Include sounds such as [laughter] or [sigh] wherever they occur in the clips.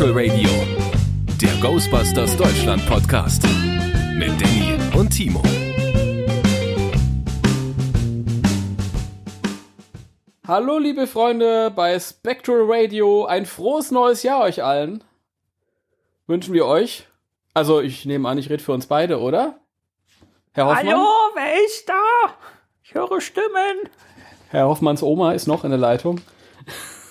Spectral Radio, der Ghostbusters Deutschland Podcast mit Danny und Timo. Hallo liebe Freunde bei Spectral Radio, ein frohes neues Jahr euch allen. Wünschen wir euch. Also ich nehme an, ich rede für uns beide, oder? Herr Hoffmann? Hallo, wer ist da? Ich höre Stimmen. Herr Hoffmanns Oma ist noch in der Leitung.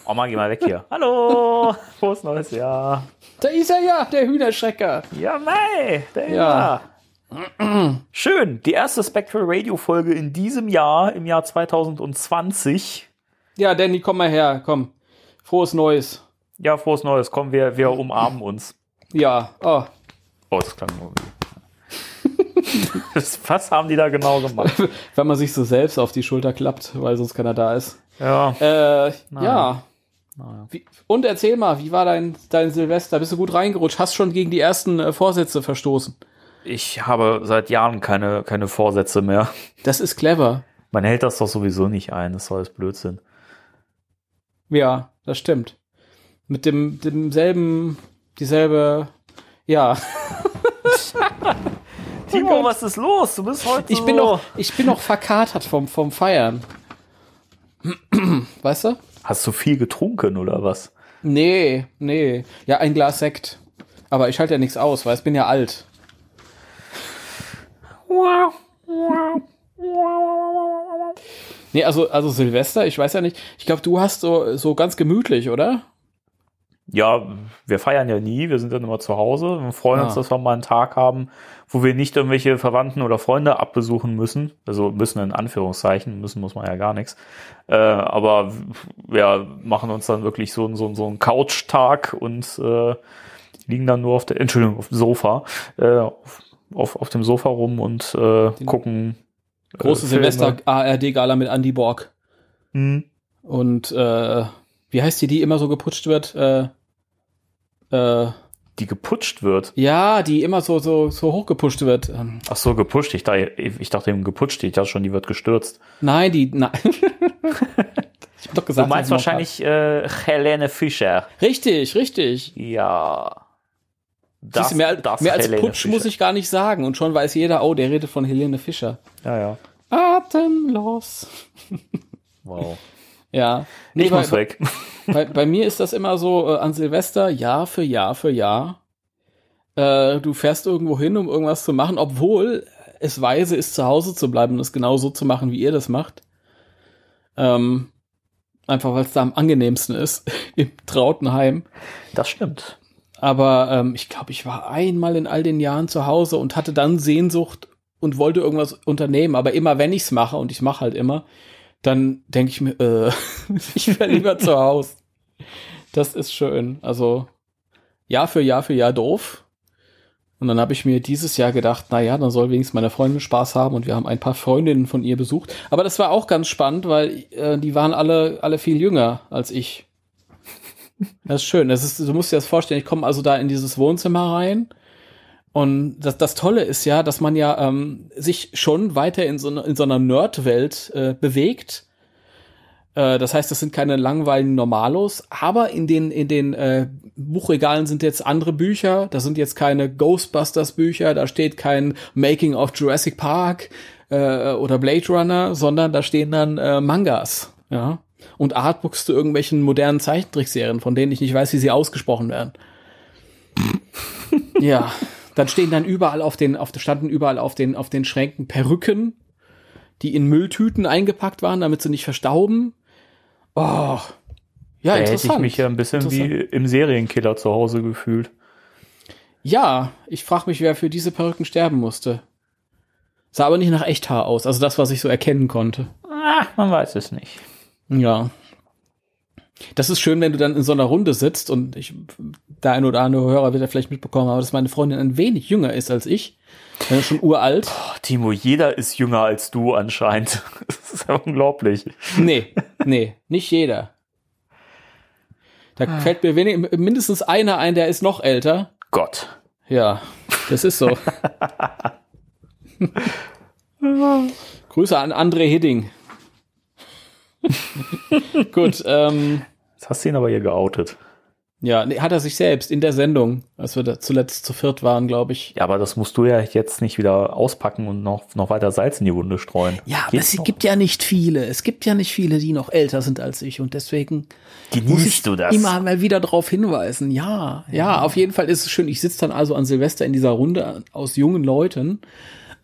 Oma, geh mal weg hier. [laughs] Hallo, frohes neues Jahr. Da ist er ja, der Hühnerschrecker. Ja, mei, der Ja. ja. Schön, die erste Spectral Radio Folge in diesem Jahr, im Jahr 2020. Ja, Danny, komm mal her, komm. Frohes Neues. Ja, frohes Neues. Komm, wir, wir umarmen uns. Ja, oh. Oh, das klang irgendwie. [laughs] Das- Was haben die da genau gemacht? wenn man sich so selbst auf die Schulter klappt, weil sonst keiner da ist. Ja, Äh, ja. Naja. Wie, und erzähl mal, wie war dein, dein Silvester? Bist du gut reingerutscht? Hast schon gegen die ersten äh, Vorsätze verstoßen? ich habe seit Jahren keine, keine Vorsätze mehr. Das ist clever. Man hält das doch sowieso nicht ein. Das ist alles Blödsinn. Ja, das stimmt. Mit dem demselben, dieselbe, ja. [laughs] Timo, was ist los? Du bist heute Ich bin so- noch, ich bin noch verkatert vom, vom Feiern. [clears throat] Weißt du? Hast du viel getrunken oder was? Nee, nee. Ja, ein Glas Sekt. Aber ich halte ja nichts aus, weil ich bin ja alt. Nee, also, also Silvester, ich weiß ja nicht. Ich glaube, du hast so, so ganz gemütlich, oder? Ja, wir feiern ja nie, wir sind dann immer zu Hause und freuen uns, Ah. dass wir mal einen Tag haben, wo wir nicht irgendwelche Verwandten oder Freunde abbesuchen müssen. Also müssen in Anführungszeichen, müssen muss man ja gar nichts. Äh, aber wir machen uns dann wirklich so, so, so einen Couch-Tag und äh, liegen dann nur auf der, [laughs] Entschuldigung, auf dem Sofa, äh, auf, auf, dem Sofa rum und äh, gucken. Große äh. Silvester-ARD-Gala mit Andy Borg. Hm. Und äh, wie heißt die, die immer so geputscht wird? Äh, äh, Die geputscht wird. ja, die immer so, so, so hochgepusht wird. Ähm, Ach so, gepusht. Ich dachte, ich dachte eben geputscht. Ich dachte schon, die wird gestürzt. nein, die. Nein. [laughs] ich hab doch Du gesagt, meinst sie noch wahrscheinlich äh, Helene Fischer. Richtig, richtig. Ja. Siehst du, mehr, als- mehr als Helene Putsch muss ich gar nicht sagen. Und schon weiß jeder, oh, der redet von Helene Fischer. Ja, ja. Atemlos. Wow. [laughs] Ja. Nee, Ich bei, muss weg. [laughs] bei, bei mir ist das immer so äh, an Silvester, Jahr für Jahr für Jahr. Äh, du fährst irgendwo hin, um irgendwas zu machen, obwohl es weise ist, zu Hause zu bleiben und es genau so zu machen, wie ihr das macht. Ähm, einfach weil es da am angenehmsten ist, [laughs] im trauten Heim. Das stimmt. Aber ähm, ich glaube, ich war einmal in all den Jahren zu Hause und hatte dann Sehnsucht und wollte irgendwas unternehmen. Aber immer wenn ich's mache, und ich mache halt immer, dann denke ich mir, äh, [laughs] ich wäre lieber zu Hause. Das ist schön. Also Jahr für Jahr für Jahr doof. Und dann habe ich mir dieses Jahr gedacht, na ja, dann soll wenigstens meine Freundin Spaß haben und wir haben ein paar Freundinnen von ihr besucht. Aber das war auch ganz spannend, weil äh, die waren alle alle viel jünger als ich. Das ist schön. Das ist, du musst dir das vorstellen. Ich komme also da in dieses Wohnzimmer rein. Und das, das Tolle ist ja, dass man ja ähm, sich schon weiter in so, einer- in so einer Nerd-Welt äh, bewegt. Äh, das heißt, das sind keine langweiligen Normalos, aber in den, in den äh, Buchregalen sind jetzt andere Bücher. Da sind jetzt keine Ghostbusters-Bücher, da steht kein Making of Jurassic Park äh, oder Blade Runner, sondern da stehen dann äh, Mangas. Ja. Und Artbooks zu irgendwelchen modernen Zeichentrickserien, von denen ich nicht weiß, wie sie ausgesprochen werden. [laughs] ja, dann stehen dann überall auf den, auf, standen überall auf den, auf den Schränken Perücken, die in Mülltüten eingepackt waren, damit sie nicht verstauben. Oh, ja, Da hätte interessant. ich mich ja ein bisschen wie im Serienkiller zu Hause gefühlt. Ja, ich frage mich, wer für diese Perücken sterben musste. Sah aber nicht nach Echthaar aus, also das, was ich so erkennen konnte. Ah, man weiß es nicht. Ja. Das ist schön, wenn du dann in so einer Runde sitzt und ich, der ein oder andere Hörer wird ja vielleicht mitbekommen, aber dass meine Freundin ein wenig jünger ist als ich. Ja, schon uralt. Oh, Timo, jeder ist jünger als du anscheinend. [laughs] Das ist ja unglaublich. Nee, nee, nicht jeder. Da fällt mir wenig, mindestens einer ein, der ist noch älter. Gott. Ja, das ist so. [laughs] Grüße an André Hidding. [laughs] Gut, ähm, Jetzt hast du ihn aber hier geoutet. Ja, nee, hat er sich selbst in der Sendung, als wir da zuletzt zu viert waren, glaube ich. Ja, aber das musst du ja jetzt nicht wieder auspacken und noch, noch weiter Salz in die Wunde streuen. Ja, aber es noch? gibt ja nicht viele. Es gibt ja nicht viele, die noch älter sind als ich und deswegen muss ich Genießt du das? immer mal wieder darauf hinweisen. Ja, ja, auf jeden Fall ist es schön. Ich sitze dann also an Silvester in dieser Runde aus jungen Leuten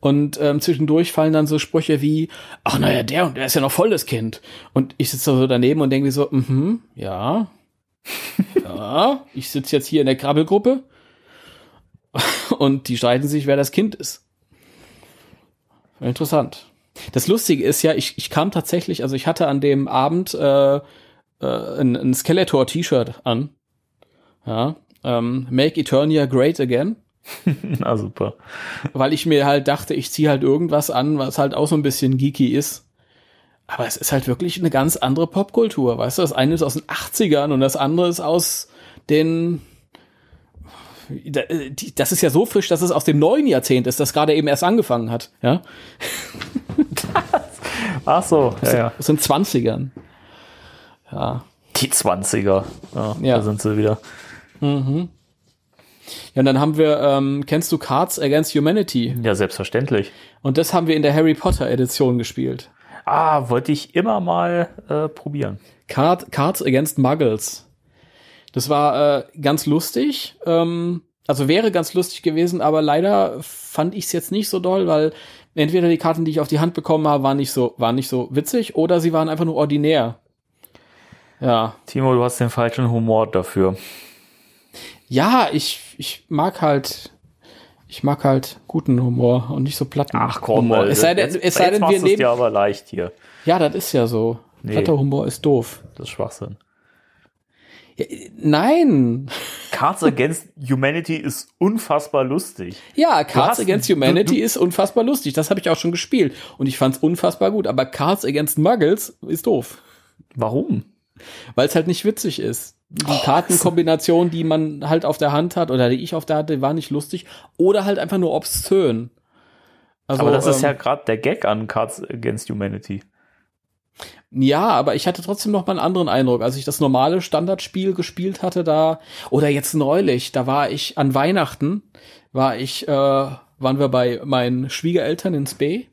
und ähm, zwischendurch fallen dann so Sprüche wie, ach naja, der und der ist ja noch voll das Kind. Und ich sitze so daneben und denke mir so, mhm, ja, [laughs] ja, ich sitze jetzt hier in der Krabbelgruppe [laughs] und die streiten sich, wer das Kind ist. Interessant. Das Lustige ist ja, ich, ich kam tatsächlich, also ich hatte an dem Abend äh, äh, ein, ein Skeletor-T-Shirt an. Ja. Ähm, Make Eternia Great Again. [laughs] Na super. Weil ich mir halt dachte, ich ziehe halt irgendwas an, was halt auch so ein bisschen geeky ist. Aber es ist halt wirklich eine ganz andere Popkultur, weißt du? Das eine ist aus den 80ern und das andere ist aus den äh, das ist ja so frisch, dass es aus dem neuen Jahrzehnt ist, das gerade eben erst angefangen hat, ja? [laughs] Ach so, ja, ja. Aus den 20ern. Ja. Die 20er. Ja, Ja. Da sind sie wieder. Ja, und dann haben wir, ähm, kennst du Cards Against Humanity? Ja, selbstverständlich. Und das haben wir in der Harry Potter Edition gespielt. Ah, wollte ich immer mal äh, probieren. Card, Cards Against Muggles. Das war äh, ganz lustig. Ähm, also wäre ganz lustig gewesen, aber leider fand ich es jetzt nicht so doll, weil entweder die Karten, die ich auf die Hand bekommen habe, waren nicht so, waren nicht so witzig oder sie waren einfach nur ordinär. Ja. Timo, du hast den falschen Humor dafür. Ja, ich, ich mag halt, ich mag halt guten Humor und nicht so platten Humor. Es sei denn, jetzt, es sei denn wir nehmen. dir aber leicht hier. Ja, das ist ja so. Nee. Platter Humor ist doof. Das ist Schwachsinn. Ja, nein. Cards Against Humanity ist unfassbar lustig. Ja, Cards hast- Against du- Humanity du- ist unfassbar lustig. Das habe ich auch schon gespielt und ich fand's unfassbar gut. Aber Cards Against Muggles ist doof, Warum? Weil es halt nicht witzig ist. Die Oh, Kartenkombination, die man halt auf der Hand hat oder die ich auf der hatte, war nicht lustig oder halt einfach nur obszön. Also, aber das ist ähm, ja gerade der Gag an Cards Against Humanity. Ja, aber ich hatte trotzdem noch mal einen anderen Eindruck, als ich das normale Standardspiel gespielt hatte, da oder jetzt neulich, da war ich an Weihnachten, war ich, äh, waren wir bei meinen Schwiegereltern in Spee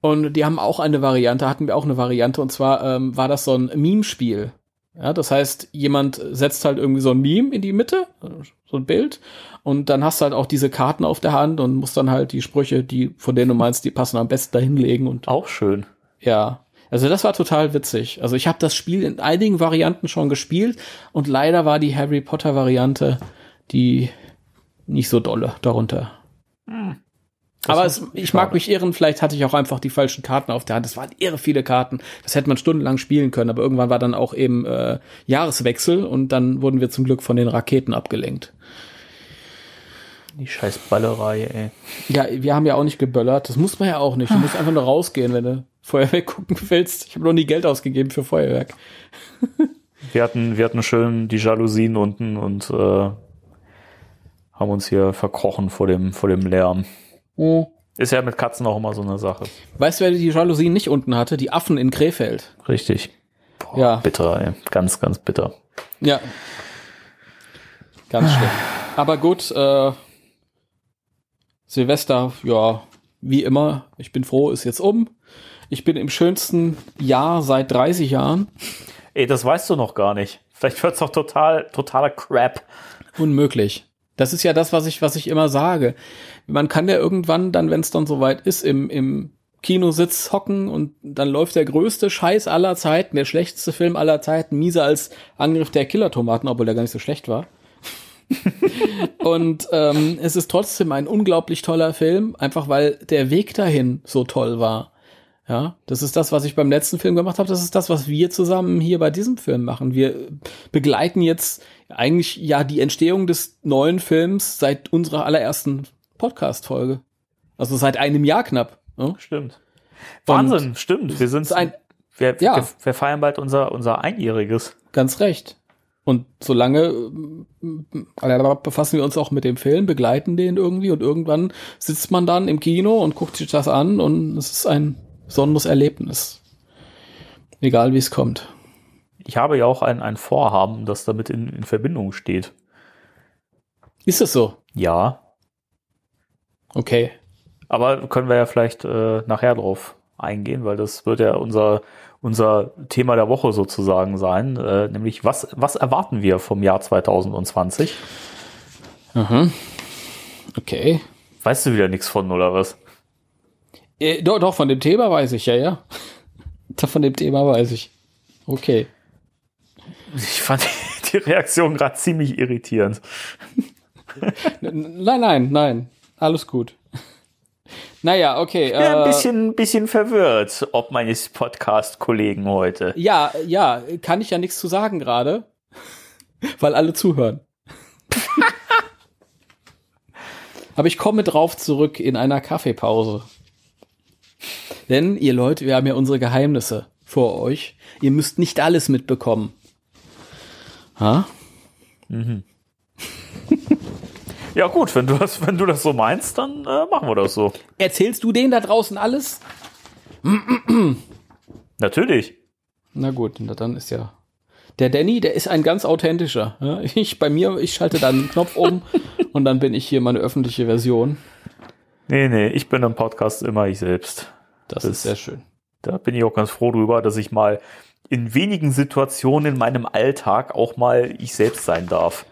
und die haben auch eine Variante, hatten wir auch eine Variante und zwar ähm, war das so ein Meme-Spiel. Ja, das heißt, jemand setzt halt irgendwie so ein Meme in die Mitte, so ein Bild, und dann hast du halt auch diese Karten auf der Hand und musst dann halt die Sprüche, die von denen du meinst, die passen am besten dahinlegen und Auch schön. ja, also das war total witzig. Also ich habe das Spiel in einigen Varianten schon gespielt und leider war die Harry Potter Variante die nicht so dolle darunter. Aber es, ich mag mich irren, vielleicht hatte ich auch einfach die falschen Karten auf der Hand. Es waren irre viele Karten. Das hätte man stundenlang spielen können, aber irgendwann war dann auch eben äh, Jahreswechsel und dann wurden wir zum Glück von den Raketen abgelenkt. Die scheiß Ballerei, ey. Ja, wir haben ja auch nicht geböllert. Das muss man ja auch nicht. Du musst einfach nur rausgehen, wenn du Feuerwerk [laughs] gucken willst. Ich habe noch nie Geld ausgegeben für Feuerwerk. [laughs] Wir hatten, wir hatten schön die Jalousien unten und äh, haben uns hier verkrochen vor dem, vor dem Lärm. Ist ja mit Katzen auch immer so eine Sache. Weißt du, wer die Jalousien nicht unten hatte? Die Affen in Krefeld. Richtig. Boah, Ja. Bitter, ey. Ganz, ganz bitter. Ja. Ganz schlimm. Aber gut, äh, Silvester, ja, wie immer, ich bin froh, ist jetzt um. Ich bin im schönsten Jahr seit 30 Jahren. Ey, das weißt du noch gar nicht. Vielleicht wird's doch total, totaler Crap. Unmöglich. Das ist ja das, was ich, was ich immer sage. Man kann ja irgendwann dann, wenn es dann soweit ist, im, im Kinositz hocken und dann läuft der größte Scheiß aller Zeiten, der schlechteste Film aller Zeiten, mieser als Angriff der Killertomaten, obwohl der gar nicht so schlecht war. [laughs] und ähm, es ist trotzdem ein unglaublich toller Film, einfach weil der Weg dahin so toll war. Ja, das ist das, was ich beim letzten Film gemacht habe. Das ist das, was wir zusammen hier bei diesem Film machen. Wir begleiten jetzt eigentlich ja die Entstehung des neuen Films seit unserer allerersten Podcast-Folge. Also seit einem Jahr knapp. Ne? Stimmt. Wahnsinn, stimmt. Wir sind ein- wir, Ja. wir, wir feiern bald unser, unser Einjähriges. Ganz recht. Und solange äh, befassen wir uns auch mit dem Film, begleiten den irgendwie und irgendwann sitzt man dann im Kino und guckt sich das an und es ist ein besonderes Erlebnis. Egal wie es kommt. Ich habe ja auch ein, ein Vorhaben, das damit in, in Verbindung steht. Ist das so? Ja, Okay. aber können wir ja vielleicht äh, nachher drauf eingehen, weil das wird ja unser, unser Thema der Woche sozusagen sein. Äh, nämlich, was, was erwarten wir vom Jahr 2020? Mhm. Okay. Weißt du wieder nichts von, oder was? Äh, doch, doch, von dem Thema weiß ich, ja, ja. [laughs] Von dem Thema weiß ich. Okay. Ich fand [laughs] die Reaktion gerade ziemlich irritierend. Nein, nein, nein. Alles gut. Naja, okay. Ich bin ein äh, bisschen, bisschen verwirrt, ob meines Podcast-Kollegen heute. Ja, ja, kann ich ja nichts zu sagen gerade, weil alle zuhören. [laughs] Aber ich komme drauf zurück in einer Kaffeepause. Denn ihr Leute, wir haben ja unsere Geheimnisse vor euch. Ihr müsst nicht alles mitbekommen. Ha? [laughs] Ja gut, wenn du das, wenn du das so meinst, dann äh, machen wir das so. Erzählst du denen da draußen alles? [clears throat] Natürlich. Na gut, na dann ist ja. Der Danny, der ist ein ganz authentischer. Ja, Ich bei mir, ich schalte dann einen Knopf um [laughs] und dann bin ich hier meine öffentliche Version. Nee, nee, ich bin im Podcast immer ich selbst. Das, Das- ist sehr schön. Da bin ich auch ganz froh drüber, dass ich mal in wenigen Situationen in meinem Alltag auch mal ich selbst sein darf.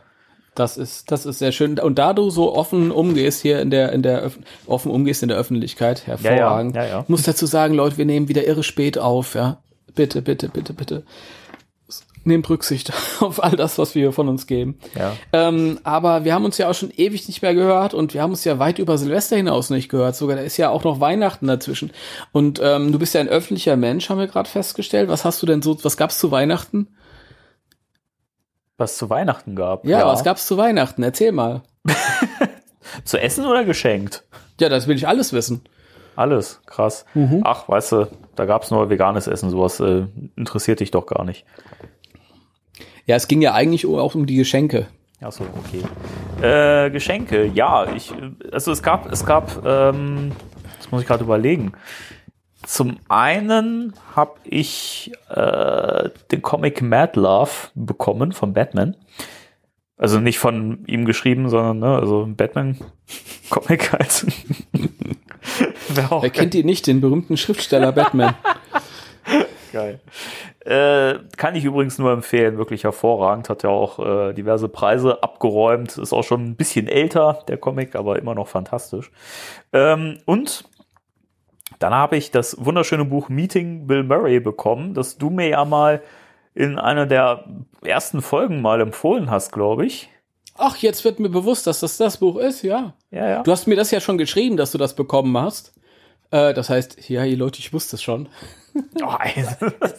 Das ist, das ist sehr schön. Und da du so offen umgehst hier in der, in der, offen umgehst in der Öffentlichkeit, hervorragend. Ja, ja, ja. Muss dazu sagen, Leute, wir nehmen wieder irre spät auf, ja. Bitte, bitte, bitte, bitte. Nehmt Rücksicht [laughs] auf all das, was wir von uns geben. Ja. Ähm, aber wir haben uns ja auch schon ewig nicht mehr gehört und wir haben uns ja weit über Silvester hinaus nicht gehört. Sogar da ist ja auch noch Weihnachten dazwischen. Und ähm, du bist ja ein öffentlicher Mensch, haben wir gerade festgestellt. Was hast du denn so, was gab's zu Weihnachten? Was zu Weihnachten gab. Ja, was gab's zu Weihnachten? Erzähl mal. [laughs] Zu essen oder geschenkt? Ja, das will ich alles wissen. Alles, krass. Mhm. Ach, weißt du, da gab's nur veganes Essen, sowas äh, interessiert dich doch gar nicht. Ja, es ging ja eigentlich auch um die Geschenke. Ach so, okay. Äh, Geschenke, ja, ich, also es gab, es gab, ähm, das muss ich gerade überlegen. Zum einen habe ich äh, den Comic Mad Love bekommen von Batman. Also nicht von ihm geschrieben, sondern ne, also ein Batman-Comic [laughs] halt. [laughs] Wer kennt ihn nicht, den berühmten Schriftsteller Batman? [laughs] Geil. Äh, kann ich übrigens nur empfehlen, wirklich hervorragend. Hat ja auch äh, diverse Preise abgeräumt. Ist auch schon ein bisschen älter, der Comic, aber immer noch fantastisch. Ähm, und dann habe ich das wunderschöne Buch Meeting Bill Murray bekommen, das du mir ja mal in einer der ersten Folgen mal empfohlen hast, glaube ich. Ach, jetzt wird mir bewusst, dass das das Buch ist, ja. Ja, ja. Du hast mir das ja schon geschrieben, dass du das bekommen hast. Äh, das heißt, ja, ihr Leute, ich wusste es schon. [laughs] Oh, ey,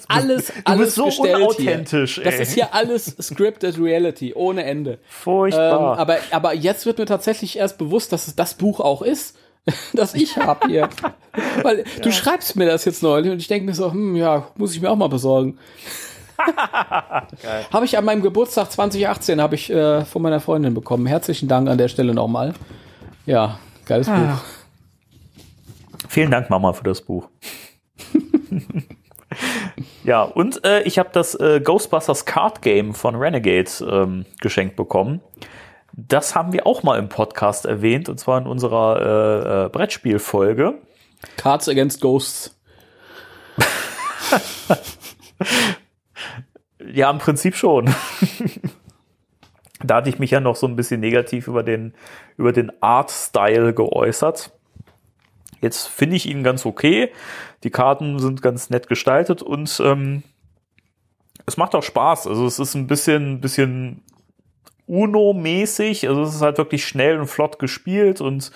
Alles, du alles bist so unauthentisch. Hier. Das ey. ist hier alles scripted Reality, ohne Ende. Ähm, furchtbar. aber, aber jetzt wird mir tatsächlich erst bewusst, dass es das Buch auch ist, [laughs] das ich habe hier. [laughs] Weil du schreibst mir das jetzt neulich und ich denke mir so, hm, ja, muss ich mir auch mal besorgen. habe ich an meinem Geburtstag 2018 habe ich äh, von meiner Freundin bekommen. Herzlichen Dank an der Stelle nochmal. Ja, geiles Ah. Buch. Vielen Dank, Mama, für das Buch. [laughs] ja, und äh, ich habe das äh, Ghostbusters Card Game von Renegade ähm, geschenkt bekommen. Das haben wir auch mal im Podcast erwähnt, und zwar in unserer äh, äh, Brettspielfolge. Cards Against Ghosts. Ja, im Prinzip schon. da hatte ich mich ja noch so ein bisschen negativ über den, über den Art-Style geäußert. Jetzt finde ich ihn ganz okay. Die Karten sind ganz nett gestaltet und ähm, es macht auch Spaß. Also es ist ein bisschen, bisschen Uno-mäßig. Also es ist halt wirklich schnell und flott gespielt und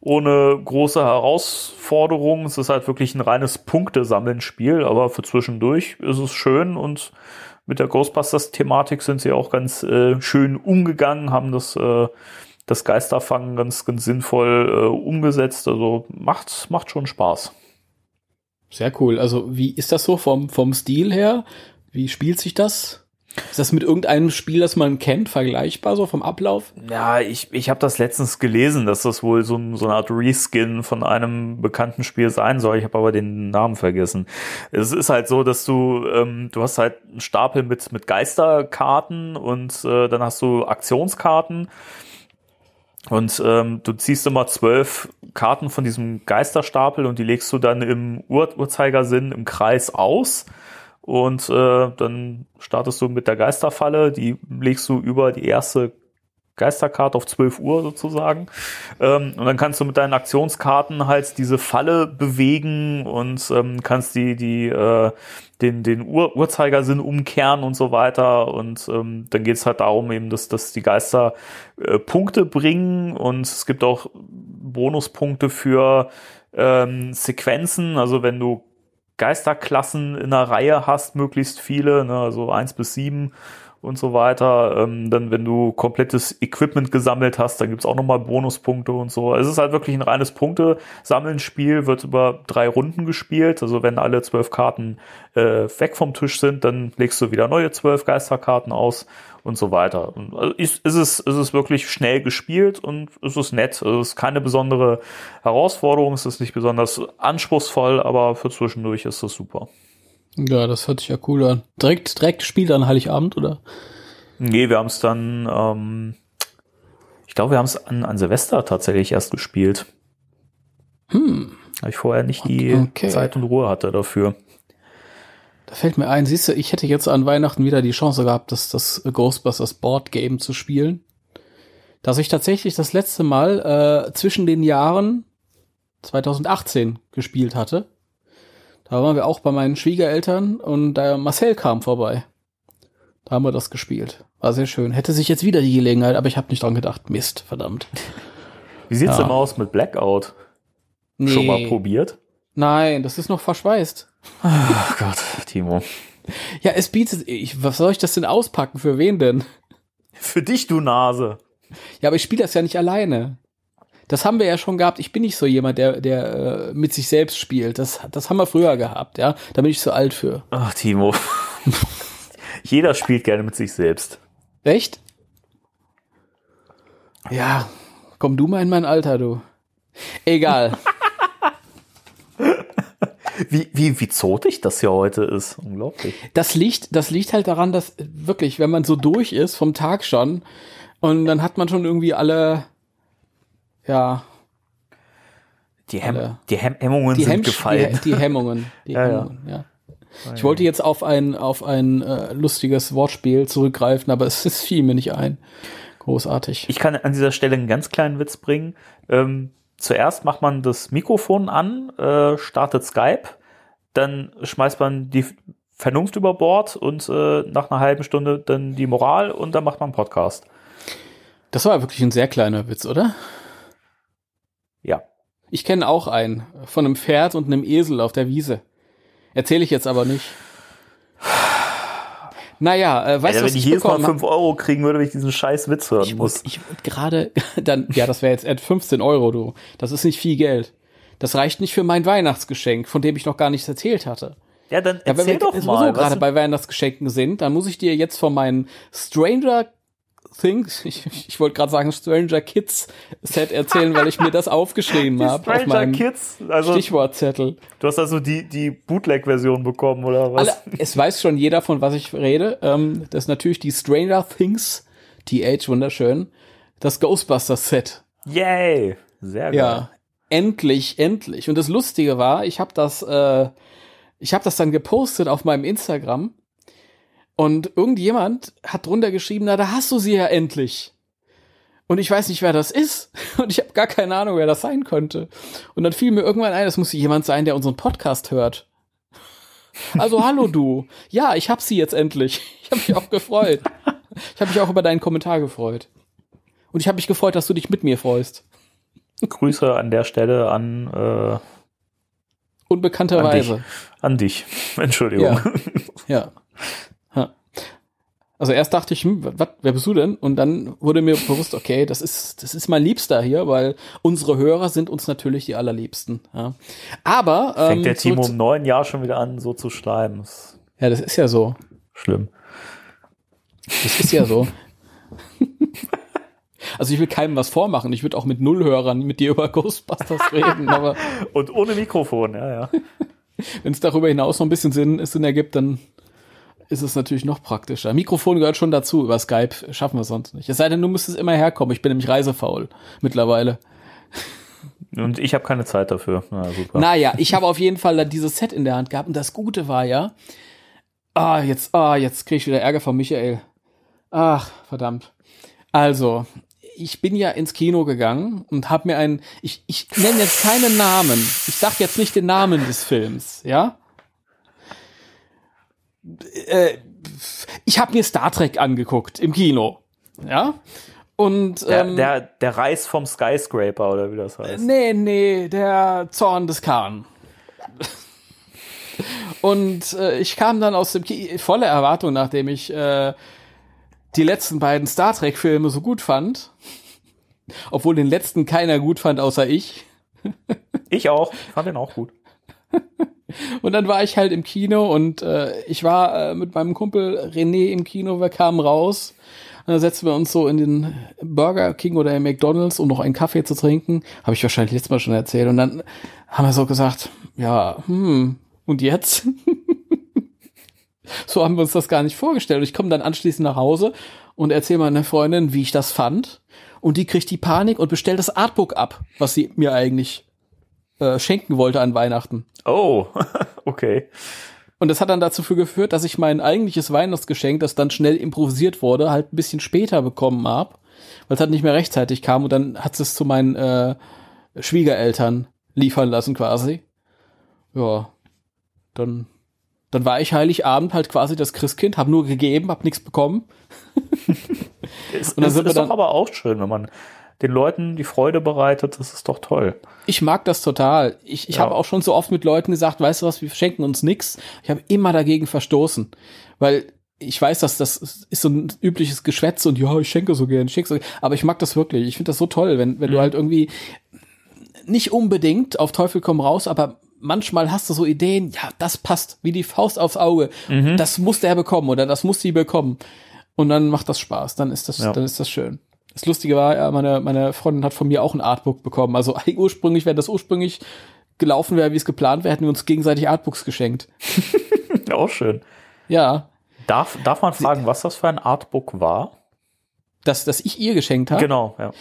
ohne große Herausforderungen. Es ist halt wirklich ein reines Punktesammeln-Spiel, aber für zwischendurch ist es schön und mit der Ghostbusters-Thematik sind sie auch ganz äh, schön umgegangen, haben das, äh, das Geisterfangen ganz, ganz sinnvoll äh, umgesetzt. Also macht, macht schon Spaß. Sehr cool. Also, wie ist das so vom, vom Stil her? Wie spielt sich das? Ist das mit irgendeinem Spiel, das man kennt, vergleichbar, so vom Ablauf? Ja, ich, ich habe das letztens gelesen, dass das wohl so, so eine Art Reskin von einem bekannten Spiel sein soll. Ich habe aber den Namen vergessen. Es ist halt so, dass du, ähm, du hast halt einen Stapel mit, mit Geisterkarten und äh, dann hast du Aktionskarten. Und ähm, du ziehst immer zwölf Karten von diesem Geisterstapel und die legst du dann im Ur Uhrzeigersinn im Kreis aus. Und äh, dann startest du mit der Geisterfalle, die legst du über die erste Geisterkarte auf 12 Uhr sozusagen. Ähm, und dann kannst du mit deinen Aktionskarten halt diese Falle bewegen und ähm, kannst die, die, äh, den, den Ur Uhrzeigersinn umkehren und so weiter. Und ähm, dann geht's halt darum, eben, dass, dass die Geister äh, Punkte bringen und es gibt auch Bonuspunkte für ähm, Sequenzen. Also wenn du Geisterklassen in einer Reihe hast, möglichst viele, ne, also eins bis sieben und so weiter. Ähm, dann, wenn du komplettes Equipment gesammelt hast, dann gibt's auch nochmal Bonuspunkte und so. Es ist halt wirklich ein reines Punkte-Sammeln-Spiel, wird über drei Runden gespielt. Also wenn alle zwölf Karten äh, weg vom Tisch sind, dann legst du wieder neue zwölf Geisterkarten aus und so weiter. Also ist, ist, es, ist es wirklich schnell gespielt und ist es nett. Also es ist keine besondere Herausforderung, es ist nicht besonders anspruchsvoll, aber für zwischendurch ist es super. Ja, das hört sich ja cool an. Direkt, direkt gespielt an Heiligabend, oder? Nee, wir haben es dann, ähm, ich glaube, wir haben es an, an Silvester tatsächlich erst gespielt. Hm. Weil ich vorher nicht die Okay. Zeit und Ruhe hatte dafür. Da fällt mir ein, siehst du, ich hätte jetzt an Weihnachten wieder die Chance gehabt, das, das Ghostbusters Board Game zu spielen. Dass ich tatsächlich das letzte Mal äh, zwischen den Jahren 2018 gespielt hatte. Da waren wir auch bei meinen Schwiegereltern und der Marcel kam vorbei. Da haben wir das gespielt. War sehr schön. Hätte sich jetzt wieder die Gelegenheit, aber ich habe nicht dran gedacht. Mist, verdammt. Wie sieht's Ja. denn aus mit Blackout? Nee. Schon mal probiert? Nein, das ist noch verschweißt. Ach Gott, Timo. Ja, es bietet, ich, was soll ich das denn auspacken? Für wen denn? Für dich, du Nase. Ja, aber ich spiele das ja nicht alleine. Das haben wir ja schon gehabt. Ich bin nicht so jemand, der, der äh, mit sich selbst spielt. Das, das haben wir früher gehabt, ja. Da bin ich zu alt für. Ach, Timo. [laughs] Jeder spielt gerne mit sich selbst. Echt? Ja, komm du mal in mein Alter, du. Egal. [laughs] Wie, wie, wie zotig das hier heute ist. Unglaublich. Das liegt, das liegt halt daran, dass wirklich, wenn man so durch ist vom Tag schon und dann hat man schon irgendwie alle, ja, Die, Hem Alle. die Hem Hemmungen die, sind Hemmsch gefallen. die, die Hemmungen. Die [laughs] Ja, ja. Hemmungen, ja. Ich wollte jetzt auf ein, auf ein äh, lustiges Wortspiel zurückgreifen, aber es, [laughs] es fiel mir nicht ein. Großartig. Ich kann an dieser Stelle einen ganz kleinen Witz bringen. Ähm, zuerst macht man das Mikrofon an, äh, startet Skype, dann schmeißt man die Vernunft über Bord und äh, nach einer halben Stunde dann die Moral und dann macht man einen Podcast. Das war wirklich ein sehr kleiner Witz, oder? Ja. Ich kenne auch einen von einem Pferd und einem Esel auf der Wiese. Erzähle ich jetzt aber nicht. Naja, äh, weißt du, was wenn ich jedes Mal bekommen hab? 5 Euro kriegen würde, wenn ich diesen scheiß Witz hören Ich muss. ich wollte gerade, [laughs] dann, ja, das wäre jetzt at 15 Euro, du. Das ist nicht viel Geld. Das reicht nicht für mein Weihnachtsgeschenk, von dem ich noch gar nichts erzählt hatte. Ja, dann Ja, wenn erzähl wir doch mal. gerade was- bei Weihnachtsgeschenken sind, dann muss ich dir jetzt von meinem Stranger Things, [laughs] ich, ich wollte gerade sagen Stranger Kids Set erzählen, weil ich mir das aufgeschrieben [laughs] habe auf Stranger meinem Kids. Also, Stichwortzettel. du hast also die, die Bootleg-Version bekommen, oder was? Alle, es weiß schon jeder, von was ich rede. Ähm, das ist natürlich die Stranger Things, TH, wunderschön, das Ghostbusters Set. Yay! Sehr geil. Ja, endlich, endlich. Und das Lustige war, ich habe das, äh, ich habe das dann gepostet auf meinem Instagram und irgendjemand hat drunter geschrieben, na, da hast du sie ja endlich. Und ich weiß nicht, wer das ist. [laughs] Und ich habe gar keine Ahnung, wer das sein könnte. Und dann fiel mir irgendwann ein, das muss jemand sein, der unseren Podcast hört. Also hallo du. Ja, ich hab sie jetzt endlich. [laughs] Ich habe mich auch gefreut. Ich habe mich auch über deinen Kommentar gefreut. Und ich habe mich gefreut, dass du dich mit mir freust. Grüße an der Stelle an, äh, Unbekannterweise. an dich. [laughs] Entschuldigung. Ja. Ja. Also erst dachte ich, hm, wat, wer bist du denn? Und dann wurde mir bewusst, okay, das ist, das ist mein Liebster hier, weil unsere Hörer sind uns natürlich die allerliebsten. Ja. Aber ähm, Fängt der Timo um neun Jahre schon wieder an, so zu schreiben. Ja, das ist ja so. schlimm. Das ist ja so. [laughs] Also ich will keinem was vormachen. Ich würde auch mit Nullhörern mit dir über Ghostbusters [laughs] reden, aber Und ohne Mikrofon, ja, ja. [laughs] wenn es darüber hinaus noch ein bisschen Sinn, Sinn ergibt, dann ist es natürlich noch praktischer. Mikrofon gehört schon dazu. Über Skype schaffen wir sonst nicht. Es sei denn, du müsstest immer herkommen. Ich bin nämlich reisefaul mittlerweile. Und ich habe keine Zeit dafür. Na, super. Naja, ich habe auf jeden Fall dann dieses Set in der Hand gehabt und das Gute war ja, ah, jetzt, ah, jetzt kriege ich wieder Ärger von Michael. Ach, verdammt. Also, ich bin ja ins Kino gegangen und habe mir einen, ich, ich nenne jetzt keinen Namen. Ich sag jetzt nicht den Namen des Films, ja? Äh, ich habe mir Star Trek angeguckt im Kino, ja? Und der, ähm, der, der Reis vom Skyscraper oder wie das heißt. Nee, nee, der Zorn des Khan. [laughs] Und äh, ich kam dann aus dem Ki voller Erwartung, nachdem ich äh, die letzten beiden Star Trek-Filme so gut fand. Obwohl den letzten keiner gut fand, außer ich. Ich auch. Ich fand den auch gut. [laughs] Und dann war ich halt im Kino und äh, ich war äh, mit meinem Kumpel René im Kino, wir kamen raus. Und dann setzten wir uns so in den Burger King oder in McDonalds, um noch einen Kaffee zu trinken. Habe ich wahrscheinlich letztes Mal schon erzählt. Und dann haben wir so gesagt, ja, hm, und jetzt? [laughs] so haben wir uns das gar nicht vorgestellt. Ich komme dann anschließend nach Hause und erzähle meiner Freundin, wie ich das fand. Und die kriegt die Panik und bestellt das Artbook ab, was sie mir eigentlich äh, schenken wollte an Weihnachten. Oh, [laughs] okay. Und das hat dann dazu geführt, dass ich mein eigentliches Weihnachtsgeschenk, das dann schnell improvisiert wurde, halt ein bisschen später bekommen hab, weil es halt nicht mehr rechtzeitig kam und dann hat es zu meinen äh, Schwiegereltern liefern lassen quasi. Ja, dann dann war ich Heiligabend halt quasi das Christkind, hab nur gegeben, hab nichts bekommen. [laughs] Es, Und dann es sind wir ist doch dann- aber auch schön, wenn man den Leuten die Freude bereitet. Das ist doch toll. Ich mag das total. Ich, ich Ja. habe auch schon so oft mit Leuten gesagt, weißt du was, wir schenken uns nix. Ich habe immer dagegen verstoßen, weil ich weiß, dass das ist so ein übliches Geschwätz und ja, ich schenke so gern, ich schenke so, aber ich mag das wirklich. Ich finde das so toll, wenn wenn du halt irgendwie nicht unbedingt auf Teufel komm raus, aber manchmal hast du so Ideen, ja, das passt wie die Faust aufs Auge. Das muss der bekommen oder das muss sie bekommen. Und dann macht das Spaß, dann ist das, Ja. dann ist das schön. Das Lustige war, meine, meine Freundin hat von mir auch ein Artbook bekommen. Also [laughs] ursprünglich, wenn das ursprünglich gelaufen wäre, wie es geplant wäre, hätten wir uns gegenseitig Artbooks geschenkt. [laughs] Auch schön. Ja, Darf, darf man fragen, was das für ein Artbook war? das, das ich ihr geschenkt habe, Genau, ja.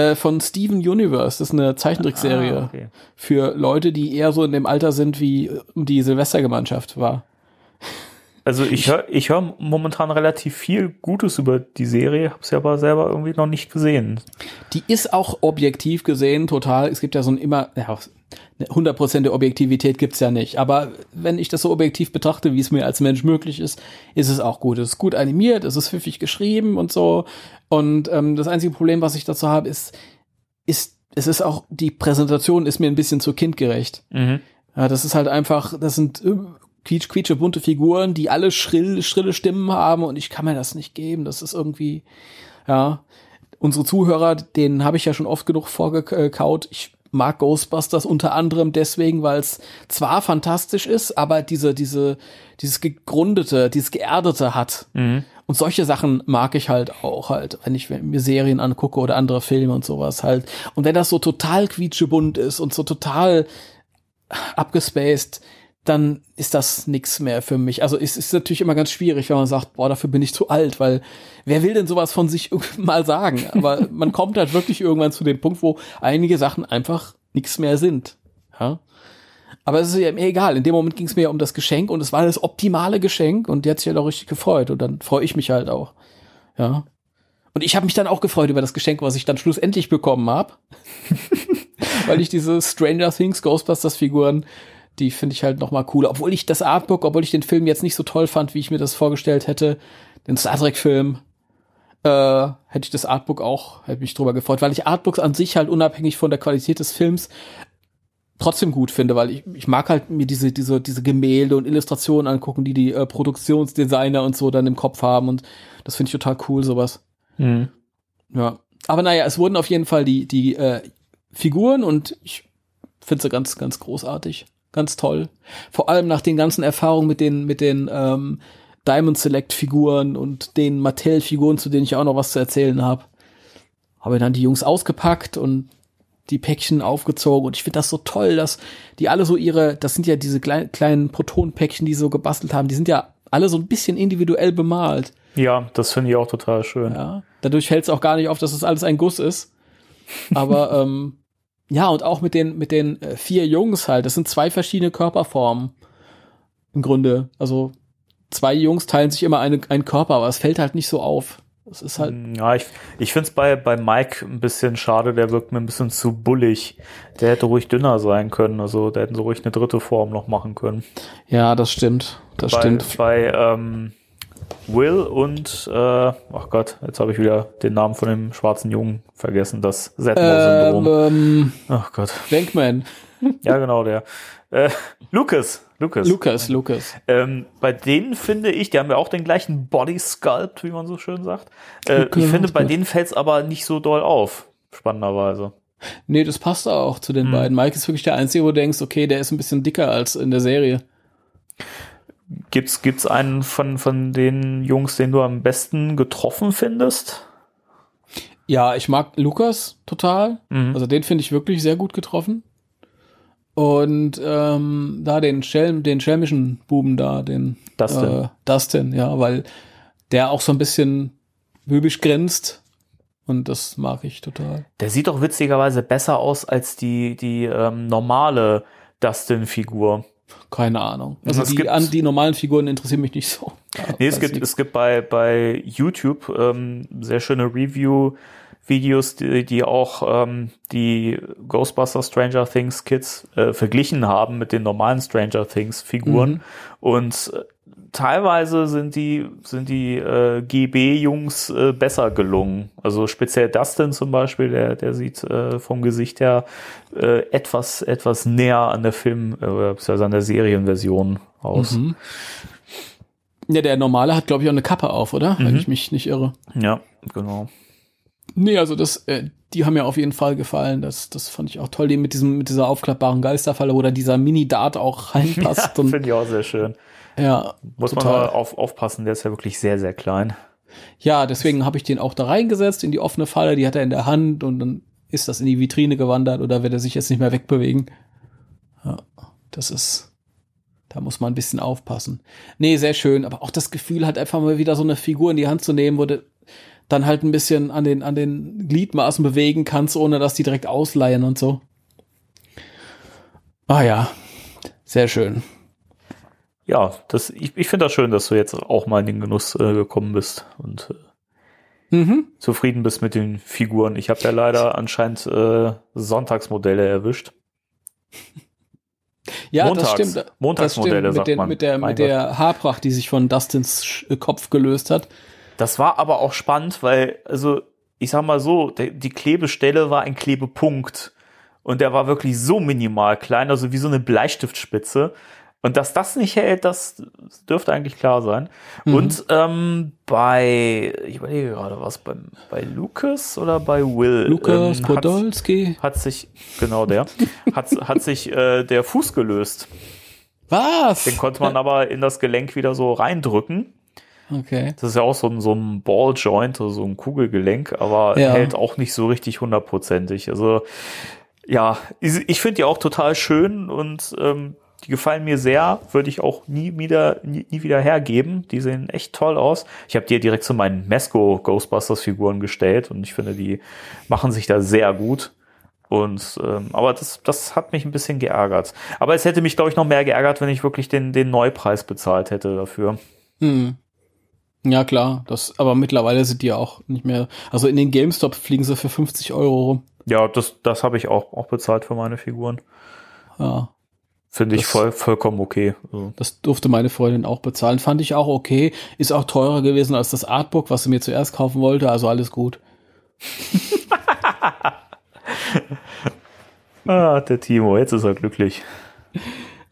äh, von Steven Universe. Das ist eine Zeichentrickserie Ah, okay. für Leute, die eher so in dem Alter sind, wie die Silvestergemeinschaft war. Also ich höre ich hör momentan relativ viel Gutes über die Serie, habe sie aber selber irgendwie noch nicht gesehen. Die ist auch objektiv gesehen total, es gibt ja so ein immer, ja, 100% der Objektivität gibt's ja nicht, aber wenn ich das so objektiv betrachte, wie es mir als Mensch möglich ist, ist es auch gut. Es ist gut animiert, es ist pfiffig geschrieben und so und ähm, das einzige Problem, was ich dazu habe, ist, ist, es ist auch, die Präsentation ist mir ein bisschen zu kindgerecht. Mhm. Ja, das ist halt einfach, das sind äh, quietsch, quietsche bunte Figuren, die alle schrill, schrille Stimmen haben und ich kann mir das nicht geben. Das ist irgendwie, ja. Unsere Zuhörer, denen habe ich ja schon oft genug vorgekaut. Ich mag Ghostbusters unter anderem deswegen, weil es zwar fantastisch ist, aber diese, diese, dieses gegründete, dieses geerdete hat. Mhm. Und solche Sachen mag ich halt auch halt, wenn ich mir Serien angucke oder andere Filme und sowas halt. Und wenn das so total quietschebunt ist und so total abgespaced, dann ist das nix mehr für mich. Also es ist natürlich immer ganz schwierig, wenn man sagt, boah, dafür bin ich zu alt, weil wer will denn sowas von sich [laughs] mal sagen? Aber man kommt halt wirklich irgendwann zu dem Punkt, wo einige Sachen einfach nix mehr sind. Ja. Aber es ist ja mir egal. In dem Moment ging es mir ja um das Geschenk und es war das optimale Geschenk und die hat sich halt auch richtig gefreut und dann freue ich mich halt auch. Ja. Und ich habe mich dann auch gefreut über das Geschenk, was ich dann schlussendlich bekommen habe. [laughs] Weil ich diese Stranger Things Ghostbusters Figuren, die finde ich halt noch mal cooler. Obwohl ich das Artbook, obwohl ich den Film jetzt nicht so toll fand, wie ich mir das vorgestellt hätte, den Star Trek Film, äh, hätte ich das Artbook auch, hätte mich drüber gefreut, weil ich Artbooks an sich halt unabhängig von der Qualität des Films trotzdem gut finde, weil ich, ich mag halt mir diese, diese, diese Gemälde und Illustrationen angucken, die die äh, Produktionsdesigner und so dann im Kopf haben und das finde ich total cool, sowas. Mhm. Ja. Aber naja, es wurden auf jeden Fall die, die äh, Figuren und ich finde sie ganz, ganz großartig. Ganz toll. Vor allem nach den ganzen Erfahrungen mit den, mit den ähm, Diamond Select Figuren und den Mattel Figuren, zu denen ich auch noch was zu erzählen habe. Habe dann die Jungs ausgepackt und die Päckchen aufgezogen und ich finde das so toll, dass die alle so ihre, das sind ja diese klein, kleinen Protonpäckchen, die sie so gebastelt haben, die sind ja alle so ein bisschen individuell bemalt. Ja, das finde ich auch total schön. Ja, dadurch fällt es auch gar nicht auf, dass das alles ein Guss ist. Aber [laughs] ähm, ja, und auch mit den, mit den äh, vier Jungs halt, das sind zwei verschiedene Körperformen. Im Grunde. Also zwei Jungs teilen sich immer eine, einen Körper, aber es fällt halt nicht so auf. Es ist halt. Ja, ich, ich finde es bei, bei Mike ein bisschen schade, der wirkt mir ein bisschen zu bullig. Der hätte ruhig dünner sein können, also da hätten sie ruhig eine dritte Form noch machen können. Ja, das stimmt. Das bei, stimmt. Bei ähm, Will und, äh, ach Gott, jetzt habe ich wieder den Namen von dem schwarzen Jungen vergessen, das Setmore-Syndrom. Ähm, ach Gott. Bankman. Ja, genau, der. Äh, Lucas. Lucas. Lucas, Lucas. Ähm, bei denen finde ich, die haben ja auch den gleichen Body Sculpt, wie man so schön sagt. Äh, ich finde, bei gut. denen fällt es aber nicht so doll auf, spannenderweise. Nee, das passt auch zu den Hm. beiden. Mike ist wirklich der Einzige, wo du denkst, okay, der ist ein bisschen dicker als in der Serie. Gibt's, gibt's einen von, von den Jungs, den du am besten getroffen findest? Ja, ich mag Lukas total. Mhm. Also den finde ich wirklich sehr gut getroffen. Und ähm, da den Schelm, den schelmischen Buben da, den Dustin. Äh, Dustin, ja, weil der auch so ein bisschen bübisch grinst. Und das mag ich total. Der sieht doch witzigerweise besser aus als die, die ähm, normale Dustin-Figur. Keine Ahnung. Also Es die, an, die normalen Figuren interessieren mich nicht so. [laughs] Nee, es gibt, nicht. es gibt bei, bei YouTube ähm, sehr schöne Review-Videos, die, die auch ähm, die Ghostbusters Stranger Things Kids äh, verglichen haben mit den normalen Stranger Things Figuren. Mhm. Und äh, teilweise sind die, sind die äh, GB-Jungs äh, besser gelungen. Also speziell Dustin zum Beispiel, der, der sieht äh, vom Gesicht her äh, etwas, etwas näher an der Film, äh, oder beziehungsweise an der Serienversion aus. Mhm. Ja, der normale hat, glaube ich, auch eine Kappe auf, oder? Wenn Mhm. ich mich nicht irre. Ja, genau. Nee, also das, äh, die haben mir auf jeden Fall gefallen. Das, das fand ich auch toll, die mit diesem, mit dieser aufklappbaren Geisterfalle, wo da dieser Mini-Dart auch [laughs] reinpasst. Ja, Finde ich auch sehr schön. Ja, Muss man total. mal auf, aufpassen, der ist ja wirklich sehr, sehr klein. Ja, deswegen habe ich den auch da reingesetzt in die offene Falle, die hat er in der Hand und dann ist das in die Vitrine gewandert oder wird er sich jetzt nicht mehr wegbewegen. Ja, das ist, da muss man ein bisschen aufpassen. Nee, sehr schön, aber auch das Gefühl halt einfach mal wieder so eine Figur in die Hand zu nehmen, wo du dann halt ein bisschen an den, an den Gliedmaßen bewegen kannst, ohne dass die direkt ausleihen und so. Ah ja, sehr schön. Ja, das, ich, ich finde das schön, dass du jetzt auch mal in den Genuss äh, gekommen bist und äh, Mhm. zufrieden bist mit den Figuren. Ich habe ja leider anscheinend äh, Sonntagsmodelle erwischt. Ja, Montags- das stimmt. Das Montagsmodelle, stimmt. sagt mit, den, man. mit der, Mein mit der Haarpracht, die sich von Dustins Sch- Kopf gelöst hat. Das war aber auch spannend, weil, also, ich sag mal so, die Klebestelle war ein Klebepunkt. Und der war wirklich so minimal klein, also wie so eine Bleistiftspitze. Und dass das nicht hält, das dürfte eigentlich klar sein. Mhm. Und ähm, bei, ich überlege gerade, was beim, bei Lucas oder bei Will? Lukas ähm, Podolski. hat sich, genau der, hat, hat sich äh, der Fuß gelöst. Was? Den konnte man aber in das Gelenk wieder so reindrücken. Okay. Das ist ja auch so ein, so ein Ball-Joint, so ein Kugelgelenk, aber Ja. hält auch nicht so richtig hundertprozentig. Also ja, ich, ich finde die auch total schön und ähm, die gefallen mir sehr, würde ich auch nie wieder, nie, nie wieder hergeben. Die sehen echt toll aus. Ich habe die ja direkt zu meinen Mesco Ghostbusters Figuren gestellt und ich finde, die machen sich da sehr gut. Und ähm, aber das, das hat mich ein bisschen geärgert. Aber es hätte mich, glaube ich, noch mehr geärgert, wenn ich wirklich den, den Neupreis bezahlt hätte dafür. Hm. Ja, klar. Das, aber mittlerweile sind die ja auch nicht mehr. Also in den GameStop fliegen sie für 50 Euro rum. Ja, das, das habe ich auch, auch bezahlt für meine Figuren. Ja. Finde ich Das- voll, vollkommen okay. Also, Das durfte meine Freundin auch bezahlen. Fand ich auch okay. Ist auch teurer gewesen als das Artbook, was sie mir zuerst kaufen wollte. Also alles gut. [laughs] ah, der Timo, jetzt ist er glücklich.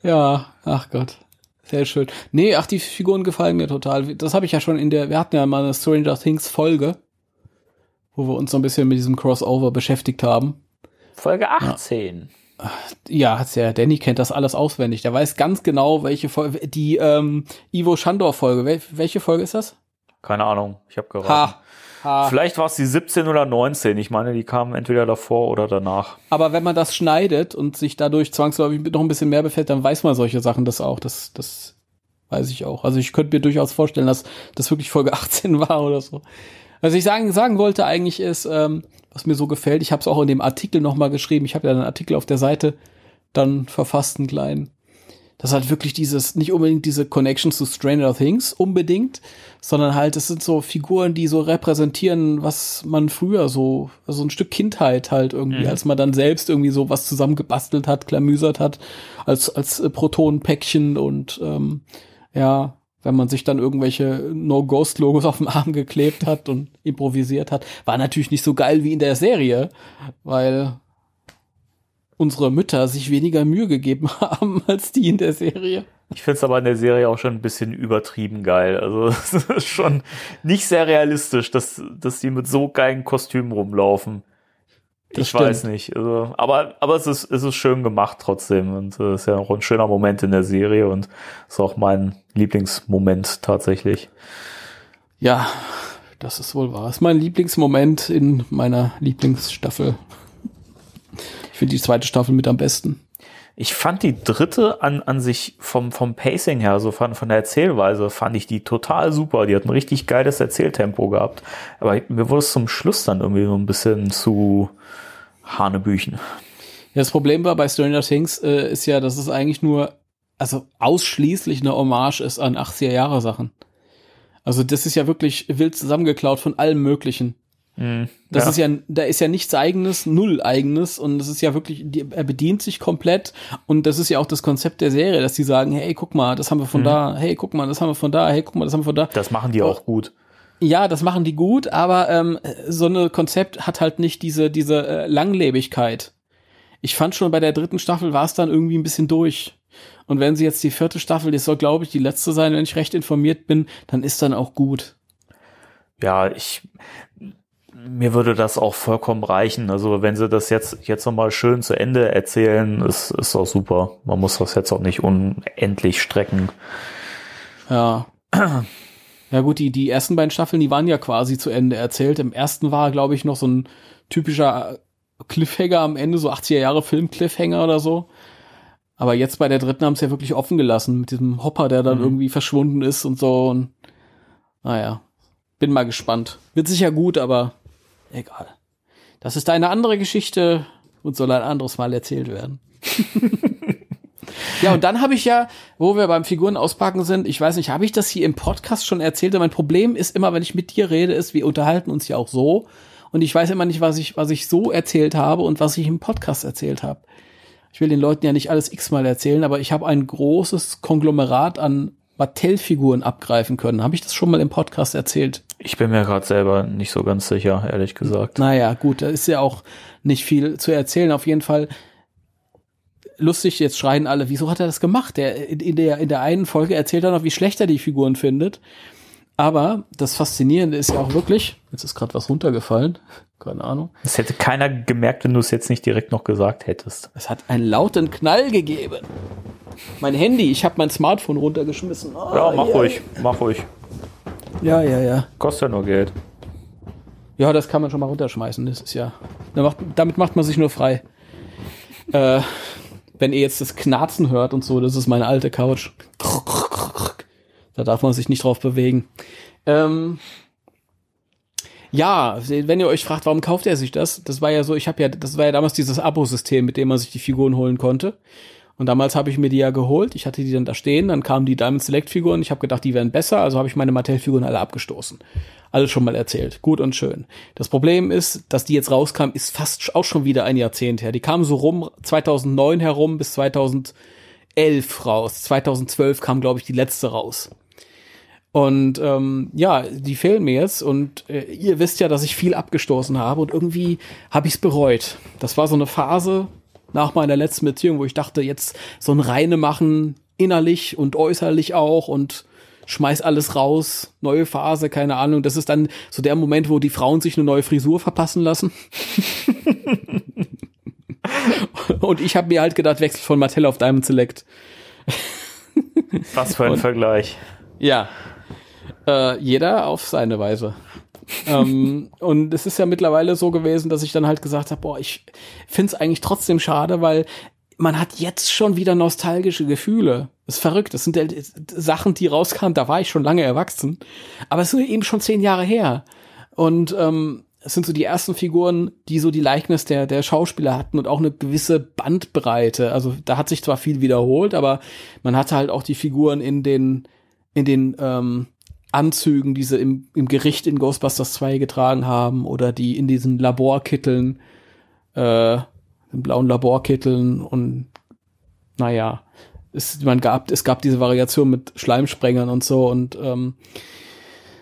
Ja, ach Gott. Sehr schön. Nee, ach, die Figuren gefallen mir total. Das habe ich ja schon in der, wir hatten ja mal eine Stranger Things Folge, wo wir uns so ein bisschen mit diesem Crossover beschäftigt haben. Folge 18. Ja, hat's ja. Danny kennt das alles auswendig. Der weiß ganz genau, welche Folge, die ähm, Ivo Schandor Folge. Wel welche Folge ist das? Keine Ahnung, ich habe geraten. Ha. ha. Vielleicht war es die 17 oder 19. Ich meine, die kamen entweder davor oder danach. Aber wenn man das schneidet und sich dadurch zwangsläufig noch ein bisschen mehr befällt, dann weiß man solche Sachen das auch. Das, das weiß ich auch. Also ich könnte mir durchaus vorstellen, dass das wirklich Folge [laughs] 18 war oder so. Was ich sagen, sagen wollte eigentlich ist, ähm, was mir so gefällt, ich habe es auch in dem Artikel nochmal geschrieben, ich habe ja einen Artikel auf der Seite dann verfasst, einen kleinen. Das hat wirklich dieses, nicht unbedingt diese Connection zu Stranger Things unbedingt, sondern halt, es sind so Figuren, die so repräsentieren, was man früher so, also ein Stück Kindheit halt irgendwie, mhm. als man dann selbst irgendwie so was zusammengebastelt hat, klamüsert hat, als, als Protonenpäckchen und ähm, ja, wenn man sich dann irgendwelche No-Ghost-Logos auf dem Arm geklebt hat und [laughs] improvisiert hat, war natürlich nicht so geil wie in der Serie, weil unsere Mütter sich weniger Mühe gegeben [laughs] haben als die in der Serie. Ich finde es aber in der Serie auch schon ein bisschen übertrieben geil. Also [laughs] es ist schon nicht sehr realistisch, dass, dass die mit so geilen Kostümen rumlaufen. Das ich stimmt. weiß nicht. Also, aber aber es, ist, es ist schön gemacht trotzdem. Und es äh, ist ja auch ein schöner Moment in der Serie und ist auch mein Lieblingsmoment tatsächlich. Ja, das ist wohl wahr. Das ist mein Lieblingsmoment in meiner Lieblingsstaffel. Ich finde die zweite Staffel mit am besten. Ich fand die dritte an, an sich vom, vom Pacing her, so von, von der Erzählweise, fand ich die total super. Die hat ein richtig geiles Erzähltempo gehabt. Aber mir wurde es zum Schluss dann irgendwie so ein bisschen zu Hanebüchen. Ja, das Problem war bei Stranger Things äh, ist ja, dass es eigentlich nur, also ausschließlich eine Hommage ist an 80er Jahre Sachen. Also das ist ja wirklich wild zusammengeklaut von allem Möglichen. Mhm, das ja. ist ja, da ist ja nichts eigenes, null eigenes und das ist ja wirklich, die, er bedient sich komplett und das ist ja auch das Konzept der Serie, dass die sagen, hey, guck mal, das haben wir von mhm. da, hey, guck mal, das haben wir von da, hey, guck mal, das haben wir von da. Das machen die auch gut. Ja, das machen die gut, aber ähm, so ein Konzept hat halt nicht diese, diese äh, Langlebigkeit. Ich fand schon bei der dritten Staffel war es dann irgendwie ein bisschen durch. Und wenn sie jetzt die vierte Staffel, die soll, glaube ich, die letzte sein, wenn ich recht informiert bin, dann ist dann auch gut. Ja, ich, mir würde das auch vollkommen reichen. Also wenn sie das jetzt, jetzt nochmal schön zu Ende erzählen, ist, ist auch super. Man muss das jetzt auch nicht unendlich strecken. Ja. Ja gut, die, die ersten beiden Staffeln, die waren ja quasi zu Ende erzählt. Im ersten war, glaube ich, noch so ein typischer Cliffhanger am Ende, so 80er Jahre Film-Cliffhanger oder so. Aber jetzt bei der dritten haben sie ja wirklich offen gelassen mit diesem Hopper, der dann mhm. irgendwie verschwunden ist und so. Und naja, bin mal gespannt. Wird sicher gut, aber egal. Das ist eine andere Geschichte und soll ein anderes Mal erzählt werden. [laughs] ja, und dann habe ich ja, wo wir beim Figuren auspacken sind, ich weiß nicht, habe ich das hier im Podcast schon erzählt? Mein Problem ist immer, wenn ich mit dir rede, ist, wir unterhalten uns ja auch so. Und ich weiß immer nicht, was ich, was ich so erzählt habe und was ich im Podcast erzählt habe. Ich will den Leuten ja nicht alles x-mal erzählen, aber ich habe ein großes Konglomerat an Mattel-Figuren abgreifen können. Habe ich das schon mal im Podcast erzählt? Ich bin mir gerade selber nicht so ganz sicher, ehrlich gesagt. Naja, gut, da ist ja auch nicht viel zu erzählen. Auf jeden Fall lustig, jetzt schreien alle, wieso hat er das gemacht? Der, in, der, in der einen Folge erzählt er noch, wie schlecht er die Figuren findet. Aber das Faszinierende ist ja auch wirklich, jetzt ist gerade was runtergefallen, [laughs] keine Ahnung. Das hätte keiner gemerkt, wenn du es jetzt nicht direkt noch gesagt hättest. Es hat einen lauten Knall gegeben. Mein Handy, ich habe mein Smartphone runtergeschmissen. Oh, ja, mach yeah. ruhig, mach ruhig. Ja, ja, ja. Kostet ja nur Geld. Ja, das kann man schon mal runterschmeißen. Das ist ja. Damit macht man sich nur frei. äh, wenn ihr jetzt das Knarzen hört und so, das ist meine alte Couch. Da darf man sich nicht drauf bewegen. Ähm, ja, wenn ihr euch fragt, warum kauft er sich das? Das war ja so, ich habe ja, das war ja damals dieses Abo-System, mit dem man sich die Figuren holen konnte. Und damals habe ich mir die ja geholt. Ich hatte die dann da stehen. Dann kamen die Diamond Select Figuren. Ich habe gedacht, die wären besser. Also habe ich meine Mattel Figuren alle abgestoßen. Alles schon mal erzählt. Gut und schön. Das Problem ist, dass die jetzt rauskam, ist fast auch schon wieder ein Jahrzehnt her. Die kamen so rum 2009 herum bis 2011 raus. 2012 kam, glaube ich, die letzte raus. Und ähm, ja, die fehlen mir jetzt und äh, ihr wisst ja, dass ich viel abgestoßen habe und irgendwie habe ich es bereut. Das war so eine Phase nach meiner letzten Beziehung, wo ich dachte, jetzt so ein Reine machen, innerlich und äußerlich auch und schmeiß alles raus, neue Phase, keine Ahnung. Das ist dann so der Moment, wo die Frauen sich eine neue Frisur verpassen lassen. [laughs] und ich habe mir halt gedacht, wechsel von Mattel auf Diamond Select. Was für ein Und- Vergleich. Ja. Äh, jeder auf seine Weise. Ähm, und es ist ja mittlerweile so gewesen, dass ich dann halt gesagt habe, boah, ich find's eigentlich trotzdem schade, weil man hat jetzt schon wieder nostalgische Gefühle. Das ist verrückt. Das sind Sachen, die rauskamen, da war ich schon lange erwachsen. Aber es sind eben schon zehn Jahre her. Und ähm, es sind so die ersten Figuren, die so die Likeness der, der Schauspieler hatten und auch eine gewisse Bandbreite. Also da hat sich zwar viel wiederholt, aber man hatte halt auch die Figuren in den, in den ähm, Anzügen, die sie im, im Gericht in Ghostbusters 2 getragen haben oder die in diesen Laborkitteln, äh, den blauen Laborkitteln und naja, es, man gab, es gab diese Variation mit Schleimsprengern und so und ähm,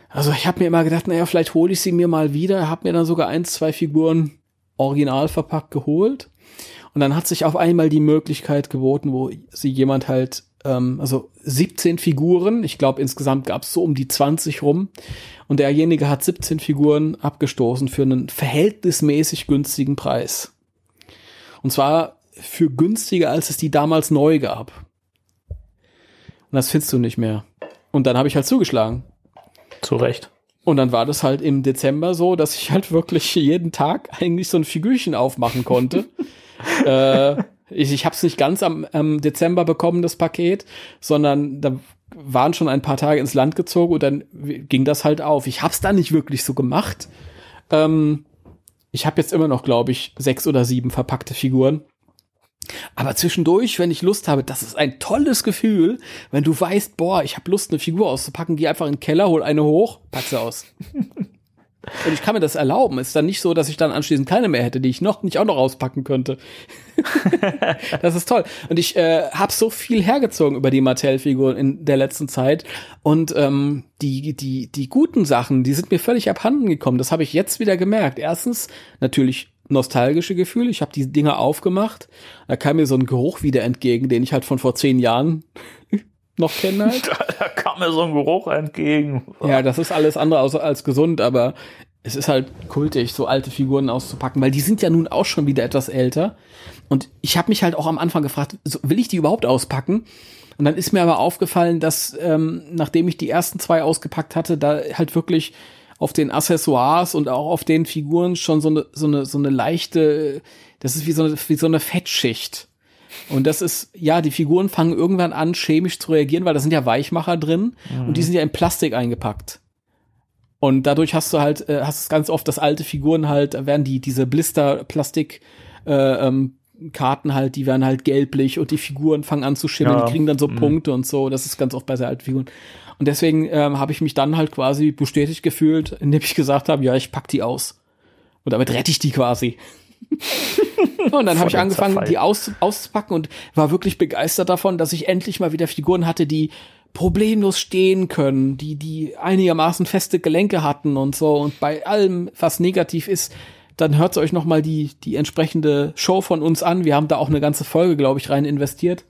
also ich habe mir immer gedacht, naja, vielleicht hole ich sie mir mal wieder, habe mir dann sogar eins, zwei Figuren original verpackt geholt. Und dann hat sich auf einmal die Möglichkeit geboten, wo sie jemand halt, ähm, also 17 Figuren, ich glaube insgesamt gab es so um die 20 rum und derjenige hat 17 Figuren abgestoßen für einen verhältnismäßig günstigen Preis. Und zwar für günstiger, als es die damals neu gab. Und das findest du nicht mehr. Und dann habe ich halt zugeschlagen. Zu Recht. Und dann war das halt im Dezember so, dass ich halt wirklich jeden Tag eigentlich so ein Figürchen aufmachen konnte. [laughs] äh, ich ich habe es nicht ganz am, am Dezember bekommen, das Paket, sondern da waren schon ein paar Tage ins Land gezogen und dann ging das halt auf. Ich habe es dann nicht wirklich so gemacht. Ähm, ich habe jetzt immer noch, glaube ich, sechs oder sieben verpackte Figuren. Aber zwischendurch, wenn ich Lust habe, das ist ein tolles Gefühl, wenn du weißt, boah, ich habe Lust, eine Figur auszupacken, geh einfach in den Keller, hol eine hoch, pack sie aus. [laughs] Und ich kann mir das erlauben. Es ist dann nicht so, dass ich dann anschließend keine mehr hätte, die ich noch nicht auch noch auspacken könnte. [laughs] das ist toll. Und ich äh, habe so viel hergezogen über die Mattel-Figuren in der letzten Zeit. Und ähm, die, die, die guten Sachen, die sind mir völlig abhanden gekommen. Das habe ich jetzt wieder gemerkt. Erstens natürlich nostalgische Gefühle. Ich habe die Dinger aufgemacht. Da kam mir so ein Geruch wieder entgegen, den ich halt von vor zehn Jahren noch kenne. Halt. [laughs] Da kam mir so ein Geruch entgegen. Ja, das ist alles andere als, als gesund, aber es ist halt kultig, so alte Figuren auszupacken, weil die sind ja nun auch schon wieder etwas älter. Und ich habe mich halt auch am Anfang gefragt, so, will ich die überhaupt auspacken? Und dann ist mir aber aufgefallen, dass ähm, nachdem ich die ersten zwei ausgepackt hatte, da halt wirklich auf den Accessoires und auch auf den Figuren schon so eine so eine so eine leichte, das ist wie so eine wie so eine Fettschicht. Und das ist, ja, die Figuren fangen irgendwann an, chemisch zu reagieren, weil da sind ja Weichmacher drin und die sind ja in Plastik eingepackt. Und dadurch hast du halt, äh, hast du ganz oft, dass alte Figuren halt, da werden die, diese Blister-Plastik, äh, ähm, Karten halt, die werden halt gelblich und die Figuren fangen an zu schimmern, Ja. die kriegen dann so Mhm. Punkte und so. Das ist ganz oft bei sehr alten Figuren. Und deswegen ähm, habe ich mich dann halt quasi bestätigt gefühlt, indem ich gesagt habe, ja, ich pack die aus. Und damit rette ich die quasi. [laughs] und dann habe ich angefangen, Zerfall. die aus, auszupacken und war wirklich begeistert davon, dass ich endlich mal wieder Figuren hatte, die problemlos stehen können, die, die einigermaßen feste Gelenke hatten und so. Und bei allem, was negativ ist, dann hört euch noch mal die, die entsprechende Show von uns an. Wir haben da auch eine ganze Folge, glaube ich, rein investiert.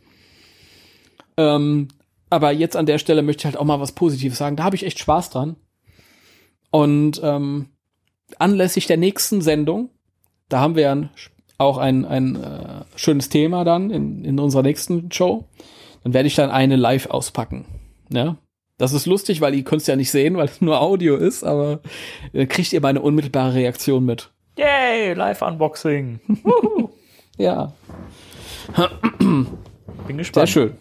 Ähm, aber jetzt an der Stelle möchte ich halt auch mal was Positives sagen. Da habe ich echt Spaß dran. Und ähm, anlässlich der nächsten Sendung, da haben wir ja ein, auch ein, ein äh, schönes Thema dann in, in unserer nächsten Show. Dann werde ich dann eine live auspacken. Ja. Das ist lustig, weil ihr könnt es ja nicht sehen, weil es [laughs] nur Audio ist, aber dann kriegt ihr meine unmittelbare Reaktion mit. Yay, Live-Unboxing. [laughs] Ja, Bin sehr gespannt. schön.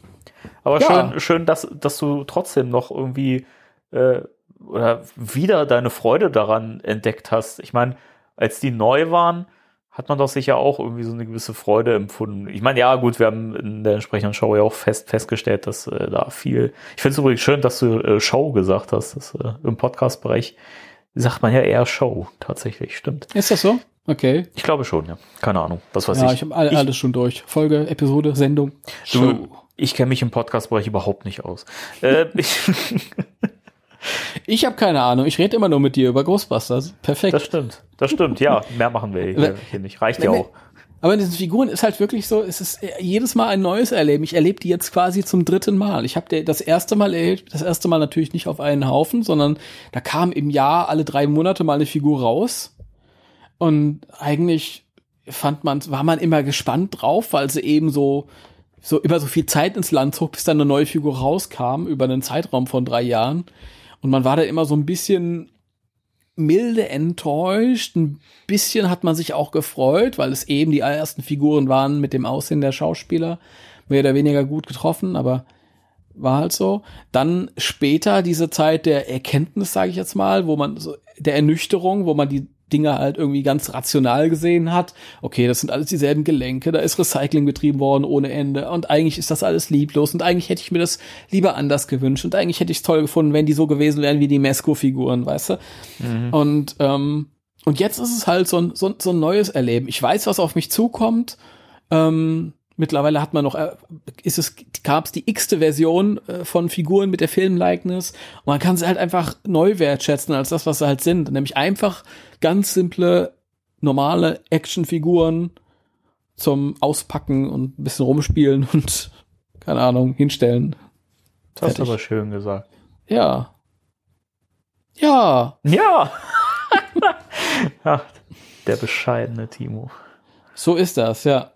Aber Ja. schön, schön dass, dass du trotzdem noch irgendwie äh, oder wieder deine Freude daran entdeckt hast. Ich meine, als die neu waren, hat man doch sicher auch irgendwie so eine gewisse Freude empfunden. Ich meine, ja, gut, wir haben in der entsprechenden Show ja auch fest festgestellt, dass äh, da viel. Ich finde es übrigens schön, dass du äh, Show gesagt hast. Das, äh, Im Podcast-Bereich sagt man ja eher Show, tatsächlich. Stimmt. Ist das so? Okay. Ich glaube schon, ja. Keine Ahnung. Das weiß ja, ich. ich habe all, alles schon durch. Folge, Episode, Sendung. Du, ich kenne mich im Podcast-Bereich überhaupt nicht aus. äh, ich, [laughs] Ich habe keine Ahnung. Ich rede immer nur mit dir über Ghostbusters. Perfekt. das stimmt. Das stimmt, ja. Mehr machen wir hier, hier nicht. Reicht ja auch. Aber in diesen Figuren ist halt wirklich so, es ist jedes Mal ein neues Erleben. Ich erlebe die jetzt quasi zum dritten Mal. Ich habe das erste Mal erlebt, das erste Mal natürlich nicht auf einen Haufen, sondern da kam im Jahr alle drei Monate mal eine Figur raus. Und eigentlich fand man, war man immer gespannt drauf, weil sie eben so, so über so viel Zeit ins Land zog, bis dann eine neue Figur rauskam, über einen Zeitraum von drei Jahren. Und man war da immer so ein bisschen milde enttäuscht. Ein bisschen hat man sich auch gefreut, weil es eben die ersten Figuren waren mit dem Aussehen der Schauspieler. Mehr oder weniger gut getroffen, aber war halt so. Dann später diese Zeit der Erkenntnis, sage ich jetzt mal, wo man so der Ernüchterung, wo man die Dinge halt irgendwie ganz rational gesehen hat. Okay, das sind alles dieselben Gelenke, da ist Recycling betrieben worden ohne Ende und eigentlich ist das alles lieblos und eigentlich hätte ich mir das lieber anders gewünscht und eigentlich hätte ich es toll gefunden, wenn die so gewesen wären wie die Mesco-Figuren, weißt du? Mhm. Und ähm, und jetzt ist es halt so ein, so, so ein neues Erleben. Ich weiß, was auf mich zukommt. Ähm, Mittlerweile hat man noch, äh, ist es, gab es die x-te Version äh, von Figuren mit der Filmlikeness und man kann sie halt einfach neu wertschätzen als das, was sie halt sind. Nämlich einfach ganz simple, normale Actionfiguren zum Auspacken und ein bisschen rumspielen [laughs] und, keine Ahnung, hinstellen. Das hast du aber schön gesagt. Ja. Ja. Ja. [laughs] Ach, der bescheidene Timo. So ist das, ja.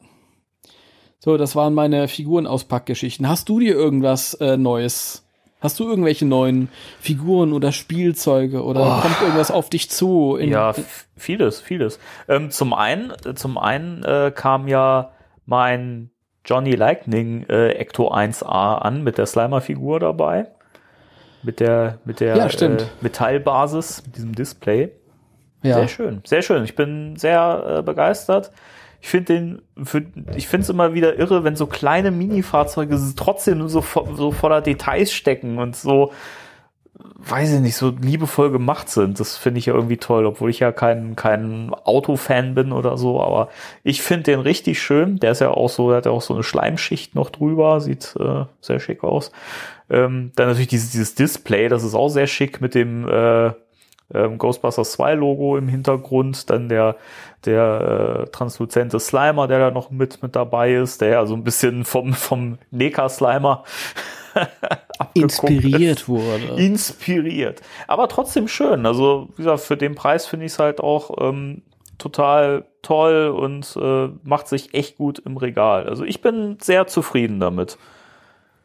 So, das waren meine Figurenauspackgeschichten. Hast du dir irgendwas äh, Neues? Hast du irgendwelche neuen Figuren oder Spielzeuge oder oh. kommt irgendwas auf dich zu? ja, vieles, vieles. Ähm, zum einen, zum einen äh, kam ja mein Johnny Lightning äh, Ecto 1A an mit der Slimer-Figur dabei. Mit der, mit der ja, äh, Metallbasis, mit diesem Display. Ja. Sehr schön, sehr schön. Ich bin sehr äh, begeistert ich finde den, für, ich finde es immer wieder irre, wenn so kleine Mini-Fahrzeuge trotzdem so, so voller Details stecken und so, weiß ich nicht, so liebevoll gemacht sind. Das finde ich ja irgendwie toll, obwohl ich ja kein, kein Autofan bin oder so, aber ich finde den richtig schön. Der ist ja auch so, der hat ja auch so eine Schleimschicht noch drüber, sieht äh, sehr schick aus. Ähm, dann natürlich dieses, dieses Display, das ist auch sehr schick mit dem äh, ähm, Ghostbusters 2 Logo im Hintergrund, dann der, der äh, transluzente Slimer, der da noch mit, mit dabei ist, der ja so ein bisschen vom, vom Neka Slimer [laughs] inspiriert wurde. Inspiriert. Aber trotzdem schön. Also, wie gesagt, für den Preis finde ich es halt auch ähm, total toll und äh, macht sich echt gut im Regal. Also ich bin sehr zufrieden damit.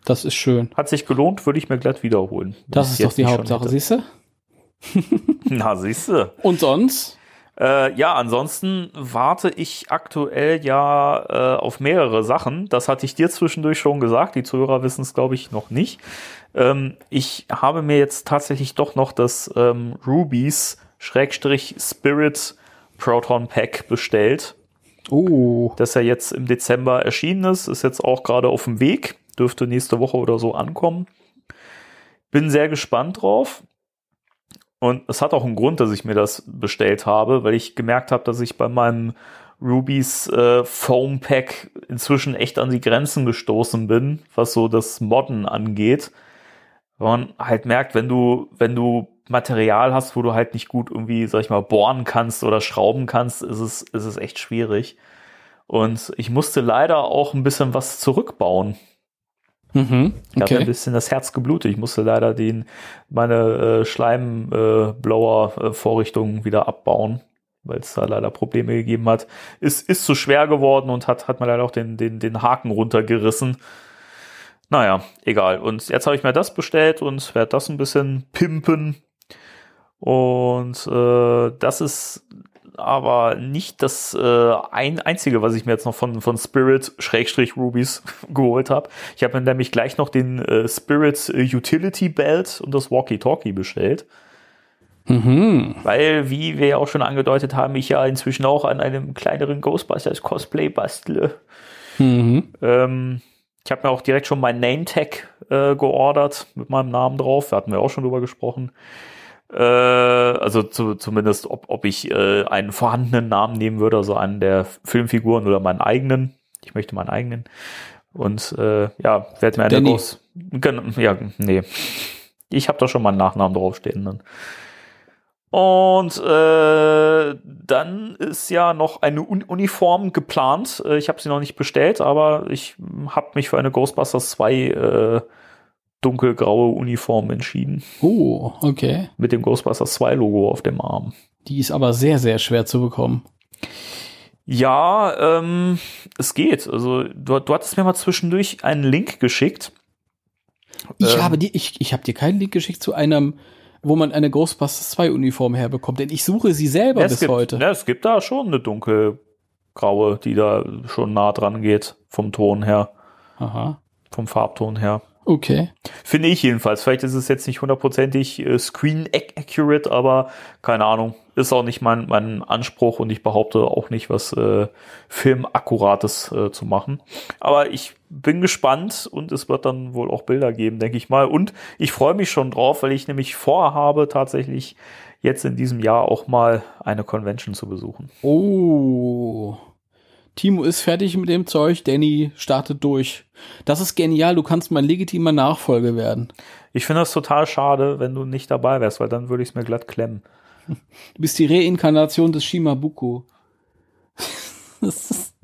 Das ist schön. Hat sich gelohnt, würde ich mir glatt wiederholen. Das ist doch die Hauptsache, siehst du? [laughs] Na, siehst du. Und sonst? Äh, ja, ansonsten warte ich aktuell ja äh, auf mehrere Sachen. Das hatte ich dir zwischendurch schon gesagt. Die Zuhörer wissen es, glaube ich, noch nicht. Ähm, ich habe mir jetzt tatsächlich doch noch das ähm, Rubies Schrägstrich Spirit Proton Pack bestellt. Oh. Das ja jetzt im Dezember erschienen ist. Ist jetzt auch gerade auf dem Weg. Dürfte nächste Woche oder so ankommen. Bin sehr gespannt drauf. Und es hat auch einen Grund, dass ich mir das bestellt habe, weil ich gemerkt habe, dass ich bei meinem Rubies äh, Foam Pack inzwischen echt an die Grenzen gestoßen bin, was so das Modden angeht. Weil man halt merkt, wenn du, wenn du Material hast, wo du halt nicht gut irgendwie, sag ich mal, bohren kannst oder schrauben kannst, ist es, ist es echt schwierig. Und ich musste leider auch ein bisschen was zurückbauen. Mhm, okay. Ich hatte ein bisschen das Herz geblutet. Ich musste leider den, meine äh, Schleimblower-Vorrichtung äh, wieder abbauen, weil es da leider Probleme gegeben hat. Ist, ist zu schwer geworden und hat, hat mir leider auch den, den, den Haken runtergerissen. Naja, egal. Und jetzt habe ich mir das bestellt und werde das ein bisschen pimpen. Und äh, das ist aber nicht das äh, ein, einzige, was ich mir jetzt noch von, von Spirit Schrägstrich Rubies [laughs] geholt habe. Ich habe mir nämlich gleich noch den äh, Spirit Utility Belt und das Walkie-Talkie bestellt. Mhm. Weil, wie wir ja auch schon angedeutet haben, ich ja inzwischen auch an einem kleineren Ghostbusters Cosplay bastle. Mhm. Ähm, ich habe mir auch direkt schon mein Name-Tag äh, geordert mit meinem Namen drauf. Da hatten wir auch schon drüber gesprochen. Äh, also zu, zumindest, ob, ob ich äh, einen vorhandenen Namen nehmen würde, also einen der Filmfiguren oder meinen eigenen. Ich möchte meinen eigenen. Und äh, ja, werde mir eine groß. Ja, nee. Ich habe da schon meinen Nachnamen draufstehen. Dann. Und äh, dann ist ja noch eine Un Uniform geplant. Äh, ich habe sie noch nicht bestellt, aber ich habe mich für eine Ghostbusters 2 äh, dunkelgraue Uniform entschieden. Oh, okay. Mit dem Ghostbusters 2 Logo auf dem Arm. Die ist aber sehr, sehr schwer zu bekommen. Ja, ähm, es geht. Also du, du hattest mir mal zwischendurch einen Link geschickt. Ich Ähm. habe die, ich, ich habe dir keinen Link geschickt zu einem, wo man eine Ghostbusters 2 Uniform herbekommt, denn ich suche sie selber bis gibt, heute. Ja, es gibt da schon eine dunkelgraue, die da schon nah dran geht vom Ton her, Aha. vom Farbton her. Okay. Finde ich jedenfalls. Vielleicht ist es jetzt nicht hundertprozentig äh, screen ac- accurate, aber keine Ahnung. Ist auch nicht mein, mein Anspruch und ich behaupte auch nicht, was äh, Filmakkurates äh, zu machen. Aber ich bin gespannt und es wird dann wohl auch Bilder geben, denke ich mal. Und ich freue mich schon drauf, weil ich nämlich vorhabe, tatsächlich jetzt in diesem Jahr auch mal eine Convention zu besuchen. Oh. Timo ist fertig mit dem Zeug, Danny startet durch. Das ist genial, du kannst mein legitimer Nachfolger werden. Ich finde das total schade, wenn du nicht dabei wärst, weil dann würde ich es mir glatt klemmen. Du bist die Reinkarnation des Shimabuku. [laughs] ist,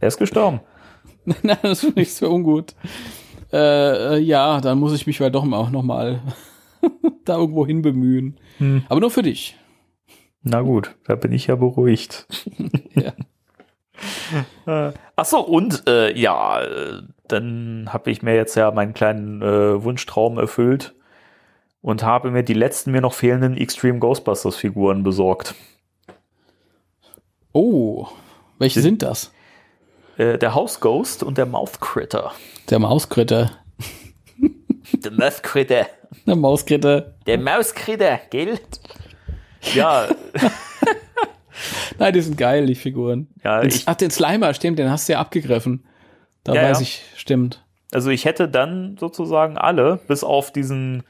Er ist gestorben. [laughs] nein, das finde ich so ungut. Äh, äh, ja, dann muss ich mich halt doch mal auch noch mal [laughs] da irgendwo hin bemühen. Hm. Aber nur für dich. Na gut, da bin ich ja beruhigt. Ja. Ach so, und äh, ja, dann habe ich mir jetzt ja meinen kleinen äh, Wunschtraum erfüllt und habe mir die letzten mir noch fehlenden Extreme Ghostbusters Figuren besorgt. Oh, welche sind das? Äh, der House Ghost und der Mouth Critter. Der Mauskritter. [laughs] Der Mouth Critter. Der Mauskritter. Der Mauskritter, gell? Ja, [laughs] Nein, die sind geil, die Figuren. ja Den- ich, Ach, den Slimer, stimmt, den hast du ja abgegriffen. Da Ja, weiß ja. ich, stimmt. also ich hätte dann sozusagen alle, bis auf diesen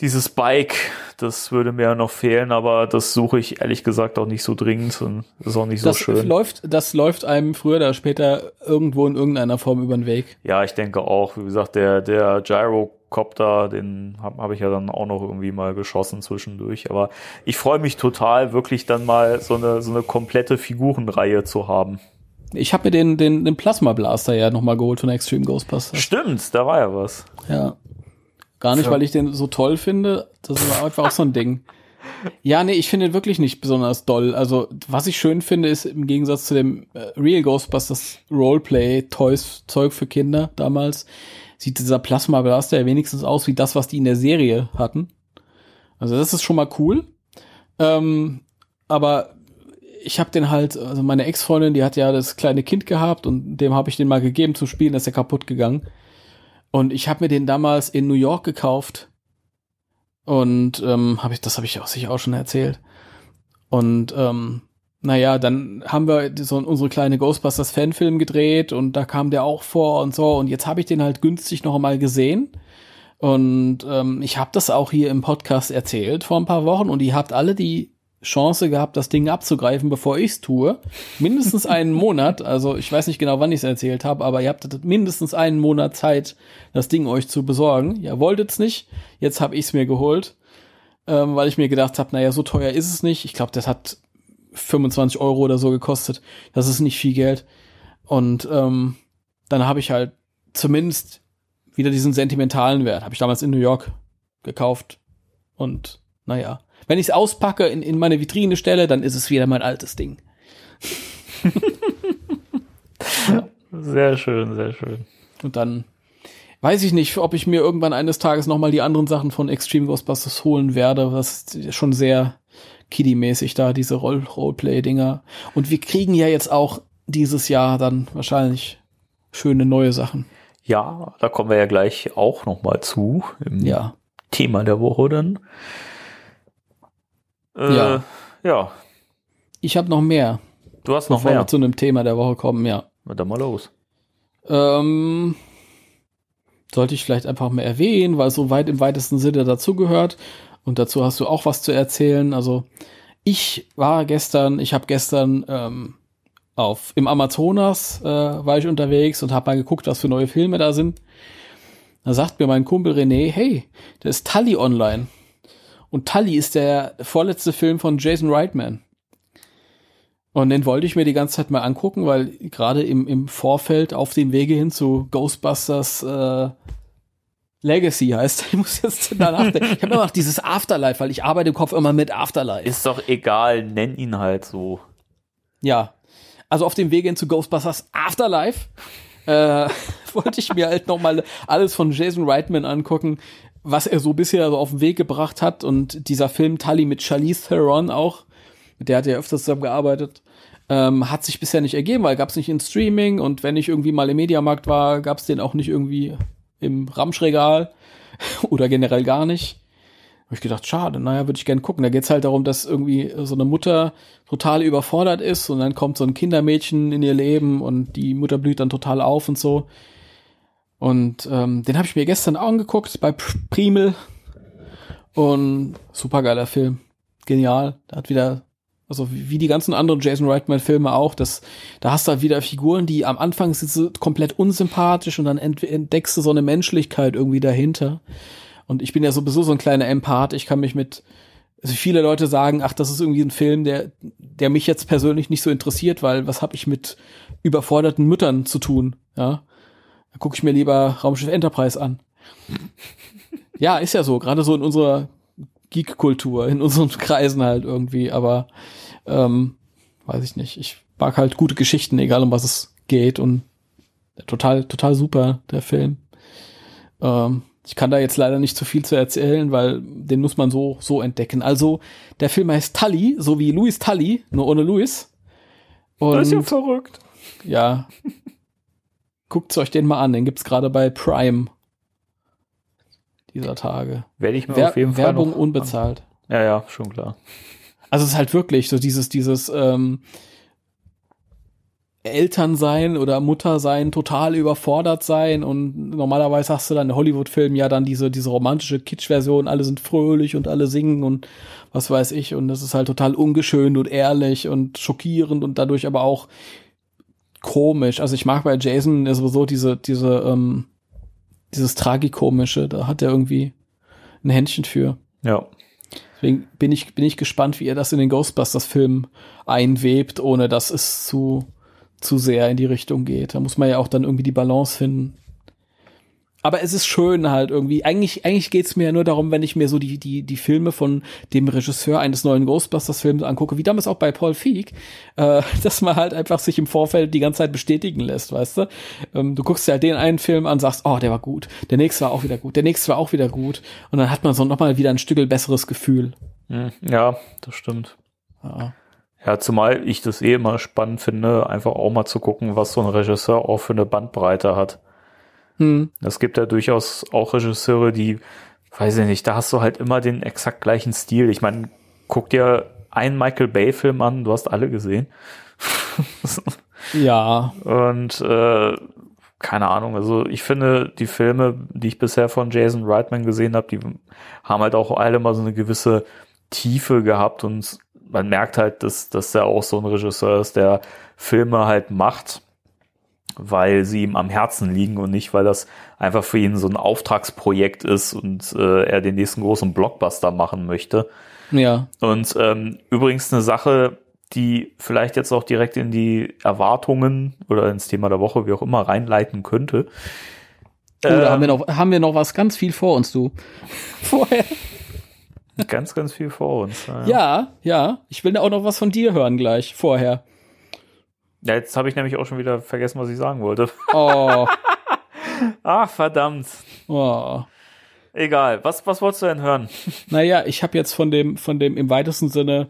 dieses Bike, das würde mir ja noch fehlen, aber das suche ich ehrlich gesagt auch nicht so dringend und ist auch nicht so Das schön. läuft, das läuft einem früher oder später irgendwo in irgendeiner Form über den Weg. Ja, ich denke auch. Wie gesagt, der, der Gyrocopter, den habe hab ich ja dann auch noch irgendwie mal geschossen zwischendurch. Aber ich freue mich total, wirklich dann mal so eine, so eine komplette Figurenreihe zu haben. Ich habe mir den, den, den Plasma Blaster ja nochmal geholt von Extreme Ghostbusters. Stimmt, da war ja was. Ja. Gar nicht, Ja. weil ich den so toll finde. Das war einfach auch so ein Ding. Ja, nee, ich finde den wirklich nicht besonders doll. Also, was ich schön finde, ist im Gegensatz zu dem äh, Real Ghostbusters Roleplay Toys Zeug für Kinder damals, sieht dieser Plasma Blaster ja wenigstens aus wie das, was die in der Serie hatten. Also, das ist schon mal cool. Ähm, aber ich habe den halt, also meine Ex-Freundin, die hat ja das kleine Kind gehabt und dem habe ich den mal gegeben zu spielen, ist er kaputt gegangen. Und ich habe mir den damals in New York gekauft. Und ähm, habe ich, das habe ich auch sicher auch schon erzählt. Und ähm, naja, dann haben wir so unsere kleine Ghostbusters Fanfilm gedreht und da kam der auch vor und so. Und jetzt habe ich den halt günstig noch einmal gesehen. Und ähm, ich habe das auch hier im Podcast erzählt vor ein paar Wochen und ihr habt alle die Chance gehabt, das Ding abzugreifen, bevor ich's tue. Mindestens einen Monat, also ich weiß nicht genau, wann ich es erzählt habe, aber ihr habt mindestens einen Monat Zeit, das Ding euch zu besorgen. Ihr wolltet's nicht, jetzt habe ich's mir geholt, ähm, weil ich mir gedacht habe, naja, so teuer ist es nicht. Ich glaube, das hat 25 Euro oder so gekostet. Das ist nicht viel Geld. Und ähm, dann habe ich halt zumindest wieder diesen sentimentalen Wert. Habe ich damals in New York gekauft. Und naja, wenn ich es auspacke, in, in meine Vitrine stelle, dann ist es wieder mein altes Ding. [laughs] Sehr schön, sehr schön. Und dann weiß ich nicht, ob ich mir irgendwann eines Tages nochmal die anderen Sachen von Extreme Ghostbusters holen werde. Das ist schon sehr kiddie-mäßig da, diese Roll Roleplay-Dinger. Und wir kriegen ja jetzt auch dieses Jahr dann wahrscheinlich schöne neue Sachen. Ja, da kommen wir ja gleich auch noch mal zu im Ja. Thema der Woche dann. Äh, Ja. Ja, Ich habe noch mehr, du hast noch bevor mehr. wir zu einem Thema der Woche kommen, ja. Na, dann mal los. Ähm, sollte ich vielleicht einfach mal erwähnen, weil so weit im weitesten Sinne dazugehört. Und dazu hast du auch was zu erzählen. Also ich war gestern, ich habe gestern ähm, auf im Amazonas äh, war ich unterwegs und habe mal geguckt, was für neue Filme da sind. Da sagt mir mein Kumpel René, hey, da ist Tully online. Und Tully ist der vorletzte Film von Jason Reitman. Und den wollte ich mir die ganze Zeit mal angucken, weil gerade im, im Vorfeld auf dem Wege hin zu Ghostbusters äh, Legacy heißt, [laughs] ich muss jetzt danach denken. Ich habe immer noch dieses Afterlife, weil ich arbeite im Kopf immer mit Afterlife. Ist doch egal, nenn ihn halt so. Ja. Also auf dem Weg hin zu Ghostbusters Afterlife äh, [laughs] wollte ich mir halt nochmal alles von Jason Reitman angucken, was er so bisher so auf den Weg gebracht hat. Und dieser Film Tully mit Charlize Theron auch, mit der hat er öfters zusammengearbeitet, ähm, hat sich bisher nicht ergeben, weil gab es nicht in Streaming und wenn ich irgendwie mal im Mediamarkt war, gab es den auch nicht irgendwie im Ramschregal [laughs] oder generell gar nicht. Habe ich gedacht, schade, naja, würde ich gerne gucken. Da geht's halt darum, dass irgendwie so eine Mutter total überfordert ist und dann kommt so ein Kindermädchen in ihr Leben und die Mutter blüht dann total auf und so. Und ähm, den habe ich mir gestern auch angeguckt bei Primel. Und super geiler Film. Genial. Da hat wieder, also wie die ganzen anderen Jason Reitman-Filme auch, das, da hast du halt wieder Figuren, die am Anfang sind so komplett unsympathisch und dann entdeckst du so eine Menschlichkeit irgendwie dahinter. Und ich bin ja sowieso so ein kleiner Empath. Ich kann mich mit, also viele Leute sagen, ach, das ist irgendwie ein Film, der, der mich jetzt persönlich nicht so interessiert, weil was habe ich mit überforderten Müttern zu tun? Ja, da gucke ich mir lieber Raumschiff Enterprise an. ja, ist ja so, gerade so in unserer Geek-Kultur, in unseren [laughs] Kreisen halt irgendwie. Aber ähm, weiß ich nicht. Ich mag halt gute Geschichten, egal um was es geht und total, total super der Film. Ähm, ich kann da jetzt leider nicht zu viel zu erzählen, weil den muss man so, so entdecken. Also, der Film heißt Tully, so wie Louis Tully, nur ohne Louis. Und, das ist ja verrückt. Ja. Guckt euch den mal an, den gibt's gerade bei Prime dieser Tage. Werde ich mir Wer auf jeden Fall Werbung unbezahlt. Ja, ja, schon klar. Also es ist halt wirklich so dieses, dieses ähm, Eltern sein oder Mutter sein, total überfordert sein und normalerweise hast du dann in Hollywood-Filmen ja dann diese, diese romantische Kitsch-Version, alle sind fröhlich und alle singen und was weiß ich und das ist halt total ungeschönt und ehrlich und schockierend und dadurch aber auch komisch. Also ich mag bei Jason sowieso diese, diese, ähm, dieses Tragikomische, da hat er irgendwie ein Händchen für. Ja. Deswegen bin ich, bin ich gespannt, wie er das in den Ghostbusters-Film einwebt, ohne dass es zu zu sehr in die Richtung geht. Da muss man ja auch dann irgendwie die Balance finden. Aber es ist schön halt irgendwie. Eigentlich, eigentlich geht's mir ja nur darum, wenn ich mir so die, die, die Filme von dem Regisseur eines neuen Ghostbusters-Films angucke, wie damals auch bei Paul Feig, äh, [laughs] dass man halt einfach sich im Vorfeld die ganze Zeit bestätigen lässt, weißt du? Ähm, du guckst dir halt den einen Film an, sagst, oh, der war gut. Der nächste war auch wieder gut. Der nächste war auch wieder gut. Und dann hat man so nochmal wieder ein Stück besseres Gefühl. Hm, ja, das stimmt. Ja. Ja, zumal ich das eh immer spannend finde, einfach auch mal zu gucken, was so ein Regisseur auch für eine Bandbreite hat. Hm. Es gibt ja durchaus auch Regisseure, die, weiß ich nicht, da hast du halt immer den exakt gleichen Stil. Ich meine, guck dir einen Michael Bay-Film an, du hast alle gesehen. [laughs] ja. Und äh, keine Ahnung, also ich finde, die Filme, die ich bisher von Jason Reitman gesehen habe, die haben halt auch alle mal so eine gewisse Tiefe gehabt und man merkt halt, dass, dass er auch so ein Regisseur ist, der Filme halt macht, weil sie ihm am Herzen liegen und nicht, weil das einfach für ihn so ein Auftragsprojekt ist und äh, er den nächsten großen Blockbuster machen möchte. Ja. Und ähm, übrigens eine Sache, die vielleicht jetzt auch direkt in die Erwartungen oder ins Thema der Woche, wie auch immer, reinleiten könnte. Oh, da haben wir, ähm, noch, haben wir noch was ganz viel vor uns, du. [laughs] Vorher. Ganz, ganz viel vor uns. Ja, ja. ja. Ich will auch noch was von dir hören gleich, vorher. Ja, jetzt habe ich nämlich auch schon wieder vergessen, was ich sagen wollte. [laughs] Oh. Ach, verdammt. Oh. Egal. Was, was wolltest du denn hören? [laughs] Naja, ich habe jetzt von dem, von dem im weitesten Sinne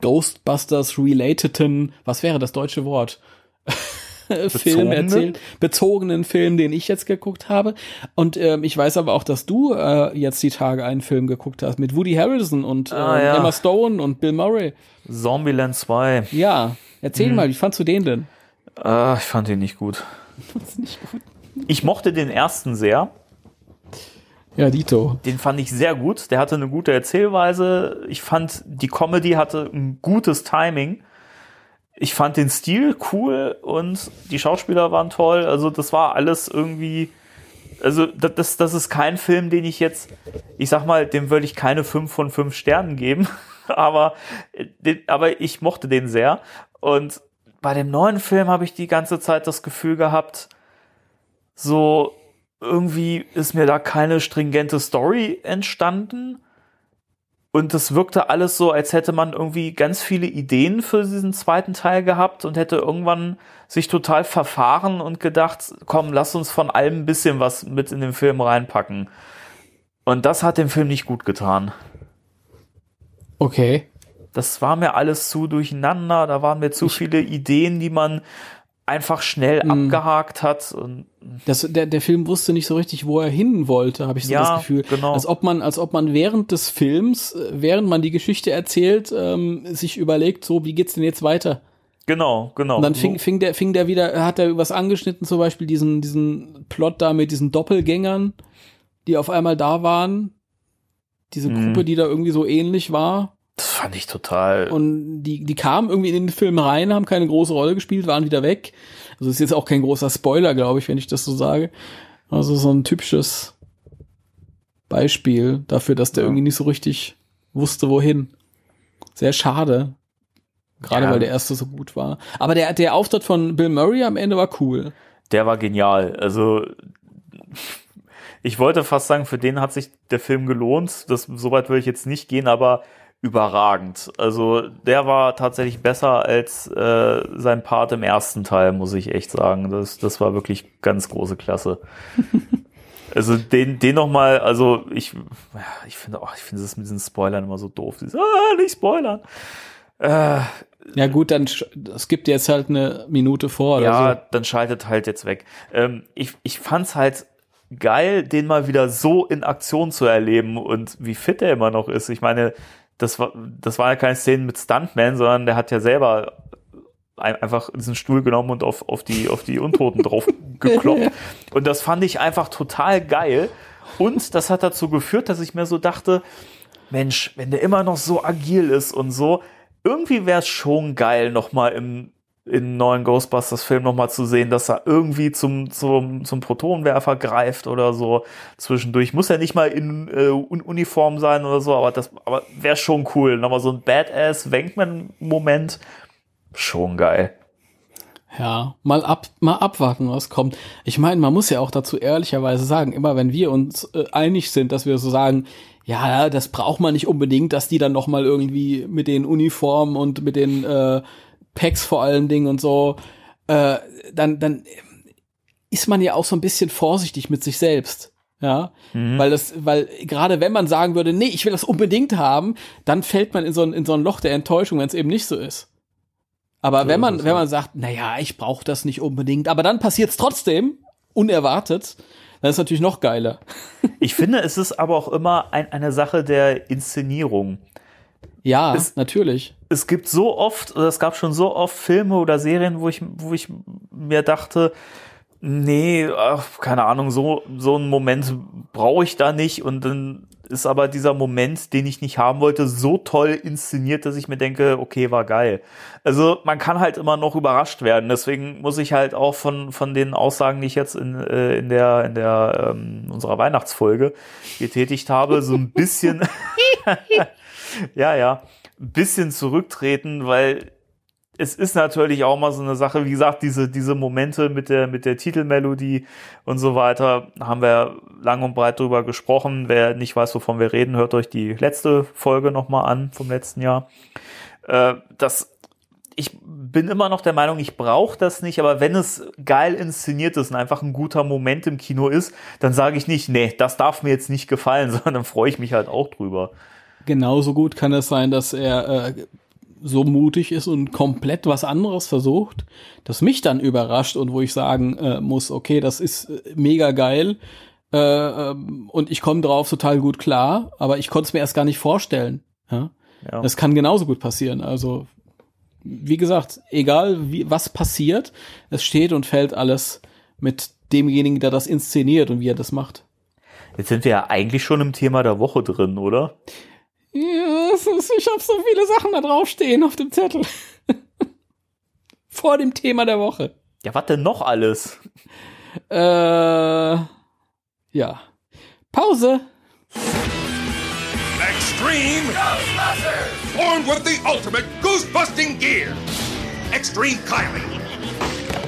Ghostbusters relateden, was wäre das deutsche Wort? [laughs] Film erzählt, bezogenen Film, den ich jetzt geguckt habe. Und ähm, ich weiß aber auch, dass du äh, jetzt die Tage einen Film geguckt hast mit Woody Harrelson und ah, äh, ja. Emma Stone und Bill Murray. Zombieland 2. Ja, erzähl hm. mal, wie fandst du den denn? Äh, ich fand ihn nicht gut. nicht gut. Ich mochte den ersten sehr. Ja, Dito. Den fand ich sehr gut. Der hatte eine gute Erzählweise. Ich fand, die Comedy hatte ein gutes Timing ich fand den Stil cool und die Schauspieler waren toll. Also das war alles irgendwie, also das, das ist kein Film, den ich jetzt, ich sag mal, dem würde ich keine 5 von 5 Sternen geben. [laughs] aber, aber ich mochte den sehr. Und bei dem neuen Film habe ich die ganze Zeit das Gefühl gehabt, so irgendwie ist mir da keine stringente Story entstanden. Und das wirkte alles so, als hätte man irgendwie ganz viele Ideen für diesen zweiten Teil gehabt und hätte irgendwann sich total verfahren und gedacht, komm, lass uns von allem ein bisschen was mit in den Film reinpacken. Und das hat dem Film nicht gut getan. Okay. Das war mir alles zu durcheinander, da waren mir zu viele Ideen, die man einfach schnell Mm. abgehakt hat. Und Das, der, der Film wusste nicht so richtig, wo er hin wollte, habe ich so Ja, das Gefühl. genau. Als ob man, als ob man während des Films, äh, während man die Geschichte erzählt, ähm, sich überlegt, so, wie geht's denn jetzt weiter? genau, genau. Und dann fing, fing der, fing der wieder, hat er was angeschnitten, zum Beispiel diesen, diesen Plot da mit diesen Doppelgängern, die auf einmal da waren. Diese Mhm. Gruppe, die da irgendwie so ähnlich war. Das fand ich total. Und die, die kamen irgendwie in den Film rein, haben keine große Rolle gespielt, waren wieder weg. Also ist jetzt auch kein großer Spoiler, glaube ich, wenn ich das so sage. Also so ein typisches Beispiel dafür, dass der Ja. irgendwie nicht so richtig wusste, wohin. Sehr schade. Gerade Ja. weil der erste so gut war. Aber der, der Auftritt von Bill Murray am Ende war cool. der war genial. Also ich wollte fast sagen, für den hat sich der Film gelohnt. Das soweit will ich jetzt nicht gehen, aber überragend. Also der war tatsächlich besser als äh, sein Part im ersten Teil, muss ich echt sagen. Das, das war wirklich ganz große Klasse. [laughs] Also den, den noch mal, also ich, ich finde, oh, ich finde das mit diesen Spoilern immer so doof. Dieses, ah, nicht spoilern. Äh, Ja gut, dann es gibt jetzt halt eine Minute vor oder ja, so. dann schaltet halt jetzt weg. Ähm, ich, ich fand's halt geil, den mal wieder so in Aktion zu erleben und wie fit er immer noch ist. Ich meine, das war, das war ja keine Szene mit Stuntman, sondern der hat ja selber ein, einfach diesen Stuhl genommen und auf, auf die, auf die Untoten drauf [laughs] gekloppt. Und das fand ich einfach total geil. Und das hat dazu geführt, dass ich mir so dachte, Mensch, wenn der immer noch so agil ist und so, irgendwie wäre es schon geil, nochmal im, im neuen Ghostbusters-Film nochmal zu sehen, dass er irgendwie zum, zum, zum Protonenwerfer greift oder so zwischendurch. Muss ja nicht mal in äh, Un- Uniform sein oder so, aber das aber wäre schon cool. Nochmal so ein Badass-Wankman-Moment. Schon geil. Ja, mal ab, mal abwarten, was kommt. Ich meine, man muss ja auch dazu ehrlicherweise sagen, immer wenn wir uns äh, einig sind, dass wir so sagen, ja, ja, das braucht man nicht unbedingt, dass die dann noch mal irgendwie mit den Uniformen und mit den äh, Packs vor allen Dingen und so, äh, dann, dann ist man ja auch so ein bisschen vorsichtig mit sich selbst. Ja, weil das, weil gerade wenn man sagen würde, nee, ich will das unbedingt haben, dann fällt man in so ein, in so ein Loch der Enttäuschung, wenn es eben nicht so ist. Aber So wenn man, wenn man sagt, naja, ich brauche das nicht unbedingt, aber dann passiert es trotzdem, unerwartet, dann ist natürlich noch geiler. [laughs] Ich finde, es ist aber auch immer ein, eine Sache der Inszenierung. Ja, Es- natürlich. Es gibt so oft, oder es gab schon so oft Filme oder Serien, wo ich, wo ich mir dachte, nee, ach, keine Ahnung, so, so einen Moment brauche ich da nicht. Und dann ist aber dieser Moment, den ich nicht haben wollte, so toll inszeniert, dass ich mir denke, okay, war geil. Also man kann halt immer noch überrascht werden. Deswegen muss ich halt auch von, von den Aussagen, die ich jetzt in, äh, in der, in der ähm, unserer Weihnachtsfolge getätigt habe, so ein bisschen [laughs] [laughs] ja, ja, bisschen zurücktreten, weil es ist natürlich auch mal so eine Sache, wie gesagt, diese, diese Momente mit der, mit der Titelmelodie und so weiter, haben wir lang und breit drüber gesprochen. Wer nicht weiß, wovon wir reden, hört euch die letzte Folge nochmal an vom letzten Jahr. Äh, das, ich bin immer noch der Meinung, ich brauche das nicht, aber wenn es geil inszeniert ist und einfach ein guter Moment im Kino ist, dann sage ich nicht, nee, das darf mir jetzt nicht gefallen, [laughs] sondern dann freue ich mich halt auch drüber. Genauso gut kann es sein, dass er äh, so mutig ist und komplett was anderes versucht, das mich dann überrascht und wo ich sagen äh, muss, okay, das ist äh, mega geil äh, ähm, und ich komme drauf total gut klar, aber ich konnte es mir erst gar nicht vorstellen. Ja? Ja. Das kann genauso gut passieren. Also wie gesagt, egal wie was passiert, es steht und fällt alles mit demjenigen, der das inszeniert und wie er das macht. Jetzt sind wir ja eigentlich schon im Thema der Woche drin, oder? Ja, [laughs] ich habe so viele Sachen da draufstehen auf dem Zettel. [laughs] Vor dem Thema der Woche. Ja, was denn noch alles? Äh, ja. Pause. Extreme Formed with the ultimate goose-busting gear. Extreme Kylie.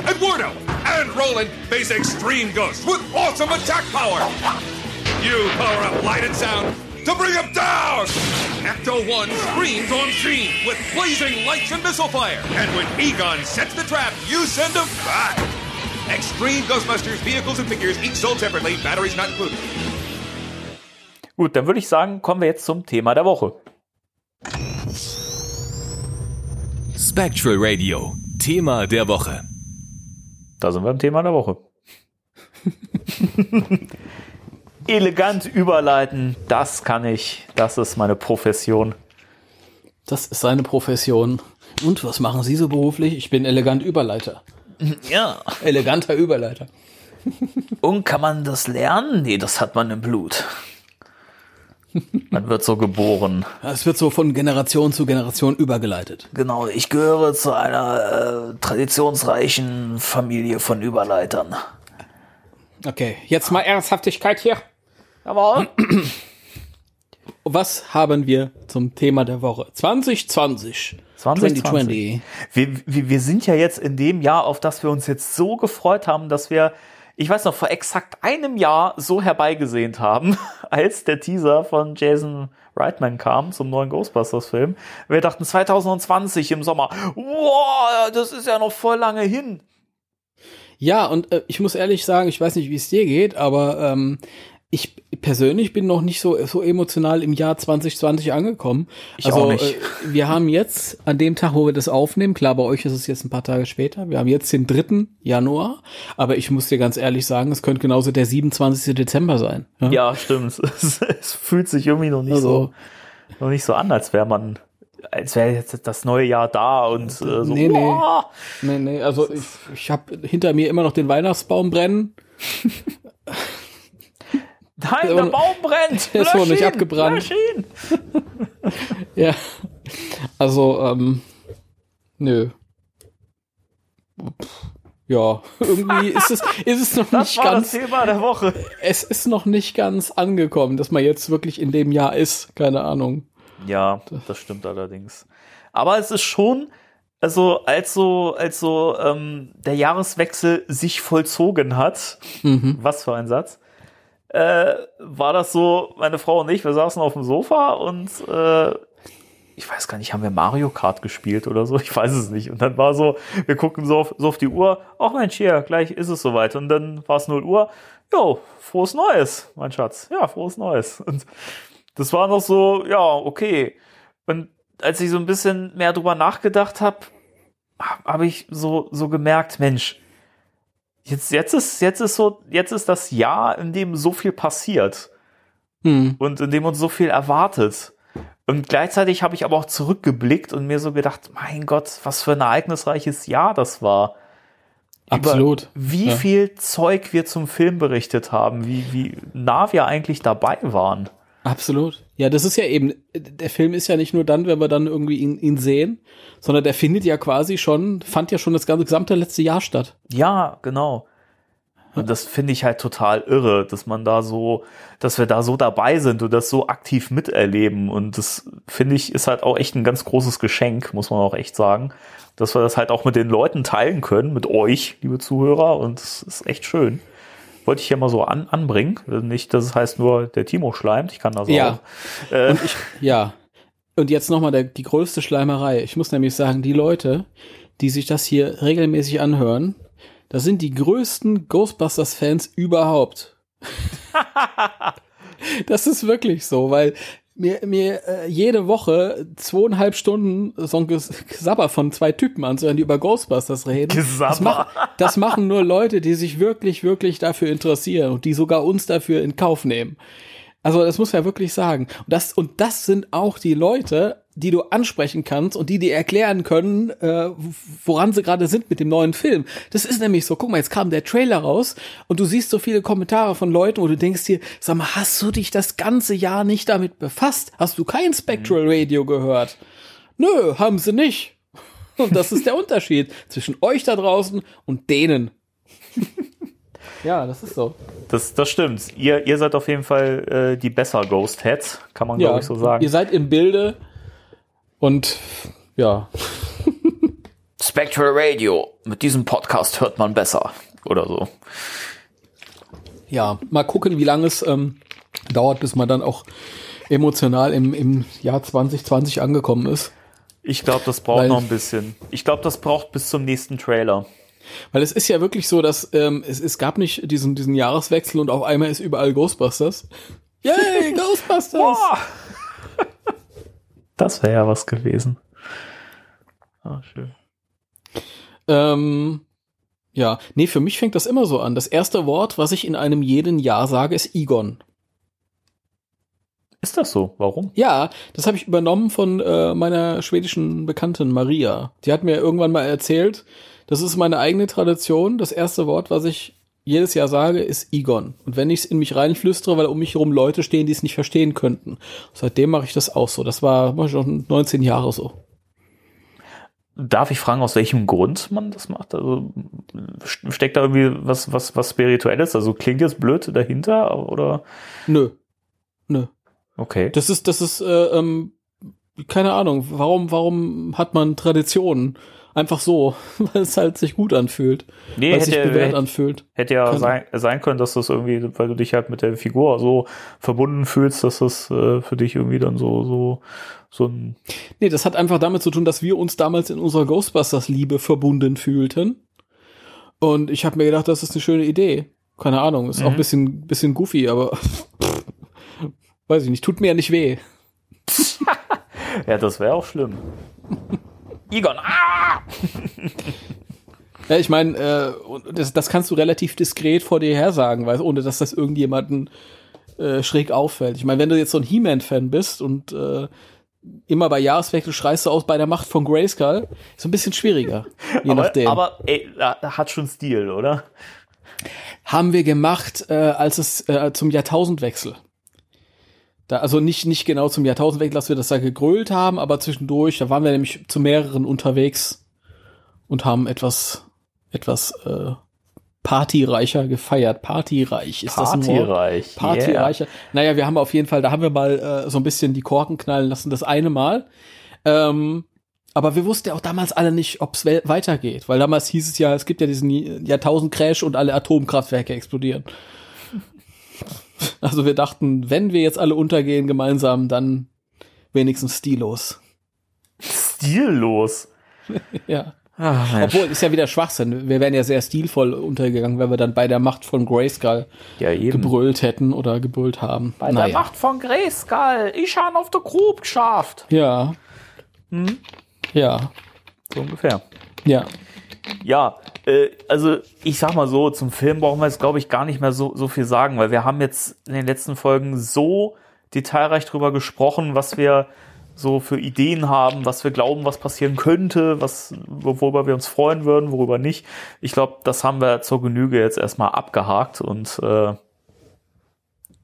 Eduardo and Roland face Extreme Ghost with awesome attack power. You power up light and sound. To bring him down! Ecto 1 screams on scene with blazing lights and missile fire. And when Egon sets the trap, you send him back. Extreme Ghostbusters vehicles and figures each sold separately, batteries not included. Gut, dann würde ich sagen, kommen wir jetzt zum Thema der Woche. Spectral Radio, Thema der Woche. Da sind wir im Thema der Woche. [laughs] Elegant überleiten, das kann ich. Das ist meine Profession. Das ist seine Profession. Und was machen Sie so beruflich? Ich bin elegant Überleiter. [laughs] Ja. Eleganter Überleiter. [laughs] Und kann man das lernen? Nee, das hat man im Blut. Man wird so geboren. Es wird so von Generation zu Generation übergeleitet. Genau, ich gehöre zu einer äh, traditionsreichen Familie von Überleitern. Okay, jetzt mal Ernsthaftigkeit hier. Jawohl. Was haben wir zum Thema der Woche? 2020. 2020. Wir, wir, wir sind ja jetzt in dem Jahr, auf das wir uns jetzt so gefreut haben, dass wir, ich weiß noch, vor exakt einem Jahr so herbeigesehnt haben, [laughs] als der Teaser von Jason Reitman kam zum neuen Ghostbusters-Film. Wir dachten 2020 im Sommer, wow, das ist ja noch voll lange hin. Ja, und äh, ich muss ehrlich sagen, ich weiß nicht, wie es dir geht, aber ähm, ich persönlich bin noch nicht so, so emotional im Jahr 2020 angekommen. Ich also, auch nicht. Äh, wir haben jetzt, an dem Tag, wo wir das aufnehmen, klar, bei euch ist es jetzt ein paar Tage später, wir haben jetzt den 3. Januar, aber ich muss dir ganz ehrlich sagen, es könnte genauso der 27. Dezember sein. Ja, Ja, stimmt. [laughs] Es, es fühlt sich irgendwie noch nicht Also- so, noch nicht so an, als wäre man, als wäre jetzt das neue Jahr da und äh, so. Nee, nee. wow. Nee, nee, also ich, ich habe hinter mir immer noch den Weihnachtsbaum brennen. [laughs] Nein, Der Baum brennt. [laughs] der ist noch Lösch nicht ihn, abgebrannt. [laughs] Ja. Also, ähm, nö. Ja, [laughs] irgendwie ist es, ist es noch Das nicht war das ganz, Thema der Woche. es ist noch nicht ganz angekommen, dass man jetzt wirklich in dem Jahr ist. Keine Ahnung. Ja, das stimmt allerdings. Aber es ist schon, also als so, als so ähm, der Jahreswechsel sich vollzogen hat, was für ein Satz, äh, war das so, meine Frau und ich, wir saßen auf dem Sofa und äh, ich weiß gar nicht, haben wir Mario Kart gespielt oder so? Ich weiß es nicht. Und dann war so, wir gucken so auf, so auf die Uhr, ach Mensch, hier, gleich ist es soweit. Und dann war es 0 Uhr, jo, frohes Neues, mein Schatz. Ja, frohes Neues. Und das war noch so, ja, okay. Und als ich so ein bisschen mehr drüber nachgedacht habe, habe ich so, so gemerkt, Mensch, jetzt, jetzt ist, jetzt ist so, jetzt ist das Jahr, in dem so viel passiert Hm. und in dem uns so viel erwartet. Und gleichzeitig habe ich aber auch zurückgeblickt und mir so gedacht, mein Gott, was für ein ereignisreiches Jahr das war. Absolut. Über wie Ja. viel Zeug wir zum Film berichtet haben, wie, wie nah wir eigentlich dabei waren. Absolut. Ja, das ist ja eben, der Film ist ja nicht nur dann, wenn wir dann irgendwie ihn, ihn sehen, sondern der findet ja quasi schon, fand ja schon das ganze gesamte letzte Jahr statt. Ja, genau. Und das finde ich halt total irre, dass man da so, dass wir da so dabei sind und das so aktiv miterleben. Und das finde ich ist halt auch echt ein ganz großes Geschenk, muss man auch echt sagen, dass wir das halt auch mit den Leuten teilen können, mit euch, liebe Zuhörer. Und es ist echt schön. Wollte ich hier mal so an, anbringen. Nicht, dass es heißt nur, der Timo schleimt. Ich kann das Ja. auch. Äh, Und ich, ja. Und jetzt nochmal die größte Schleimerei. Ich muss nämlich sagen, die Leute, die sich das hier regelmäßig anhören, das sind die größten Ghostbusters-Fans überhaupt. [laughs] das ist wirklich so, weil mir, mir äh, jede Woche zweieinhalb Stunden so ein Ges- Gesabber von zwei Typen anzuhören, die über Ghostbusters reden. Gesabber. Das, mach, das machen nur Leute, die sich wirklich, wirklich dafür interessieren und die sogar uns dafür in Kauf nehmen. Also das muss man ja wirklich sagen. Und das, und das sind auch die Leute, die du ansprechen kannst und die dir erklären können, äh, woran sie gerade sind mit dem neuen Film. Das ist nämlich so, guck mal, jetzt kam der Trailer raus und du siehst so viele Kommentare von Leuten, wo du denkst dir, sag mal, hast du dich das ganze Jahr nicht damit befasst? Hast du kein Spectral Radio gehört? Nö, haben sie nicht. Und das ist der [laughs] Unterschied zwischen euch da draußen und denen. [laughs] ja, das ist so. das, das stimmt. Ihr, ihr seid auf jeden Fall äh, die besser Ghost Heads, kann man glaube ich so sagen. Ihr seid im Bilde und ja, Spectral Radio. Mit diesem Podcast hört man besser. Oder so. ja, mal gucken, wie lange es ähm, dauert, bis man dann auch emotional im, im Jahr 2020 angekommen ist. Ich glaube, das braucht Weil- noch ein bisschen. Ich glaube, das braucht bis zum nächsten Trailer. Weil es ist ja wirklich so, dass ähm, es, es gab nicht diesen, diesen Jahreswechsel und auf einmal ist überall Ghostbusters. Yay, [laughs] Ghostbusters! Das wäre ja was gewesen. Ah, schön. Ähm, ja, nee, für mich fängt das immer so an. Das erste Wort, was ich in einem jeden Jahr sage, ist Egon. Ist das so? Warum? Ja, das habe ich übernommen von äh, meiner schwedischen Bekanntin Maria. Die hat mir irgendwann mal erzählt, das ist meine eigene Tradition. Das erste Wort, was ich jedes Jahr sage, ist Egon. Und wenn ich es in mich reinflüstere, weil um mich herum Leute stehen, die es nicht verstehen könnten. Seitdem mache ich das auch so. Das war schon 19 Jahre so. Darf ich fragen, aus welchem Grund man das macht? Also st- steckt da irgendwie was, was, was Spirituelles? Also klingt jetzt blöd dahinter oder? Nö. Nö. Okay. Das ist, das ist, äh, ähm, keine Ahnung, warum, warum hat man Traditionen? Einfach so, [laughs] weil es halt sich gut anfühlt, Nee, weil es sich hätte, bewährt hätte, anfühlt. hätte ja sein, sein können, dass das irgendwie, weil du dich halt mit der Figur so verbunden fühlst, dass das äh, für dich irgendwie dann so, so, so ein. Nee, das hat einfach damit zu tun, dass wir uns damals in unserer Ghostbusters-Liebe verbunden fühlten. Und ich habe mir gedacht, das ist eine schöne Idee. Keine Ahnung, ist auch Mhm. ein bisschen, bisschen goofy, aber [laughs] weiß ich nicht, tut mir ja nicht weh. [laughs] Ja, das wäre auch schlimm. Egon, ah! Ja, ich meine, äh, das, das kannst du relativ diskret vor dir her sagen, weil, ohne dass das irgendjemanden äh, schräg auffällt. Ich meine, wenn du jetzt so ein He-Man-Fan bist und äh, immer bei Jahreswechsel schreist du aus bei der Macht von Grayskull, ist ein bisschen schwieriger. Je aber, nachdem. aber ey, hat schon Stil, oder? haben wir gemacht, äh, als es äh, zum Jahrtausendwechsel. Da, also nicht, nicht genau zum Jahrtausendwechsel, dass wir das da gegrölt haben, aber zwischendurch, da waren wir nämlich zu mehreren unterwegs und haben etwas, etwas äh, partyreicher gefeiert. Partyreich ist das ein Wort? Partyreich. Partyreicher. Naja, wir haben auf jeden Fall, da haben wir mal äh, so ein bisschen die Korken knallen lassen, das eine Mal. Ähm, aber wir wussten ja auch damals alle nicht, ob es weitergeht, weil damals hieß es ja, es gibt ja diesen Jahrtausend-Crash und alle Atomkraftwerke explodieren. [laughs] Also wir dachten, wenn wir jetzt alle untergehen gemeinsam, dann wenigstens stillos. Stillos. [laughs] Ja. Ach, Mensch. Obwohl, ist ja wieder Schwachsinn. Wir wären ja sehr stilvoll untergegangen, wenn wir dann bei der Macht von Grayskull ja, gebrüllt hätten oder gebrüllt haben. Bei der Macht von Grayskull. Ich habe auf der Grub geschafft. Ja. Ja. So ungefähr. Ja. Ja, äh, also ich sag mal so, zum Film brauchen wir jetzt, glaube ich, gar nicht mehr so, so viel sagen, weil wir haben jetzt in den letzten Folgen so detailreich drüber gesprochen, was wir so für Ideen haben, was wir glauben, was passieren könnte, was, worüber wir uns freuen würden, worüber nicht. Ich glaube, das haben wir zur Genüge jetzt erstmal abgehakt und äh,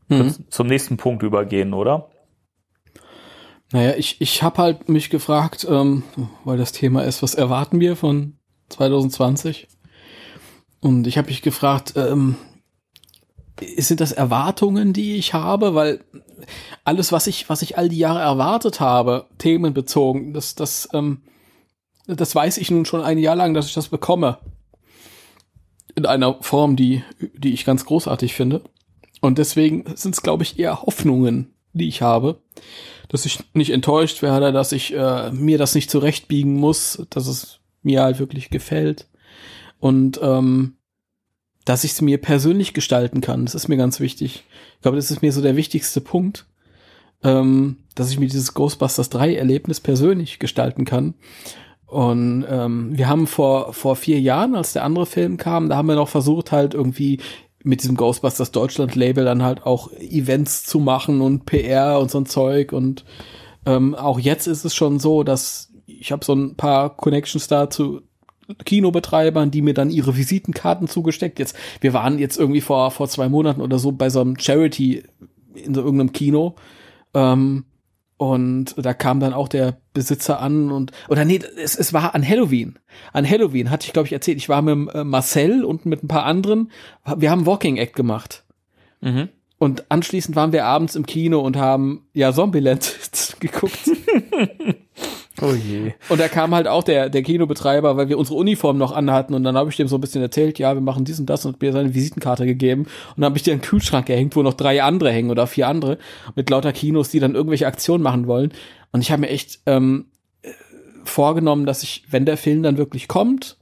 Mhm. zum nächsten Punkt übergehen, oder? Naja, ich, ich habe halt mich gefragt, ähm, weil das Thema ist, was erwarten wir von 2020? Und ich habe mich gefragt, ähm, sind das Erwartungen, die ich habe? Weil alles, was ich, was ich all die Jahre erwartet habe, themenbezogen, das, das, ähm, das weiß ich nun schon ein Jahr lang, dass ich das bekomme. In einer Form, die, die ich ganz großartig finde. Und deswegen sind es, glaube ich, eher Hoffnungen, die ich habe dass ich nicht enttäuscht werde, dass ich äh, mir das nicht zurechtbiegen muss, dass es mir halt wirklich gefällt und ähm, dass ich es mir persönlich gestalten kann. Das ist mir ganz wichtig. Ich glaube, das ist mir so der wichtigste Punkt, ähm, dass ich mir dieses Ghostbusters 3 Erlebnis persönlich gestalten kann. Und ähm, wir haben vor vor vier Jahren, als der andere Film kam, da haben wir noch versucht halt irgendwie mit diesem Ghostbusters Deutschland Label dann halt auch Events zu machen und PR und so ein Zeug und ähm, auch jetzt ist es schon so, dass ich habe so ein paar Connections da zu Kinobetreibern, die mir dann ihre Visitenkarten zugesteckt. Jetzt, wir waren jetzt irgendwie vor vor zwei Monaten oder so bei so einem Charity in so irgendeinem Kino ähm, und da kam dann auch der Besitzer an und, oder nee, es, es war an Halloween. An Halloween hatte ich, glaube ich, erzählt, ich war mit äh, Marcel und mit ein paar anderen, wir haben Walking Act gemacht. Mhm. Und anschließend waren wir abends im Kino und haben, ja, Zombieland [laughs] geguckt. [laughs] Oh je. Und da kam halt auch der, der Kinobetreiber, weil wir unsere Uniform noch anhatten und dann habe ich dem so ein bisschen erzählt, ja, wir machen dies und das und mir seine Visitenkarte gegeben und dann habe ich dir einen Kühlschrank gehängt, wo noch drei andere hängen oder vier andere mit lauter Kinos, die dann irgendwelche Aktionen machen wollen. Und ich habe mir echt ähm, äh, vorgenommen, dass ich, wenn der Film dann wirklich kommt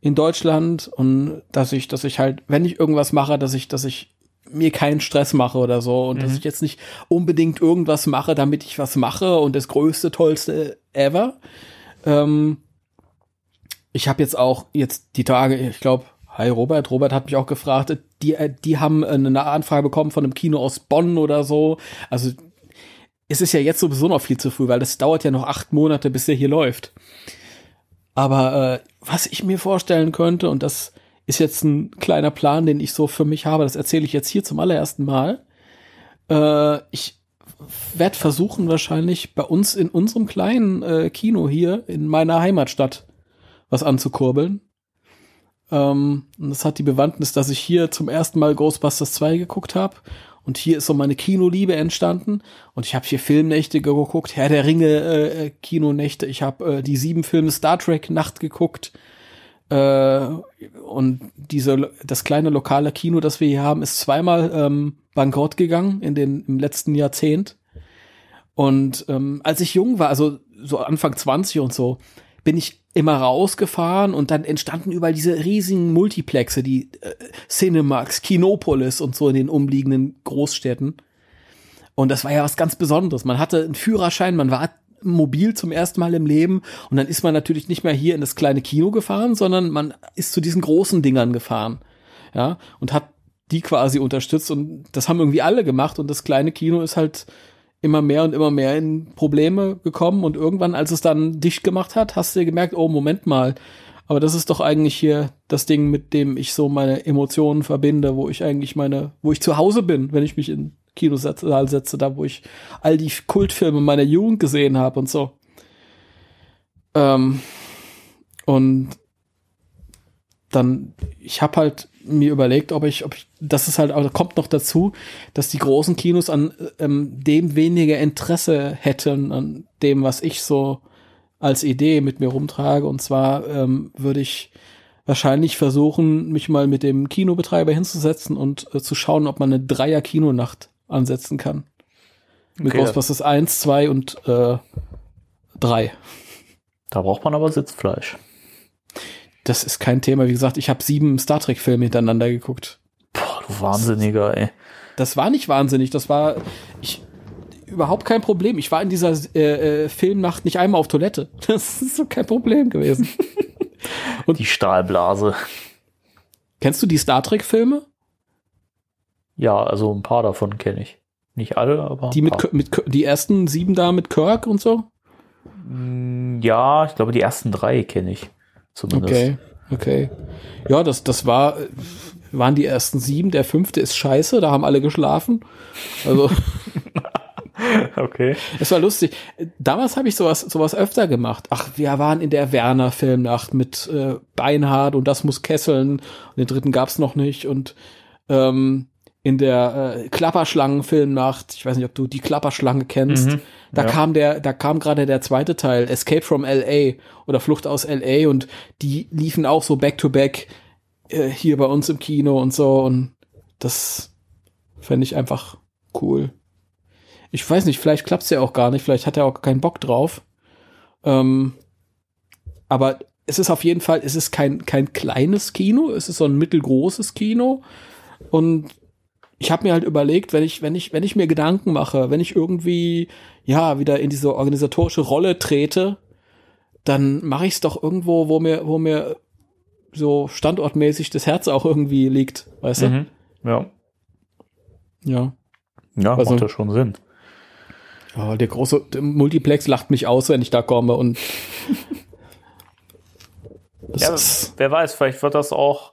in Deutschland und dass ich, dass ich halt, wenn ich irgendwas mache, dass ich, dass ich mir keinen Stress mache oder so und dass ich jetzt nicht unbedingt irgendwas mache, damit ich was mache und das größte, tollste ever. Ähm, ich habe jetzt auch jetzt die Tage, ich glaube, hi Robert, Robert hat mich auch gefragt, die, äh, die haben eine Anfrage bekommen von einem Kino aus Bonn oder so. Also es ist ja jetzt sowieso noch viel zu früh, weil das dauert ja noch acht Monate, bis der hier läuft. Aber äh, was ich mir vorstellen könnte, und das ist jetzt ein kleiner Plan, den ich so für mich habe. Das erzähle ich jetzt hier zum allerersten Mal. Äh, ich werde versuchen, wahrscheinlich bei uns in unserem kleinen äh, Kino hier in meiner Heimatstadt was anzukurbeln. Ähm, das hat die Bewandtnis, dass ich hier zum ersten Mal Ghostbusters 2 geguckt habe. Und hier ist so meine Kinoliebe entstanden. Und ich habe hier Filmnächte geguckt, Herr der Ringe äh, Kinonächte. Ich habe äh, die sieben Filme Star Trek Nacht geguckt. Äh, und diese, das kleine lokale Kino, das wir hier haben, ist zweimal ähm, bankrott gegangen in den, im letzten Jahrzehnt. Und ähm, als ich jung war, also so Anfang 20 und so, bin ich immer rausgefahren und dann entstanden überall diese riesigen Multiplexe, die äh, Cinemax, Kinopolis und so in den umliegenden Großstädten. Und das war ja was ganz Besonderes. Man hatte einen Führerschein, man war mobil zum ersten Mal im Leben. Und dann ist man natürlich nicht mehr hier in das kleine Kino gefahren, sondern man ist zu diesen großen Dingern gefahren. Ja, und hat die quasi unterstützt. Und das haben irgendwie alle gemacht. Und das kleine Kino ist halt immer mehr und immer mehr in Probleme gekommen. Und irgendwann, als es dann dicht gemacht hat, hast du gemerkt, oh, Moment mal, aber das ist doch eigentlich hier das Ding, mit dem ich so meine Emotionen verbinde, wo ich eigentlich meine, wo ich zu Hause bin, wenn ich mich in Kinosaal setze, da wo ich all die Kultfilme meiner Jugend gesehen habe und so. Ähm, und dann, ich habe halt mir überlegt, ob ich, ob ich, das ist halt, aber kommt noch dazu, dass die großen Kinos an ähm, dem weniger Interesse hätten, an dem, was ich so als Idee mit mir rumtrage. Und zwar ähm, würde ich wahrscheinlich versuchen, mich mal mit dem Kinobetreiber hinzusetzen und äh, zu schauen, ob man eine Dreier-Kinonacht ansetzen kann. Mit Okay. Ghostbusters 1, 2 und äh, 3. Da braucht man aber Sitzfleisch. Das ist kein Thema. Wie gesagt, ich habe sieben Star Trek-Filme hintereinander geguckt. Boah, du Wahnsinniger, ey. Das war nicht wahnsinnig. Das war ich, überhaupt kein Problem. Ich war in dieser äh, äh, Filmnacht nicht einmal auf Toilette. [laughs] Das ist so kein Problem gewesen. [laughs] Die Stahlblase. Kennst du die Star Trek-Filme? Ja, also ein paar davon kenne ich. Nicht alle, aber. Die mit, mit die ersten sieben da mit Kirk und so? Ja, ich glaube, die ersten drei kenne ich. Zumindest. Okay, okay. Ja, das, das war, waren die ersten sieben. Der fünfte ist scheiße, da haben alle geschlafen. Also, [laughs] Okay. es war lustig. Damals habe ich sowas, sowas öfter gemacht. Ach, wir waren in der Werner-Filmnacht mit äh, Beinhard und das muss kesseln. Und den dritten gab's noch nicht. Und ähm, in der äh, Klapperschlangen-Filmnacht, ich weiß nicht, ob du die Klapperschlange kennst, Mhm, da ja. kam der, da kam gerade der zweite Teil, Escape from LA oder Flucht aus LA und die liefen auch so back to back äh, hier bei uns im Kino und so und das fände ich einfach cool. Ich weiß nicht, vielleicht klappt's ja auch gar nicht, vielleicht hat er auch keinen Bock drauf. Ähm, aber es ist auf jeden Fall, es ist kein, kein kleines Kino, es ist so ein mittelgroßes Kino. Und ich habe mir halt überlegt, wenn ich, wenn ich, wenn ich mir Gedanken mache, wenn ich irgendwie ja wieder in diese organisatorische Rolle trete, dann mache ich es doch irgendwo, wo mir, wo mir so standortmäßig das Herz auch irgendwie liegt, weißt du? Mhm. Ja. Ja. Ja, Also- macht ja schon Sinn. Oh, der große der Multiplex lacht mich aus, wenn ich da komme und Ja, wer weiß, vielleicht wird das auch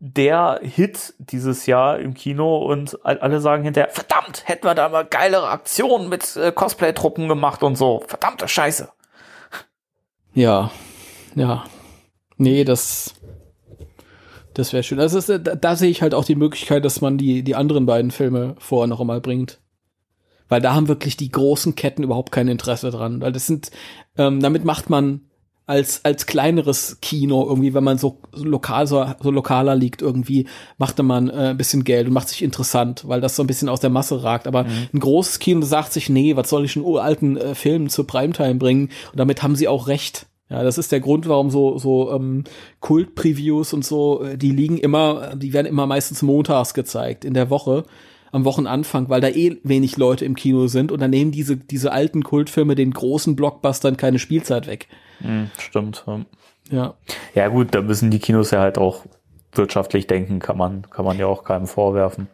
der Hit dieses Jahr im Kino und all- alle sagen hinterher, verdammt, hätten wir da mal geilere Aktionen mit äh, Cosplay-Truppen gemacht und so. Verdammte Scheiße. ja, ja. Nee, das, das wäre schön. Also da, da sehe ich halt auch die Möglichkeit, dass man die, die anderen beiden Filme vorher noch einmal bringt. Weil da haben wirklich die großen Ketten überhaupt kein Interesse dran. Weil das sind, ähm, damit macht man als, als kleineres Kino irgendwie, wenn man so, so lokal, so, so lokaler liegt irgendwie, machte man äh, ein bisschen Geld und macht sich interessant, weil das so ein bisschen aus der Masse ragt. Aber Mhm. ein großes Kino sagt sich, nee, was soll ich einen uralten äh, Film zur Primetime bringen? Und damit haben sie auch recht. Ja, das ist der Grund, warum so, so ähm, Kult-Previews und so, äh, die liegen immer, die werden immer meistens montags gezeigt, in der Woche, am Wochenanfang, weil da eh wenig Leute im Kino sind und dann nehmen diese, diese alten Kultfilme den großen Blockbustern keine Spielzeit weg. Hm, stimmt. ja. Ja. Ja gut, da müssen die Kinos ja halt auch wirtschaftlich denken, kann man, kann man ja auch keinem vorwerfen.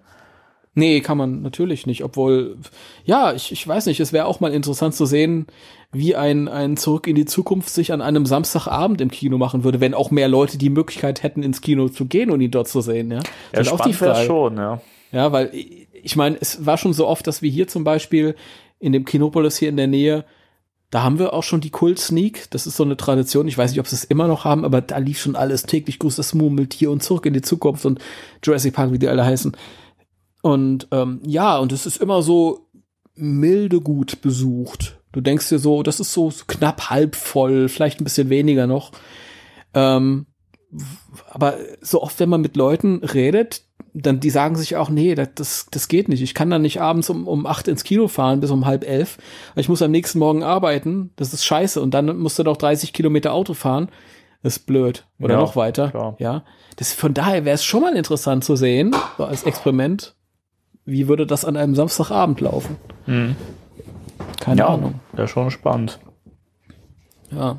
Nee, kann man natürlich nicht, obwohl, ja, ich, ich weiß nicht, es wäre auch mal interessant zu sehen, wie ein, ein Zurück in die Zukunft sich an einem Samstagabend im Kino machen würde, wenn auch mehr Leute die Möglichkeit hätten, ins Kino zu gehen und ihn dort zu sehen, ja. Ja, Das ist auch die Frage. schon, ja. Ja, weil ich meine, es war schon so oft, dass wir hier zum Beispiel in dem Kinopolis hier in der Nähe, da haben wir auch schon die Kult Sneak. Das ist so eine Tradition. Ich weiß nicht, ob sie es immer noch haben, aber da lief schon alles täglich Gruß das Murmeltier und zurück in die Zukunft und Jurassic Park, wie die alle heißen. Und ähm, ja, und es ist immer so milde gut besucht. Du denkst dir so, das ist so knapp halb voll, vielleicht ein bisschen weniger noch. Ähm, aber so oft, wenn man mit Leuten redet, dann die sagen sich auch, nee, das, das, das geht nicht. Ich kann dann nicht abends um, um acht ins Kino fahren bis um halb elf. Ich muss am nächsten Morgen arbeiten. Das ist scheiße. Und dann musst du noch 30 Kilometer Auto fahren. Das ist blöd. Oder Ja, noch weiter. klar. Ja. Das, von daher wäre es schon mal interessant zu sehen, so als Experiment. Wie würde das an einem Samstagabend laufen? Hm. Keine Ja, Ahnung. wäre schon spannend. Ja.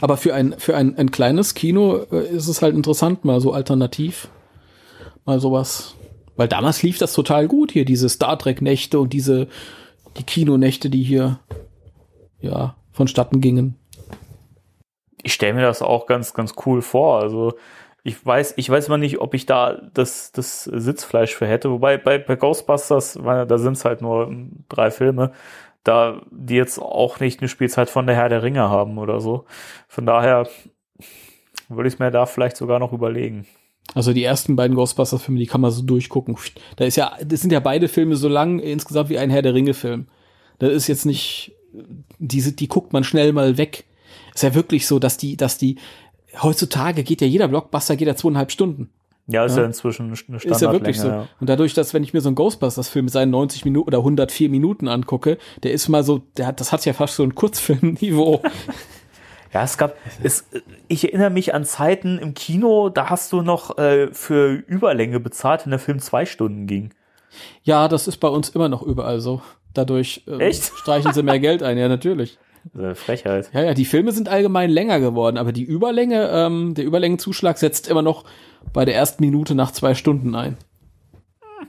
Aber für ein, für ein, ein kleines Kino äh, ist es halt interessant, mal so alternativ. Mal sowas. Weil damals lief das total gut hier, diese Star Trek-Nächte und diese, die Kinonächte, die hier, ja, vonstatten gingen. ich stelle mir das auch ganz, ganz cool vor. Also ich weiß, ich weiß mal nicht, ob ich da das, das Sitzfleisch für hätte. Wobei bei, bei Ghostbusters, weil da sind es halt nur drei Filme, da die jetzt auch nicht eine Spielzeit von der Herr der Ringe haben oder so. Von daher würde ich mir da vielleicht sogar noch überlegen. Also die ersten beiden Ghostbusters-Filme, die kann man so durchgucken. Da ist ja, das sind ja beide Filme so lang insgesamt wie ein Herr der Ringe-Film. Das ist jetzt nicht, diese, die guckt man schnell mal weg. Ist ja wirklich so, dass die, dass die, heutzutage geht ja jeder Blockbuster, geht ja zweieinhalb Stunden. Ja, ist Ja. ja, inzwischen eine Standardlänge. Ist ja wirklich so. ja. Und dadurch, dass wenn ich mir so einen Ghostbusters-Film mit seinen 90 Minuten oder 104 Minuten angucke, der ist mal so, der hat, das hat ja fast so ein Kurzfilmniveau. [laughs] Ja, es gab, es, ich erinnere mich an Zeiten im Kino, da hast du noch äh, für Überlänge bezahlt, wenn der Film zwei Stunden ging. ja, das ist bei uns immer noch überall so. Dadurch Echt? [laughs] streichen sie mehr Geld ein, ja, natürlich. Äh, Frechheit. Ja, ja, die Filme sind allgemein länger geworden, aber die Überlänge, ähm, der Überlängenzuschlag setzt immer noch bei der ersten Minute nach zwei Stunden ein.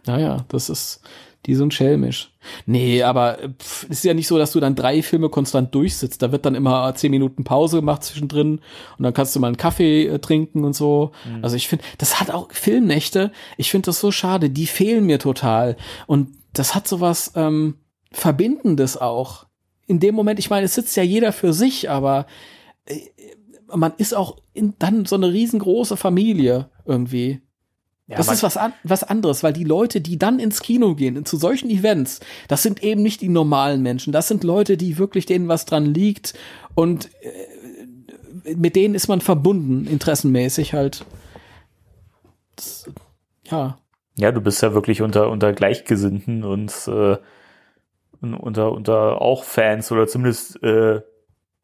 Naja, das ist, die sind schelmisch. Nee, aber äh, pff, es ist ja nicht so, dass du dann drei Filme konstant durchsitzt. Da wird dann immer zehn Minuten Pause gemacht zwischendrin und dann kannst du mal einen Kaffee äh, trinken und so. Also ich finde, das hat auch Filmnächte. Ich finde das so schade. Die fehlen mir total. Und das hat sowas ähm, Verbindendes auch. In dem Moment, ich meine, es sitzt ja jeder für sich, aber äh, man ist auch in, dann so eine riesengroße Familie irgendwie. Ja, das ist was, an, was anderes, weil die Leute, die dann ins Kino gehen, zu solchen Events, das sind eben nicht die normalen Menschen. Das sind Leute, die wirklich denen was dran liegt und äh, mit denen ist man verbunden, interessenmäßig halt. Das, ja, Ja, du bist ja wirklich unter, unter Gleichgesinnten und äh, unter, unter auch Fans oder zumindest äh,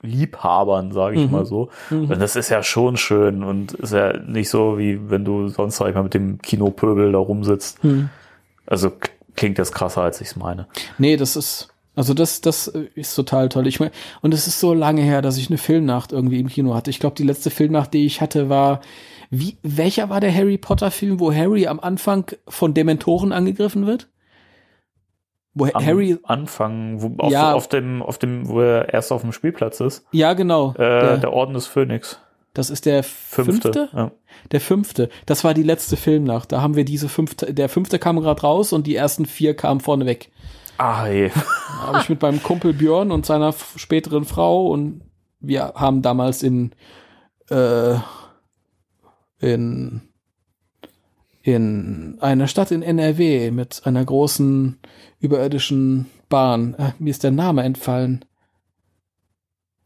Liebhabern, sage ich Mhm. mal so. Und das ist ja schon schön und ist ja nicht so, wie wenn du sonst, sag ich mal, mit dem Kinopöbel da rumsitzt. Hm. Also klingt das krasser, als ich es meine. Nee, das ist, also das, das ist total toll. Ich mein, und es ist so lange her, dass ich eine Filmnacht irgendwie im Kino hatte. Ich glaube, die letzte Filmnacht, die ich hatte, war, wie, welcher war der Harry Potter Film, wo Harry am Anfang von Dementoren angegriffen wird? Wo Am Harry, Anfang, wo, auf, Ja. auf dem, auf dem, wo er erst auf dem Spielplatz ist, ja genau, äh, der, der Orden des Phönix. das ist der Fünfte. fünfte? Ja. Der fünfte. Das war die letzte Filmnacht. Da haben wir diese fünfte, der fünfte kam gerade raus und die ersten vier kamen vorne weg. Ah, je. Da habe ich mit meinem Kumpel Björn und seiner späteren Frau und wir haben damals in äh, in in einer Stadt in NRW mit einer großen überirdischen Bahn. Äh, mir ist der Name entfallen.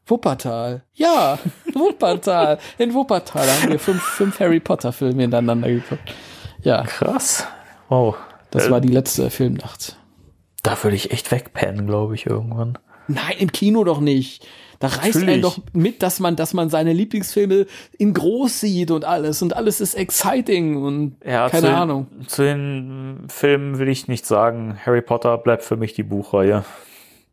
Wuppertal. Ja, [laughs] Wuppertal. In Wuppertal haben wir fünf, fünf Harry Potter Filme hintereinander geguckt. Ja, Krass. Wow. das Äh, war die letzte Filmnacht. Da würde ich echt wegpennen, glaube ich, irgendwann. Nein, im Kino doch nicht. Da reißt Natürlich. einen doch mit, dass man, dass man seine Lieblingsfilme in groß sieht und alles und alles ist exciting und Ja, keine zu den, Ahnung. Zu den Filmen will ich nicht sagen. Harry Potter bleibt für mich die Buchreihe.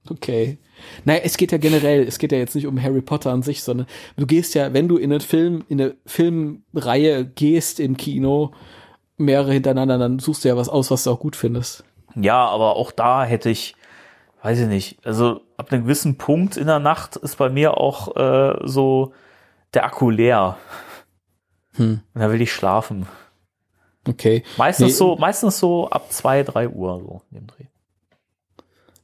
Okay. Naja, es geht ja generell, es geht ja jetzt nicht um Harry Potter an sich, sondern du gehst ja, wenn du in einen Film, in eine Filmreihe gehst im Kino, mehrere hintereinander, dann suchst du ja was aus, was du auch gut findest. Ja, aber auch da hätte ich, weiß ich nicht, also ab einem gewissen Punkt in der Nacht ist bei mir auch äh, so der Akku leer. Hm. Und da will ich schlafen. Okay. Meistens Nee. so, meistens so ab zwei, drei Uhr so in dem Dreh.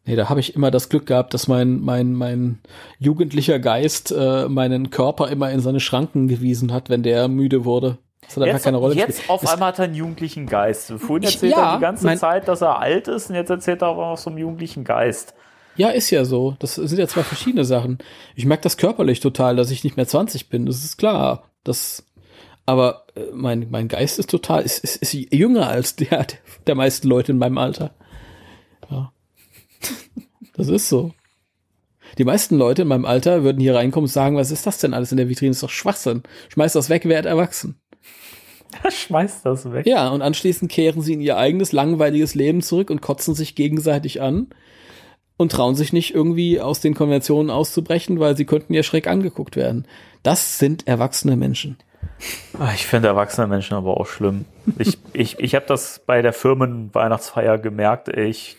Nee, da habe ich immer das Glück gehabt, dass mein, mein, mein jugendlicher Geist äh, meinen Körper immer in seine Schranken gewiesen hat, wenn der müde wurde. Das hat einfach Jetzt, keine Rolle jetzt gespielt. auf einmal hat er einen jugendlichen Geist. Vorhin Ich- erzählt ja, er die ganze Zeit, dass er alt ist und jetzt erzählt er aber noch so einen jugendlichen Geist. Ja, ist ja so. Das sind ja zwei verschiedene Sachen. Ich merke das körperlich total, dass ich nicht mehr 20 bin. Das ist klar. Das, aber äh, mein, mein Geist ist total, ist, ist, ist jünger als [laughs] der der meisten Leute in meinem Alter. Ja. Das ist so. Die meisten Leute in meinem Alter würden hier reinkommen und sagen, was ist das denn alles in der Vitrine? Das ist doch Schwachsinn. Schmeiß das weg, werd erwachsen. [laughs] Schmeißt das weg. Ja, und anschließend kehren sie in ihr eigenes langweiliges Leben zurück und kotzen sich gegenseitig an und trauen sich nicht irgendwie aus den Konventionen auszubrechen, weil sie könnten ja schräg angeguckt werden. Das sind erwachsene Menschen. Ah, Ich finde erwachsene Menschen aber auch schlimm. Ich, [laughs] ich, ich habe das bei der Firmenweihnachtsfeier gemerkt. Ich,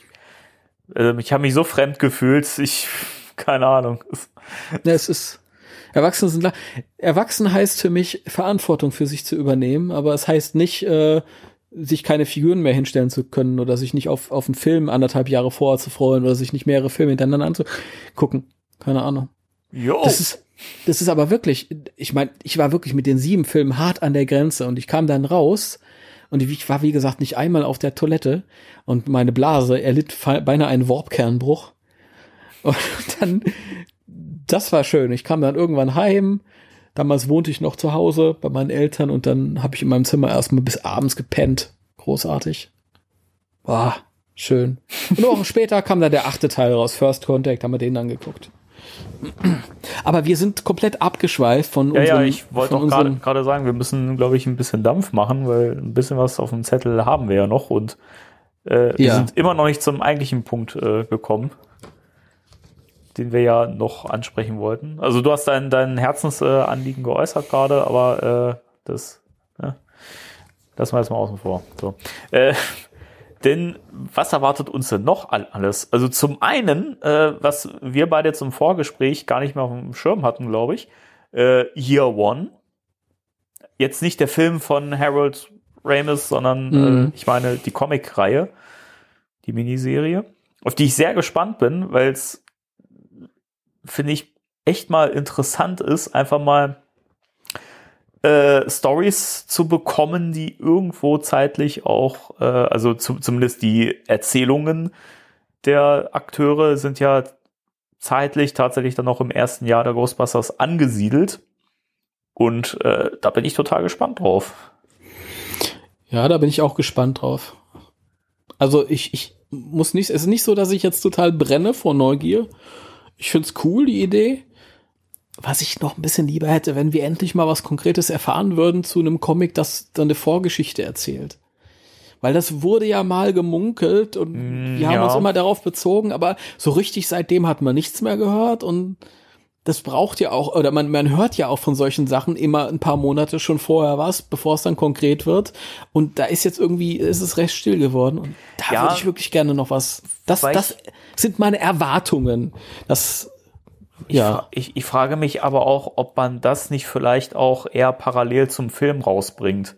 äh, ich habe mich so fremd gefühlt. Ich, [laughs] keine Ahnung. Ja, es ist Erwachsene sind Erwachsen heißt für mich Verantwortung für sich zu übernehmen, aber es heißt nicht äh, sich keine Figuren mehr hinstellen zu können oder sich nicht auf auf einen Film anderthalb Jahre vorher zu freuen oder sich nicht mehrere Filme hintereinander anzugucken. Keine Ahnung. Jo. Das ist, das ist aber wirklich, ich meine, ich war wirklich mit den sieben Filmen hart an der Grenze und ich kam dann raus und ich war, wie gesagt, nicht einmal auf der Toilette und meine Blase erlitt beinahe einen Warpkernbruch. Und dann, das war schön. Ich kam dann irgendwann heim. Damals wohnte ich noch zu Hause bei meinen Eltern und dann habe ich in meinem Zimmer erstmal bis abends gepennt. Großartig. War schön. Und eine Woche [laughs] später kam dann der achte Teil raus, First Contact, haben wir den dann geguckt. Aber wir sind komplett abgeschweift von ja, unseren, ja, ich wollte auch gerade sagen, wir müssen, glaube ich, ein bisschen Dampf machen, weil ein bisschen was auf dem Zettel haben wir ja noch und äh, wir Ja. sind immer noch nicht zum eigentlichen Punkt äh, gekommen, den wir ja noch ansprechen wollten. Also du hast dein, dein Herzensanliegen äh, Anliegen geäußert gerade, aber äh, das ja, lassen wir jetzt mal außen vor. So. Äh, [laughs] denn was erwartet uns denn noch all- alles? Also zum einen, äh, was wir beide zum Vorgespräch gar nicht mehr auf dem Schirm hatten, glaube ich, äh, Year One. Jetzt nicht der Film von Harold Ramis, sondern Mhm. äh, ich meine die Comic-Reihe, die Miniserie, auf die ich sehr gespannt bin, weil es, finde ich, echt mal interessant ist, einfach mal äh, Stories zu bekommen, die irgendwo zeitlich auch, äh, also zu, zumindest die Erzählungen der Akteure sind ja zeitlich tatsächlich dann noch im ersten Jahr der Ghostbusters angesiedelt. Und äh, da bin ich total gespannt drauf. Ja, da bin ich auch gespannt drauf. Also ich, ich muss nicht, es ist nicht so, dass ich jetzt total brenne vor Neugier. Ich find's cool, die Idee. Was ich noch ein bisschen lieber hätte, wenn wir endlich mal was Konkretes erfahren würden zu einem Comic, das dann eine Vorgeschichte erzählt. Weil das wurde ja mal gemunkelt und Mm, wir haben ja. uns immer darauf bezogen, aber so richtig seitdem hat man nichts mehr gehört und das braucht ja auch, oder man, man hört ja auch von solchen Sachen immer ein paar Monate schon vorher was, bevor es dann konkret wird. Und da ist jetzt irgendwie, ist es recht still geworden. Und da Ja. würde ich wirklich gerne noch was. Das, das sind meine Erwartungen. Das, ja. Ich, ich frage mich aber auch, ob man das nicht vielleicht auch eher parallel zum Film rausbringt.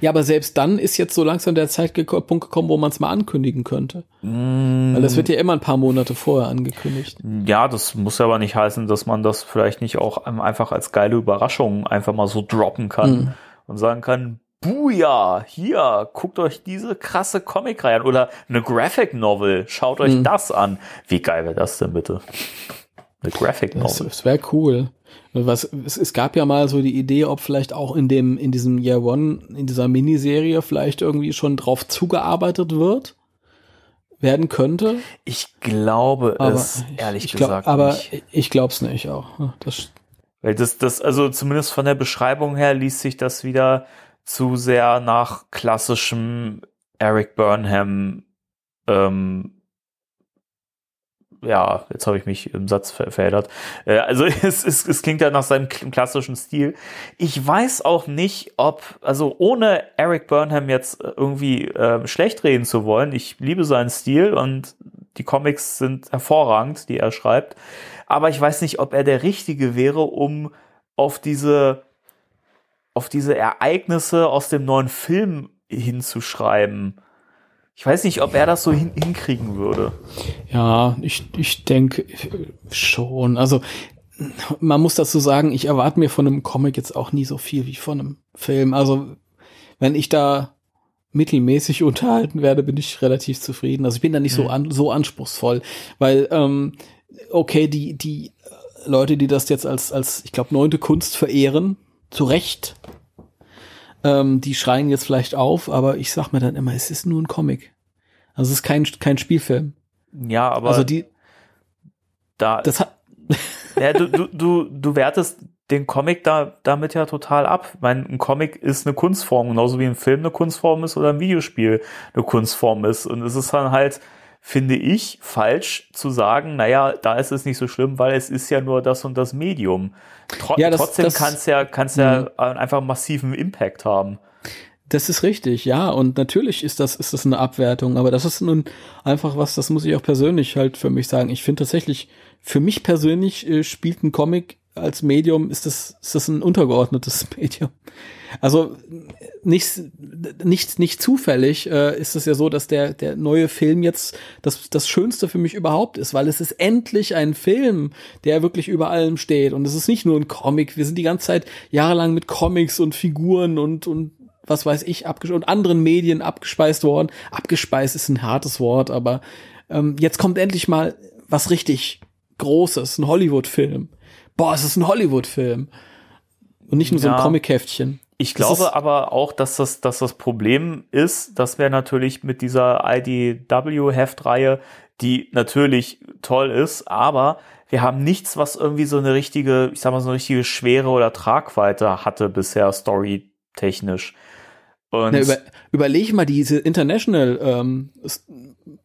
Ja, aber selbst dann ist jetzt so langsam der Zeitpunkt gekommen, wo man es mal ankündigen könnte. Weil das wird ja immer ein paar Monate vorher angekündigt. Ja, das muss aber nicht heißen, dass man das vielleicht nicht auch einfach als geile Überraschung einfach mal so droppen kann und sagen kann, Buja, hier, guckt euch diese krasse Comicreihe an oder eine Graphic Novel, schaut euch Mhm. das an. Wie geil wäre das denn bitte? Eine Graphic Das, Novel. das wäre cool. Was, es, es gab ja mal so die Idee, ob vielleicht auch in dem, in diesem Year One, in dieser Miniserie vielleicht irgendwie schon drauf zugearbeitet wird, werden könnte. Ich glaube Aber es ehrlich ich glaub, gesagt aber nicht. ich glaub's nicht auch. Das, Weil das, das, also zumindest von der Beschreibung her liest sich das wieder zu sehr nach klassischem Eric Burnham, ähm, ja, jetzt habe ich mich im Satz ver verändert. Äh, also [laughs] es, es, es klingt ja nach seinem kl- klassischen Stil. Ich weiß auch nicht, ob, also ohne Eric Burnham jetzt irgendwie äh, schlecht reden zu wollen, ich liebe seinen Stil und die Comics sind hervorragend, die er schreibt. Aber ich weiß nicht, ob er der Richtige wäre, um auf diese, auf diese Ereignisse aus dem neuen Film hinzuschreiben. Ich weiß nicht, ob er das so hin hinkriegen würde. ja, ich, ich denke schon. Also man muss dazu sagen, ich erwarte mir von einem Comic jetzt auch nie so viel wie von einem Film. Also wenn ich da mittelmäßig [laughs] unterhalten werde, bin ich relativ zufrieden. Also ich bin da nicht so an, so anspruchsvoll, weil ähm, okay, die die Leute, die das jetzt als als ich glaube neunte Kunst verehren, zu Recht, ähm, die schreien jetzt vielleicht auf, aber ich sag mir dann immer, es ist nur ein Comic. Also es ist kein kein Spielfilm. Ja, aber also die da, das hat ja, du, du, du, du wertest den Comic da, damit ja total ab. Ich meine, ein Comic ist eine Kunstform, genauso wie ein Film eine Kunstform ist oder ein Videospiel eine Kunstform ist. Und es ist dann halt, finde ich, falsch zu sagen, naja, da ist es nicht so schlimm, weil es ist ja nur das und das Medium. Tro Ja, das- trotzdem kann es ja, kann's ja einfach einen massiven Impact haben. Das ist richtig, ja. Und natürlich ist das, ist das eine Abwertung, aber das ist nun einfach was, das muss ich auch persönlich halt für mich sagen. Ich finde tatsächlich, für mich persönlich äh, spielt ein Comic als Medium, ist das, ist das ein untergeordnetes [laughs] Medium. Also nicht, nicht, nicht zufällig äh, ist es ja so, dass der, der neue Film jetzt das, das Schönste für mich überhaupt ist, weil es ist endlich ein Film, der wirklich über allem steht. Und es ist nicht nur ein Comic. Wir sind die ganze Zeit jahrelang mit Comics und Figuren und, und was weiß ich, und anderen Medien abgespeist worden. Abgespeist ist ein hartes Wort, aber ähm, jetzt kommt endlich mal was richtig Großes, ein Hollywood-Film. Boah, es ist ein Hollywood-Film. Und nicht nur so ein Ja. Comic-Heftchen. Ich glaube aber auch, dass das, dass das Problem ist, dass wir natürlich mit dieser IDW-Heftreihe, die natürlich toll ist, aber wir haben nichts, was irgendwie so eine richtige, ich sag mal, so eine richtige Schwere oder Tragweite hatte bisher storytechnisch. Und Na, über, überleg mal diese International ähm,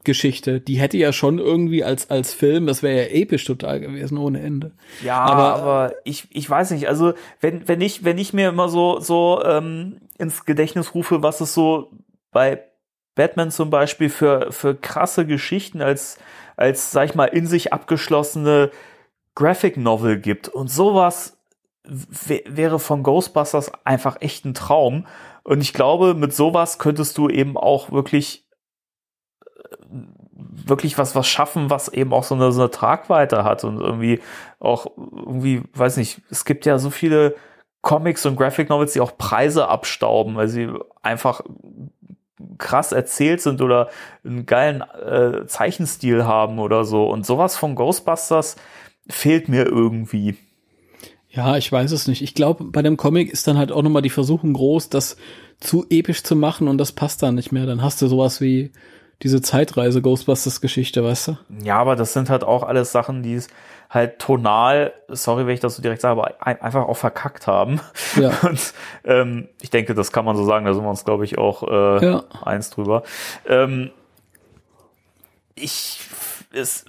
Geschichte, die hätte ja schon irgendwie als als Film, das wäre ja episch total gewesen ohne Ende. Ja, Aber- aber, ich, ich weiß nicht, also wenn, wenn ich, wenn ich mir immer so, so ähm, ins Gedächtnis rufe, was es so bei Batman zum Beispiel für, für krasse Geschichten als, als, sag ich mal, in sich abgeschlossene Graphic Novel gibt und sowas wäre von Ghostbusters einfach echt ein Traum. Und ich glaube, mit sowas könntest du eben auch wirklich wirklich was was schaffen, was eben auch so eine, so eine Tragweite hat und irgendwie auch irgendwie, weiß nicht, es gibt ja so viele Comics und Graphic Novels, die auch Preise abstauben, weil sie einfach krass erzählt sind oder einen geilen äh, Zeichenstil haben oder so. Und sowas von Ghostbusters fehlt mir irgendwie. Ja, ich weiß es nicht. Ich glaube, bei dem Comic ist dann halt auch nochmal die Versuchung groß, das zu episch zu machen und das passt dann nicht mehr. Dann hast du sowas wie diese Zeitreise Ghostbusters Geschichte, weißt du? Ja, aber das sind halt auch alles Sachen, die es halt tonal, sorry, wenn ich das so direkt sage, aber ein, einfach auch verkackt haben. Ja. [laughs] Und ähm, ich denke, das kann man so sagen, da sind wir uns, glaube ich, auch äh, Ja. eins drüber. Ähm, ich, es,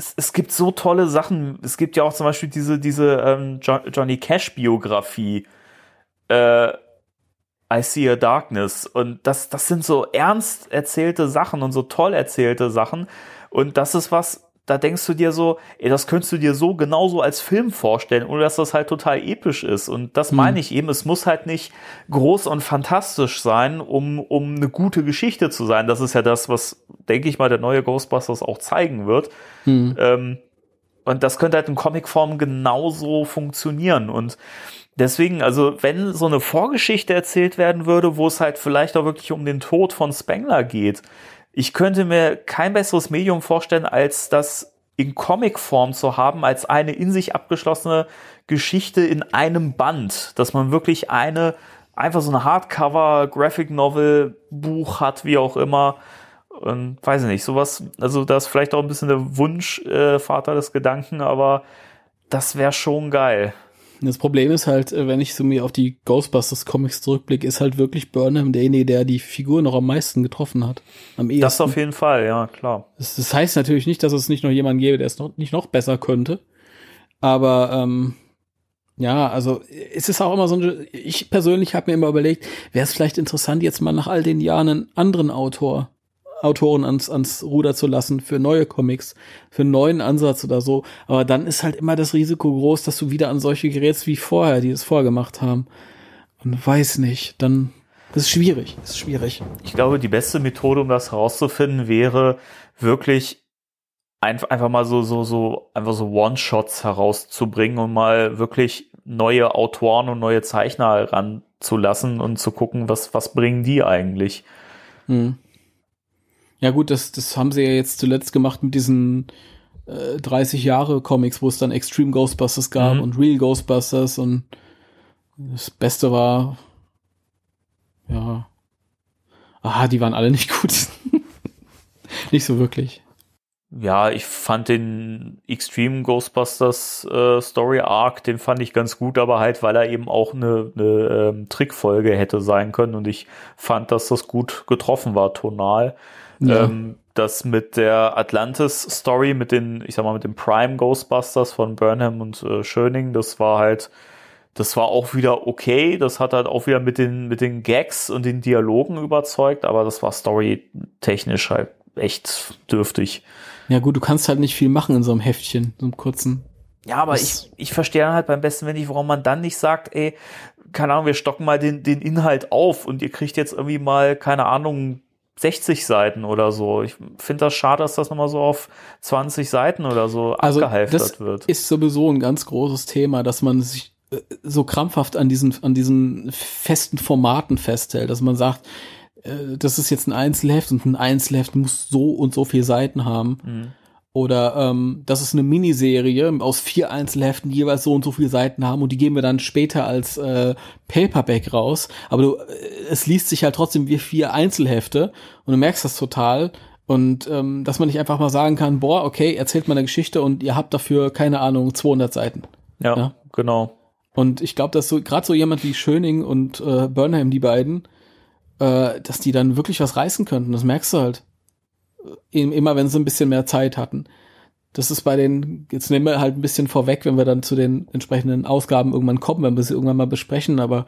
es, es gibt so tolle Sachen. Es gibt ja auch zum Beispiel diese, diese ähm, jo Johnny Cash-Biografie. Äh, I See a Darkness. Und das, das sind so ernst erzählte Sachen und so toll erzählte Sachen. Und das ist was, da denkst du dir so, ey, das könntest du dir so genauso als Film vorstellen, ohne dass das halt total episch ist. Und das meine ich eben, es muss halt nicht groß und fantastisch sein, um, um eine gute Geschichte zu sein. Das ist ja das, was, denke ich mal, der neue Ghostbusters auch zeigen wird. Ähm, Und das könnte halt in Comicform genauso funktionieren. Und deswegen, also wenn so eine Vorgeschichte erzählt werden würde, wo es halt vielleicht auch wirklich um den Tod von Spengler geht, ich könnte mir kein besseres Medium vorstellen, als das in Comicform zu haben, als eine in sich abgeschlossene Geschichte in einem Band, dass man wirklich eine, einfach so eine Hardcover, Graphic Novel, Buch hat, wie auch immer. Und weiß ich nicht, sowas, also das ist vielleicht auch ein bisschen der Wunschvater äh, des Gedanken, aber das wäre schon geil. Das Problem ist halt, äh, wenn ich so mir auf die Ghostbusters Comics zurückblicke, ist halt wirklich Burnham derjenige, der die Figur noch am meisten getroffen hat. Am ehesten. Das auf jeden Fall, ja, klar. Das, das heißt natürlich nicht, dass es nicht noch jemanden gäbe, der es noch, nicht noch besser könnte. Aber ähm, ja, also es ist auch immer so ein, ich persönlich habe mir immer überlegt, wäre es vielleicht interessant, jetzt mal nach all den Jahren einen anderen Autor Autoren ans, ans Ruder zu lassen für neue Comics, für einen neuen Ansatz oder so. Aber dann ist halt immer das Risiko groß, dass du wieder an solche gerätst wie vorher, die es vorgemacht haben. Und weiß nicht, dann das ist schwierig, das ist schwierig. Ich glaube, die beste Methode, um das herauszufinden, wäre wirklich einfach, einfach mal so, so, so, einfach so One-Shots herauszubringen und mal wirklich neue Autoren und neue Zeichner ranzulassen und zu gucken, was, was bringen die eigentlich. Hm. Ja gut, das, das haben sie ja jetzt zuletzt gemacht mit diesen äh, 30 Jahre Comics, wo es dann Extreme Ghostbusters gab mhm. und Real Ghostbusters und das Beste war, ja, ah, die waren alle nicht [laughs] gut. nicht so wirklich. Ja, ich fand den Extreme Ghostbusters äh, Story Arc, den fand ich ganz gut, aber halt, weil er eben auch eine, eine ähm, Trickfolge hätte sein können und ich fand, dass das gut getroffen war, tonal. Ja. Ähm, das mit der Atlantis-Story, mit den, ich sag mal, mit den Prime Ghostbusters von Burnham und äh, Schöning, das war halt, das war auch wieder okay. Das hat halt auch wieder mit den, mit den Gags und den Dialogen überzeugt, aber das war storytechnisch halt echt dürftig. Ja, gut, du kannst halt nicht viel machen in so einem Heftchen, so einem kurzen. Ja, aber ich, ich verstehe halt beim besten wenn nicht, warum man dann nicht sagt, ey, keine Ahnung, wir stocken mal den, den Inhalt auf und ihr kriegt jetzt irgendwie mal, keine Ahnung, 60 Seiten oder so. Ich finde das schade, dass das nochmal so auf 20 Seiten oder so also abgehalftert das wird. Ist sowieso ein ganz großes Thema, dass man sich äh, so krampfhaft an diesen, an diesen festen Formaten festhält, dass man sagt, äh, das ist jetzt ein Einzelheft und ein Einzelheft muss so und so viele Seiten haben. Mhm. Oder ähm, das ist eine Miniserie aus vier Einzelheften, die jeweils so und so viele Seiten haben und die geben wir dann später als äh, Paperback raus. Aber du, äh, es liest sich halt trotzdem wie vier Einzelhefte und du merkst das total. Und ähm, dass man nicht einfach mal sagen kann, boah, okay, erzählt mal eine Geschichte und ihr habt dafür, keine Ahnung, 200 Seiten. Ja, ja? genau. Und ich glaube, dass so gerade so jemand wie Schöning und äh, Burnham, die beiden, äh, dass die dann wirklich was reißen könnten. Das merkst du halt immer wenn sie ein bisschen mehr Zeit hatten. Das ist bei den, jetzt nehmen wir halt ein bisschen vorweg, wenn wir dann zu den entsprechenden Ausgaben irgendwann kommen, wenn wir sie irgendwann mal besprechen, aber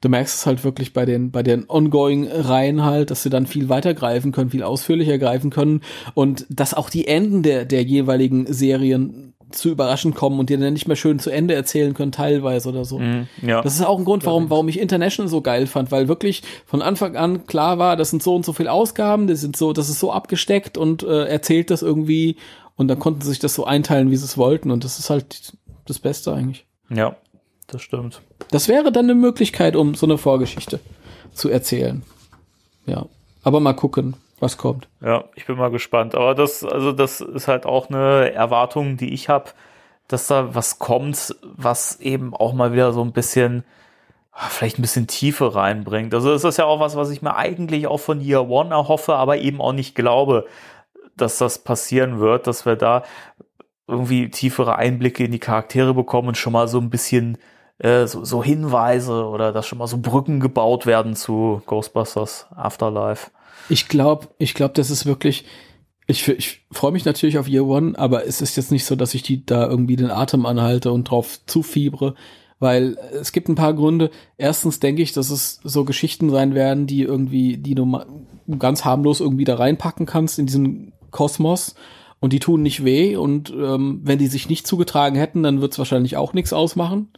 du merkst es halt wirklich bei den, bei den Ongoing-Reihen halt, dass sie dann viel weiter greifen können, viel ausführlicher greifen können und dass auch die Enden der, der jeweiligen Serien zu überraschend kommen und dir dann nicht mehr schön zu Ende erzählen können, teilweise oder so. Mm, ja. Das ist auch ein Grund, warum, warum ich International so geil fand, weil wirklich von Anfang an klar war, das sind so und so viele Ausgaben, das sind so, das ist so abgesteckt und äh, erzählt das irgendwie und dann konnten sie sich das so einteilen, wie sie es wollten und das ist halt das Beste eigentlich. Ja, das stimmt. Das wäre dann eine Möglichkeit, um so eine Vorgeschichte zu erzählen. Ja. Aber mal gucken was kommt. Ja, ich bin mal gespannt. Aber das, also das ist halt auch eine Erwartung, die ich habe, dass da was kommt, was eben auch mal wieder so ein bisschen, vielleicht ein bisschen Tiefe reinbringt. Also das ist ja auch was, was ich mir eigentlich auch von Year One erhoffe, aber eben auch nicht glaube, dass das passieren wird, dass wir da irgendwie tiefere Einblicke in die Charaktere bekommen und schon mal so ein bisschen äh, so, so Hinweise oder dass schon mal so Brücken gebaut werden zu Ghostbusters Afterlife. Ich glaube, ich glaube, das ist wirklich, ich, ich freue mich natürlich auf Year One, aber es ist jetzt nicht so, dass ich die da irgendwie den Atem anhalte und drauf zufiebre, weil es gibt ein paar Gründe. Erstens denke ich, dass es so Geschichten sein werden, die irgendwie, die du ganz harmlos irgendwie da reinpacken kannst in diesen Kosmos und die tun nicht weh und ähm, wenn die sich nicht zugetragen hätten, dann wird es wahrscheinlich auch nichts ausmachen.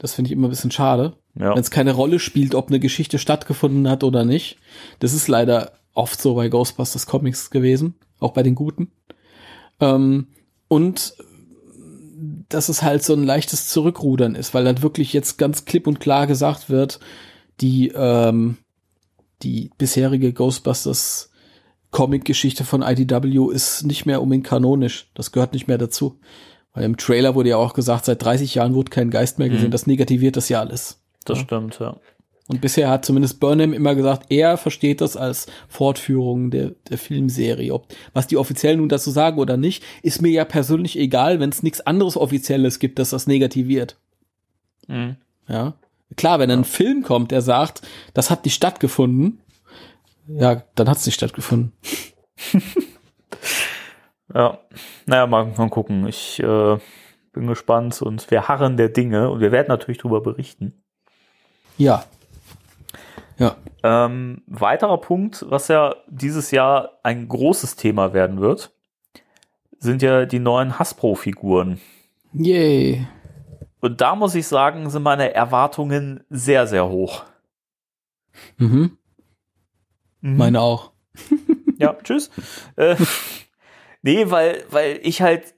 Das finde ich immer ein bisschen schade. Ja. Wenn es keine Rolle spielt, ob eine Geschichte stattgefunden hat oder nicht. Das ist leider oft so bei Ghostbusters Comics gewesen, auch bei den guten. Ähm, und dass es halt so ein leichtes Zurückrudern ist, weil dann wirklich jetzt ganz klipp und klar gesagt wird, die, ähm, die bisherige Ghostbusters Comic-Geschichte von IDW ist nicht mehr unbedingt kanonisch. Das gehört nicht mehr dazu. Weil im Trailer wurde ja auch gesagt, seit 30 Jahren wurde kein Geist mehr gesehen. Mhm. Das negativiert das ja alles. Das Ja. stimmt, ja. Und bisher hat zumindest Burnham immer gesagt, er versteht das als Fortführung der, der Filmserie. Ob, was die offiziell nun dazu sagen oder nicht, ist mir ja persönlich egal, wenn es nichts anderes Offizielles gibt, das das negativiert. Mhm. Ja. Klar, wenn ein Film kommt, der sagt, das hat nicht stattgefunden, ja, dann hat es nicht stattgefunden. [laughs] Ja, naja, mal, mal gucken. Ich äh, bin gespannt und wir harren der Dinge und wir werden natürlich darüber berichten. Ja. Ja. Ähm, weiterer Punkt, was ja dieses Jahr ein großes Thema werden wird, sind ja die neuen Hasbro-Figuren. Yay. Und da muss ich sagen, sind meine Erwartungen sehr, sehr hoch. Mhm. Mhm. Meine auch. Ja, tschüss. äh, [laughs] nee, weil, weil ich halt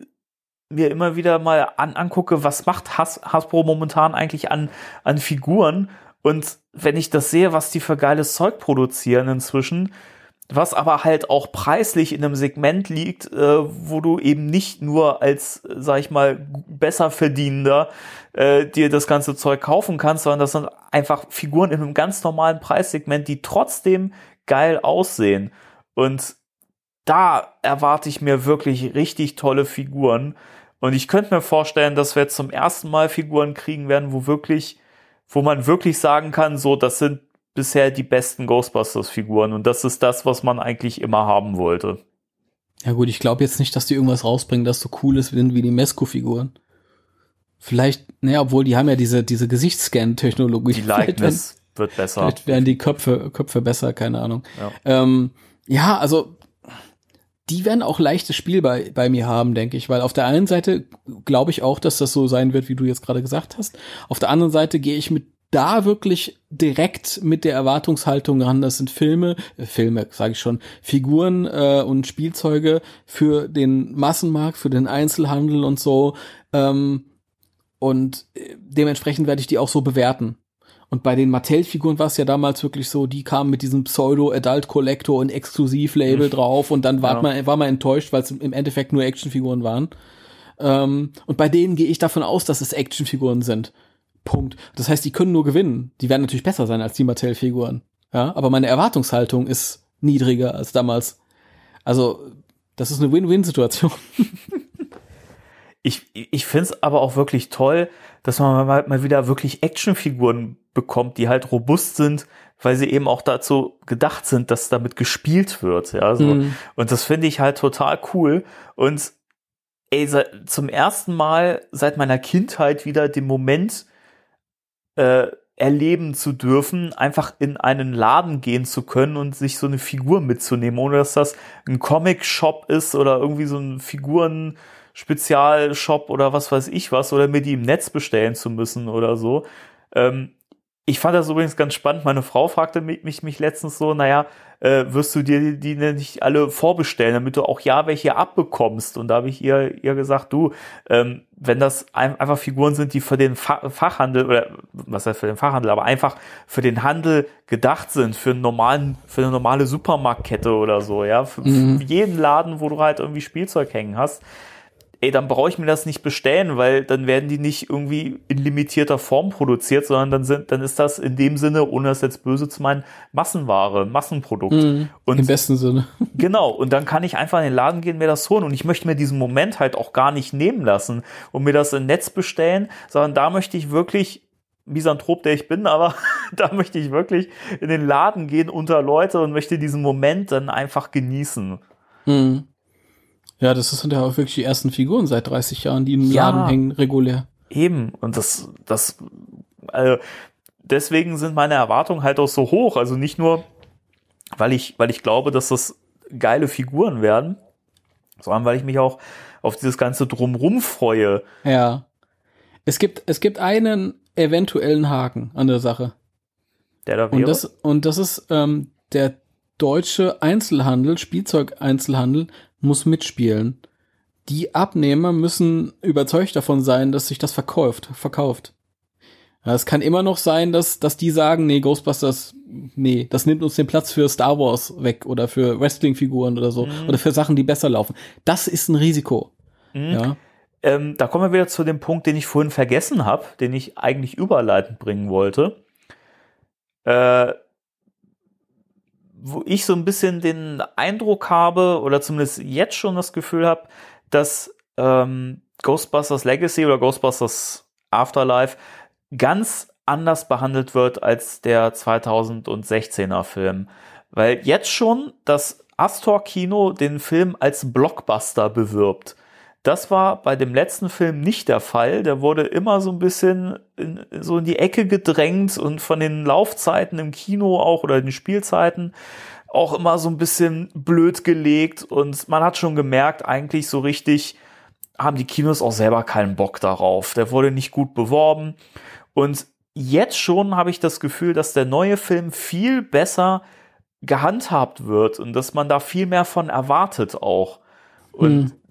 mir immer wieder mal an, angucke, was macht Has, Hasbro momentan eigentlich an, an Figuren. Und wenn ich das sehe, was die für geiles Zeug produzieren inzwischen, was aber halt auch preislich in einem Segment liegt, äh, wo du eben nicht nur als, sag ich mal, besser verdienender äh, dir das ganze Zeug kaufen kannst, sondern das sind einfach Figuren in einem ganz normalen Preissegment, die trotzdem geil aussehen. Und da erwarte ich mir wirklich richtig tolle Figuren. Und ich könnte mir vorstellen, dass wir jetzt zum ersten Mal Figuren kriegen werden, wo wirklich, wo man wirklich sagen kann, so, das sind bisher die besten Ghostbusters-Figuren. Und das ist das, was man eigentlich immer haben wollte. Ja gut, ich glaube jetzt nicht, dass die irgendwas rausbringen, das so cool ist wie, die Mesco-Figuren. Vielleicht, naja, obwohl die haben ja diese, diese Gesichtsscan-Technologie. Die Likeness [laughs] wird besser. Vielleicht werden die Köpfe, Köpfe besser, keine Ahnung. Ja. Ähm, ja, also die werden auch leichtes Spiel bei, bei mir haben, denke ich, weil auf der einen Seite glaube ich auch, dass das so sein wird, wie du jetzt gerade gesagt hast. Auf der anderen Seite gehe ich mit da wirklich direkt mit der Erwartungshaltung ran. Das sind Filme, äh, Filme, sage ich schon, Figuren äh, und Spielzeuge für den Massenmarkt, für den Einzelhandel und so. Ähm, und äh, dementsprechend werde ich die auch so bewerten. Und bei den Mattel-Figuren war es ja damals wirklich so, die kamen mit diesem Pseudo-Adult-Collector und Exklusiv-Label Mhm. drauf und dann war, Ja. man, war man enttäuscht, weil es im Endeffekt nur Actionfiguren waren. Ähm, und bei denen gehe ich davon aus, dass es Actionfiguren sind. Punkt. Das heißt, die können nur gewinnen. Die werden natürlich besser sein als die Mattel-Figuren. Ja, aber meine Erwartungshaltung ist niedriger als damals. Also, das ist eine Win-Win-Situation. [laughs] Ich, ich finde es aber auch wirklich toll, dass man mal, mal wieder wirklich Actionfiguren bekommt, die halt robust sind, weil sie eben auch dazu gedacht sind, dass damit gespielt wird. Ja, so. Mhm. Und das finde ich halt total cool. Und ey, se- zum ersten Mal seit meiner Kindheit wieder den Moment äh, erleben zu dürfen, einfach in einen Laden gehen zu können und sich so eine Figur mitzunehmen, ohne dass das ein Comic-Shop ist oder irgendwie so ein Figuren-Spezialshop oder was weiß ich was, oder mir die im Netz bestellen zu müssen oder so. Ähm, ich fand das übrigens ganz spannend. Meine Frau fragte mich, mich, mich letztens so, naja, äh, wirst du dir die, die nicht alle vorbestellen, damit du auch ja welche abbekommst? Und da habe ich ihr, ihr gesagt, du, ähm, wenn das ein, einfach Figuren sind, die für den Fa Fachhandel oder was heißt für den Fachhandel, aber einfach für den Handel gedacht sind, für einen normalen, für eine normale Supermarktkette oder so, ja, für, Mhm. für jeden Laden, wo du halt irgendwie Spielzeug hängen hast, ey, dann brauche ich mir das nicht bestellen, weil dann werden die nicht irgendwie in limitierter Form produziert, sondern dann sind, dann ist das in dem Sinne, ohne das jetzt böse zu meinen, Massenware, Massenprodukt. Mhm. Und Im besten Sinne. [laughs] Genau, und dann kann ich einfach in den Laden gehen, mir das holen. Und ich möchte mir diesen Moment halt auch gar nicht nehmen lassen und mir das im Netz bestellen, sondern da möchte ich wirklich, Misanthrop, der ich bin, aber [laughs] da möchte ich wirklich in den Laden gehen unter Leute und möchte diesen Moment dann einfach genießen. Mhm. Ja, das sind ja auch wirklich die ersten Figuren seit 30 Jahren, die im Ja. Laden hängen, regulär. Eben, und das, das, also deswegen sind meine Erwartungen halt auch so hoch. Also nicht nur, weil ich, weil ich glaube, dass das geile Figuren werden, sondern weil ich mich auch auf dieses ganze Drumrum freue. Ja. Es gibt, es gibt einen eventuellen Haken an der Sache. Der da wäre. Und das, und das ist ähm, der deutsche Einzelhandel, Spielzeugeinzelhandel, muss mitspielen. die Abnehmer müssen überzeugt davon sein, dass sich das verkauft, verkauft. Es kann immer noch sein, dass, dass die sagen, nee, Ghostbusters, nee, das nimmt uns den Platz für Star Wars weg oder für Wrestling-Figuren oder so Mhm. oder für Sachen, die besser laufen. Das ist ein Risiko. Mhm. Ja. Ähm, da kommen wir wieder zu dem Punkt, den ich vorhin vergessen habe, den ich eigentlich überleitend bringen wollte. Äh, wo ich so ein bisschen den Eindruck habe, oder zumindest jetzt schon das Gefühl habe, dass ähm, Ghostbusters Legacy oder Ghostbusters Afterlife ganz anders behandelt wird als der 2016er Film. Weil jetzt schon das Astor Kino den Film als Blockbuster bewirbt. Das war bei dem letzten Film nicht der Fall. Der wurde immer so ein bisschen in, so in die Ecke gedrängt und von den Laufzeiten im Kino auch oder den Spielzeiten auch immer so ein bisschen blöd gelegt und man hat schon gemerkt, eigentlich so richtig haben die Kinos auch selber keinen Bock darauf. Der wurde nicht gut beworben und jetzt schon habe ich das Gefühl, dass der neue Film viel besser gehandhabt wird und dass man da viel mehr von erwartet auch. Und Hm.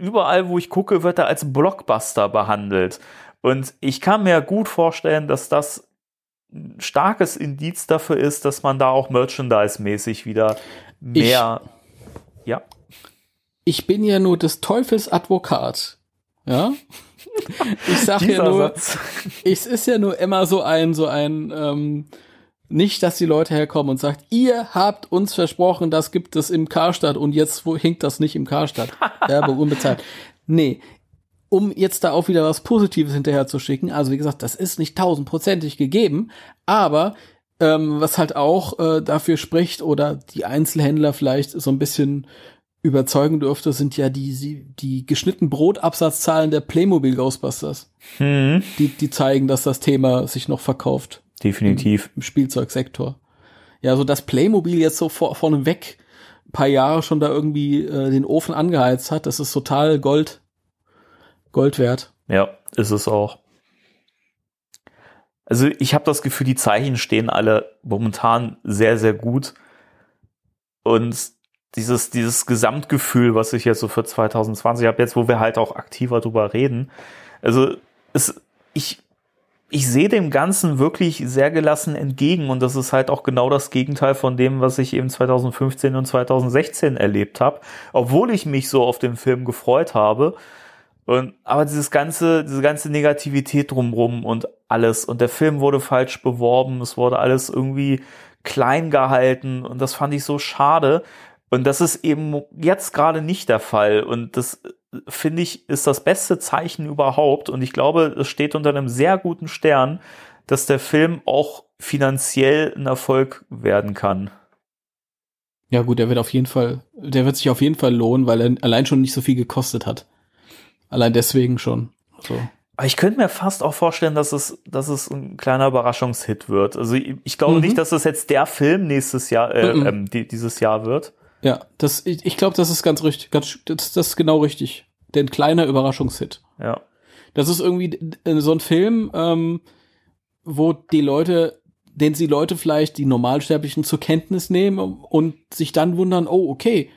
Überall, wo ich gucke, wird er als Blockbuster behandelt. Und ich kann mir gut vorstellen, dass das ein starkes Indiz dafür ist, dass man da auch merchandise-mäßig wieder mehr. ja. Ich bin ja nur des Teufels Advokat. Ja. Ich sag ja nur, es ist ja nur immer so ein, so ein, ähm, nicht, dass die Leute herkommen und sagt, ihr habt uns versprochen, das gibt es im Karstadt und jetzt wo hinkt das nicht im Karstadt? Werbung unbezahlt. [laughs] Nee. Um jetzt da auch wieder was Positives hinterher zu schicken, also wie gesagt, das ist nicht tausendprozentig gegeben, aber ähm, was halt auch äh, dafür spricht oder die Einzelhändler vielleicht so ein bisschen überzeugen dürfte, sind ja die, die geschnitten Brotabsatzzahlen der Playmobil Ghostbusters Hm, die, die zeigen, dass das Thema sich noch verkauft definitiv. im Spielzeugsektor. Ja, so dass Playmobil jetzt so vor, vorneweg ein paar Jahre schon da irgendwie äh, den Ofen angeheizt hat, das ist total Gold, Gold wert. Ja, ist es auch. Also ich habe das Gefühl, die Zeichen stehen alle momentan sehr, sehr gut. Und dieses, dieses Gesamtgefühl, was ich jetzt so für 2020 habe, jetzt wo wir halt auch aktiver drüber reden, also es, ich, ich sehe dem Ganzen wirklich sehr gelassen entgegen und das ist halt auch genau das Gegenteil von dem, was ich eben 2015 und 2016 erlebt habe, obwohl ich mich so auf den Film gefreut habe. Und, aber dieses ganze, diese ganze Negativität drumrum und alles. Und der Film wurde falsch beworben. Es wurde alles irgendwie klein gehalten. Und das fand ich so schade. Und das ist eben jetzt gerade nicht der Fall. Und das finde ich ist das beste Zeichen überhaupt. Und ich glaube, es steht unter einem sehr guten Stern, dass der Film auch finanziell ein Erfolg werden kann. Ja gut, der wird auf jeden Fall, der wird sich auf jeden Fall lohnen, weil er allein schon nicht so viel gekostet hat. Allein deswegen schon. So. Aber ich könnte mir fast auch vorstellen, dass es, dass es ein kleiner Überraschungshit wird. Also ich, ich glaube Mhm. nicht, dass es jetzt der Film nächstes Jahr, äh, Mhm. ähm, die, dieses Jahr wird. Ja, das, ich, ich glaube, das ist ganz richtig, ganz, das, das ist genau richtig. Denn kleiner Überraschungshit. Ja. Das ist irgendwie so ein Film, ähm, wo die Leute, den sie Leute vielleicht die Normalsterblichen zur Kenntnis nehmen und sich dann wundern, oh, okay,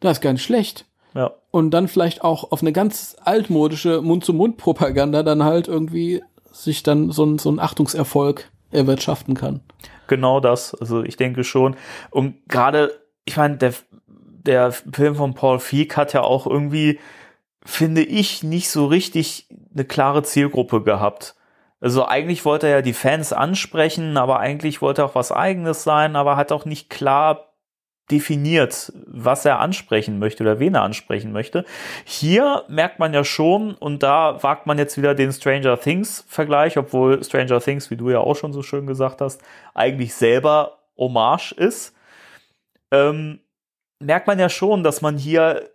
das ist ganz schlecht. Ja. Und dann vielleicht auch auf eine ganz altmodische Mund-zu-Mund-Propaganda dann halt irgendwie sich dann so ein, so ein Achtungserfolg erwirtschaften kann. Genau das. Also ich denke schon. Und gerade, ich meine, der, der Film von Paul Feig hat ja auch irgendwie, finde ich, nicht so richtig eine klare Zielgruppe gehabt. Also eigentlich wollte er ja die Fans ansprechen, aber eigentlich wollte er auch was eigenes sein, aber hat auch nicht klar definiert, was er ansprechen möchte oder wen er ansprechen möchte. Hier merkt man ja schon, und da wagt man jetzt wieder den Stranger Things Vergleich, obwohl Stranger Things, wie du ja auch schon so schön gesagt hast, eigentlich selber Hommage ist, ähm, merkt man ja schon, dass man hier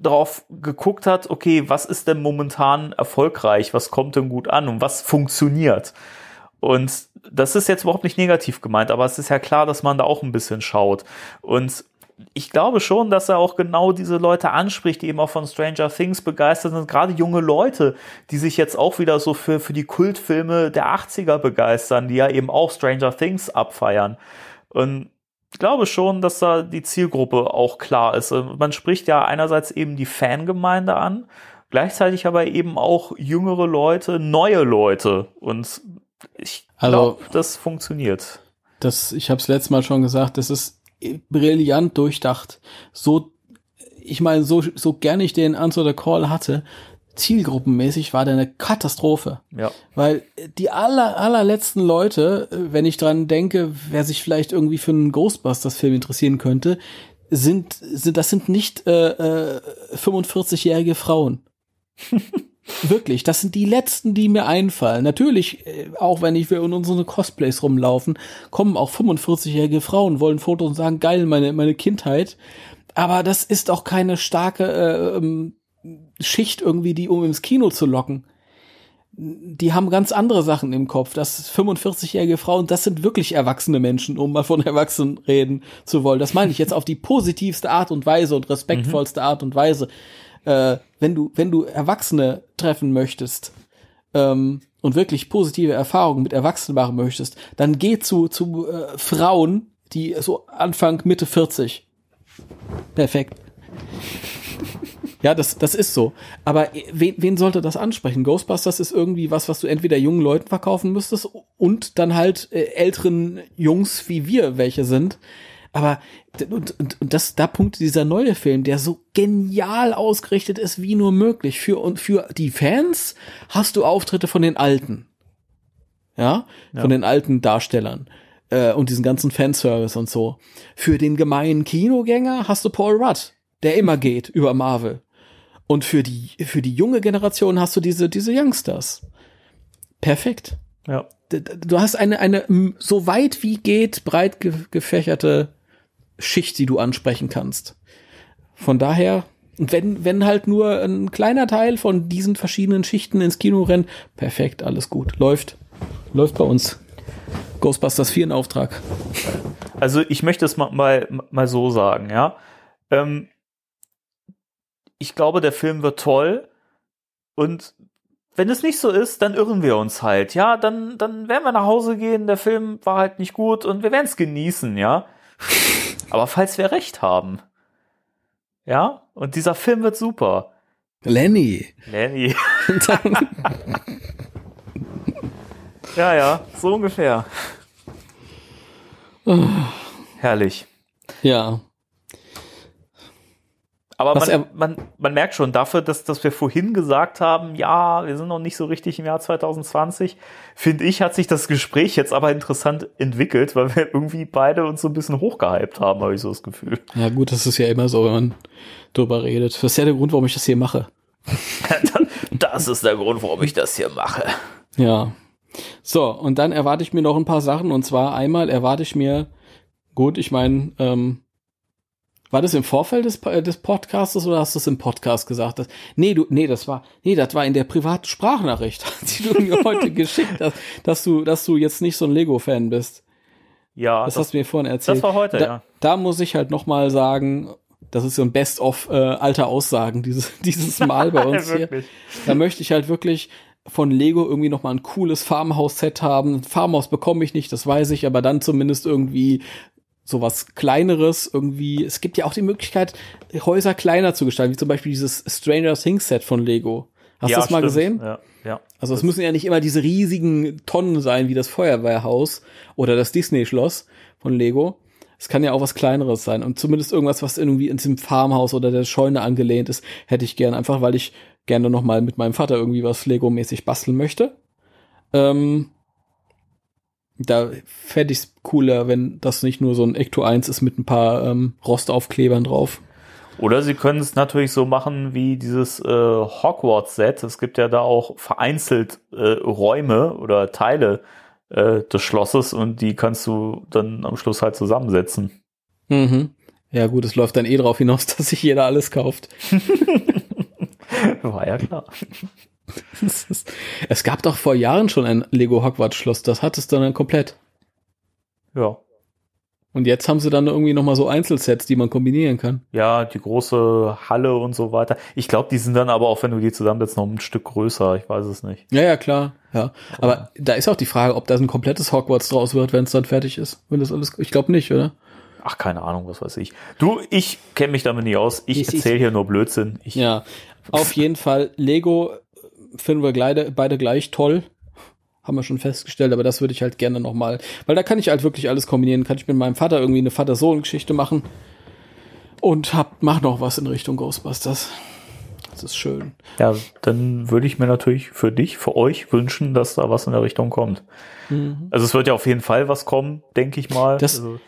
drauf geguckt hat, okay, was ist denn momentan erfolgreich, was kommt denn gut an und was funktioniert. Und das ist jetzt überhaupt nicht negativ gemeint, aber es ist ja klar, dass man da auch ein bisschen schaut. Und ich glaube schon, dass er auch genau diese Leute anspricht, die eben auch von Stranger Things begeistert sind. Gerade junge Leute, die sich jetzt auch wieder so für, für die Kultfilme der 80er begeistern, die ja eben auch Stranger Things abfeiern. Und glaube schon, dass da die Zielgruppe auch klar ist. Äh, Man spricht ja einerseits eben die Fangemeinde an, gleichzeitig aber eben auch jüngere Leute, neue Leute. Und ich Also- glaube, das funktioniert. Das, ich habe es letztes Mal schon gesagt, das ist brillant durchdacht. So, ich meine, so, so gern ich den Answer the Call hatte, zielgruppenmäßig war der eine Katastrophe. Ja. Weil die aller, allerletzten Leute, äh, wenn ich dran denke, wer sich vielleicht irgendwie für einen Ghostbusters-Film interessieren könnte, sind, sind das sind nicht äh, äh, 45-jährige Frauen. [laughs] Wirklich, das sind die letzten, die mir einfallen. Natürlich, äh, auch wenn ich wir in unseren Cosplays rumlaufen, kommen auch 45-jährige Frauen, wollen Fotos und sagen, geil, meine, meine Kindheit. Aber das ist auch keine starke äh, ähm, Schicht irgendwie, die um ins Kino zu locken. Die haben ganz andere Sachen im Kopf. Das 45-jährige Frauen, das sind wirklich erwachsene Menschen, um mal von [laughs] Erwachsenen reden zu wollen. Das meine ich jetzt auf die positivste Art und Weise und respektvollste Art und Weise. Äh, wenn du, wenn du Erwachsene treffen möchtest, ähm, und wirklich positive Erfahrungen mit Erwachsenen machen möchtest, dann geh zu, zu äh, Frauen, die so Anfang, Mitte 40. Perfekt. Ja, das, das ist so. Aber wen, wen sollte das ansprechen? Ghostbusters ist irgendwie was, was du entweder jungen Leuten verkaufen müsstest und dann halt äh, älteren Jungs wie wir welche sind. Aber und, und, und das, da punkte dieser neue Film, der so genial ausgerichtet ist wie nur möglich. Für, und für die Fans hast du Auftritte von den Alten. Ja, von den alten Darstellern. Äh, und diesen ganzen Fanservice und so. Für den gemeinen Kinogänger hast du Paul Rudd, der immer geht über Marvel. Und für die, für die junge Generation hast du diese, diese Youngsters. Perfekt. Ja. Du hast eine, eine so weit wie geht breit ge gefächerte Schicht, die du ansprechen kannst. Von daher, wenn, wenn halt nur ein kleiner Teil von diesen verschiedenen Schichten ins Kino rennt, perfekt, alles gut. Läuft. Läuft bei uns. Ghostbusters 4 in Auftrag. Also ich möchte es mal, mal, mal so sagen, ja. Ähm, ich glaube, der Film wird toll und wenn es nicht so ist, dann irren wir uns halt, ja. Dann, dann werden wir nach Hause gehen, der Film war halt nicht gut und wir werden es genießen, ja. [laughs] Aber falls wir recht haben, ja, und dieser Film wird super. Lenny. Lenny. [laughs] ja, ja, so ungefähr. Herrlich. ja. Aber Was man, man, man merkt schon dafür, dass, dass wir vorhin gesagt haben, ja, wir sind noch nicht so richtig im Jahr 2020, finde ich, hat sich das Gespräch jetzt aber interessant entwickelt, weil wir irgendwie beide uns so ein bisschen hochgehypt haben, habe ich so das Gefühl. Ja, gut, das ist ja immer so, wenn man drüber redet. Das ist ja der Grund, warum ich das hier mache. [laughs] das ist der Grund, warum ich das hier mache. Ja. So, und dann erwarte ich mir noch ein paar Sachen. Und zwar einmal erwarte ich mir, gut, ich meine, ähm, war das im Vorfeld des, äh, des Podcastes oder hast du es im Podcast gesagt? Das, nee, du, nee, das war, nee, das war in der privaten Sprachnachricht, [laughs] die du mir heute geschickt hast, dass du, dass du jetzt nicht so ein Lego-Fan bist. Ja, Das, hast du mir vorhin erzählt. das war heute, da, ja. Da muss ich halt noch mal sagen, das ist so ein Best-of äh, alter Aussagen dieses, [laughs] dieses Mal bei [laughs] uns hier. Da möchte ich halt wirklich von Lego irgendwie noch mal ein cooles Farmhaus-Set haben. Farmhaus bekomme ich nicht, das weiß ich, aber dann zumindest irgendwie sowas kleineres irgendwie. Es gibt ja auch die Möglichkeit, Häuser kleiner zu gestalten, wie zum Beispiel dieses Stranger Things Set von Lego. Hast ja, du das mal stimmt. gesehen? Ja, ja. Also es müssen ja nicht immer diese riesigen Tonnen sein, wie das Feuerwehrhaus oder das Disney-Schloss von Lego. Es kann ja auch was Kleineres sein. Und zumindest irgendwas, was irgendwie in diesem Farmhaus oder der Scheune angelehnt ist, hätte ich gern. Einfach, weil ich gerne noch mal mit meinem Vater irgendwie was Lego-mäßig basteln möchte. Ähm, da fände ich es cooler, wenn das nicht nur so ein Ecto 1 ist mit ein paar ähm, Rostaufklebern drauf. Oder sie können es natürlich so machen wie dieses äh, Hogwarts-Set. Es gibt ja da auch vereinzelt äh, Räume oder Teile äh, des Schlosses und die kannst du dann am Schluss halt zusammensetzen. Mhm. Ja gut, es läuft dann eh drauf hinaus, [laughs] dass sich jeder alles kauft. [laughs] War ja klar. [laughs] Es ist- Es gab doch vor Jahren schon ein Lego Hogwarts Schloss, das hat es dann komplett. Ja. Und jetzt haben sie dann irgendwie noch mal so Einzelsets, die man kombinieren kann. Ja, die große Halle und so weiter. Ich glaube, die sind dann aber auch, wenn du die zusammensetzt, noch ein Stück größer. Ich weiß es nicht. Ja, ja, klar. Ja, aber da ist auch die Frage, ob da ein komplettes Hogwarts draus wird, wenn es dann fertig ist. Wenn das alles, ich glaube nicht, oder? ach, keine Ahnung, was weiß ich. Du, ich kenne mich damit nicht aus. Ich, Ich- erzähle hier nur Blödsinn. Ich, Ja, auf jeden Fall. Lego finden wir beide, beide gleich toll. Haben wir schon festgestellt, aber das würde ich halt gerne nochmal, weil da kann ich halt wirklich alles kombinieren. Kann ich mit meinem Vater irgendwie eine Vater-Sohn-Geschichte machen und hab, mach noch was in Richtung Ghostbusters. Das ist schön. Ja, dann würde ich mir natürlich für dich, für euch wünschen, dass da was in der Richtung kommt. Also es wird ja auf jeden Fall was kommen, denke ich mal. Das- also,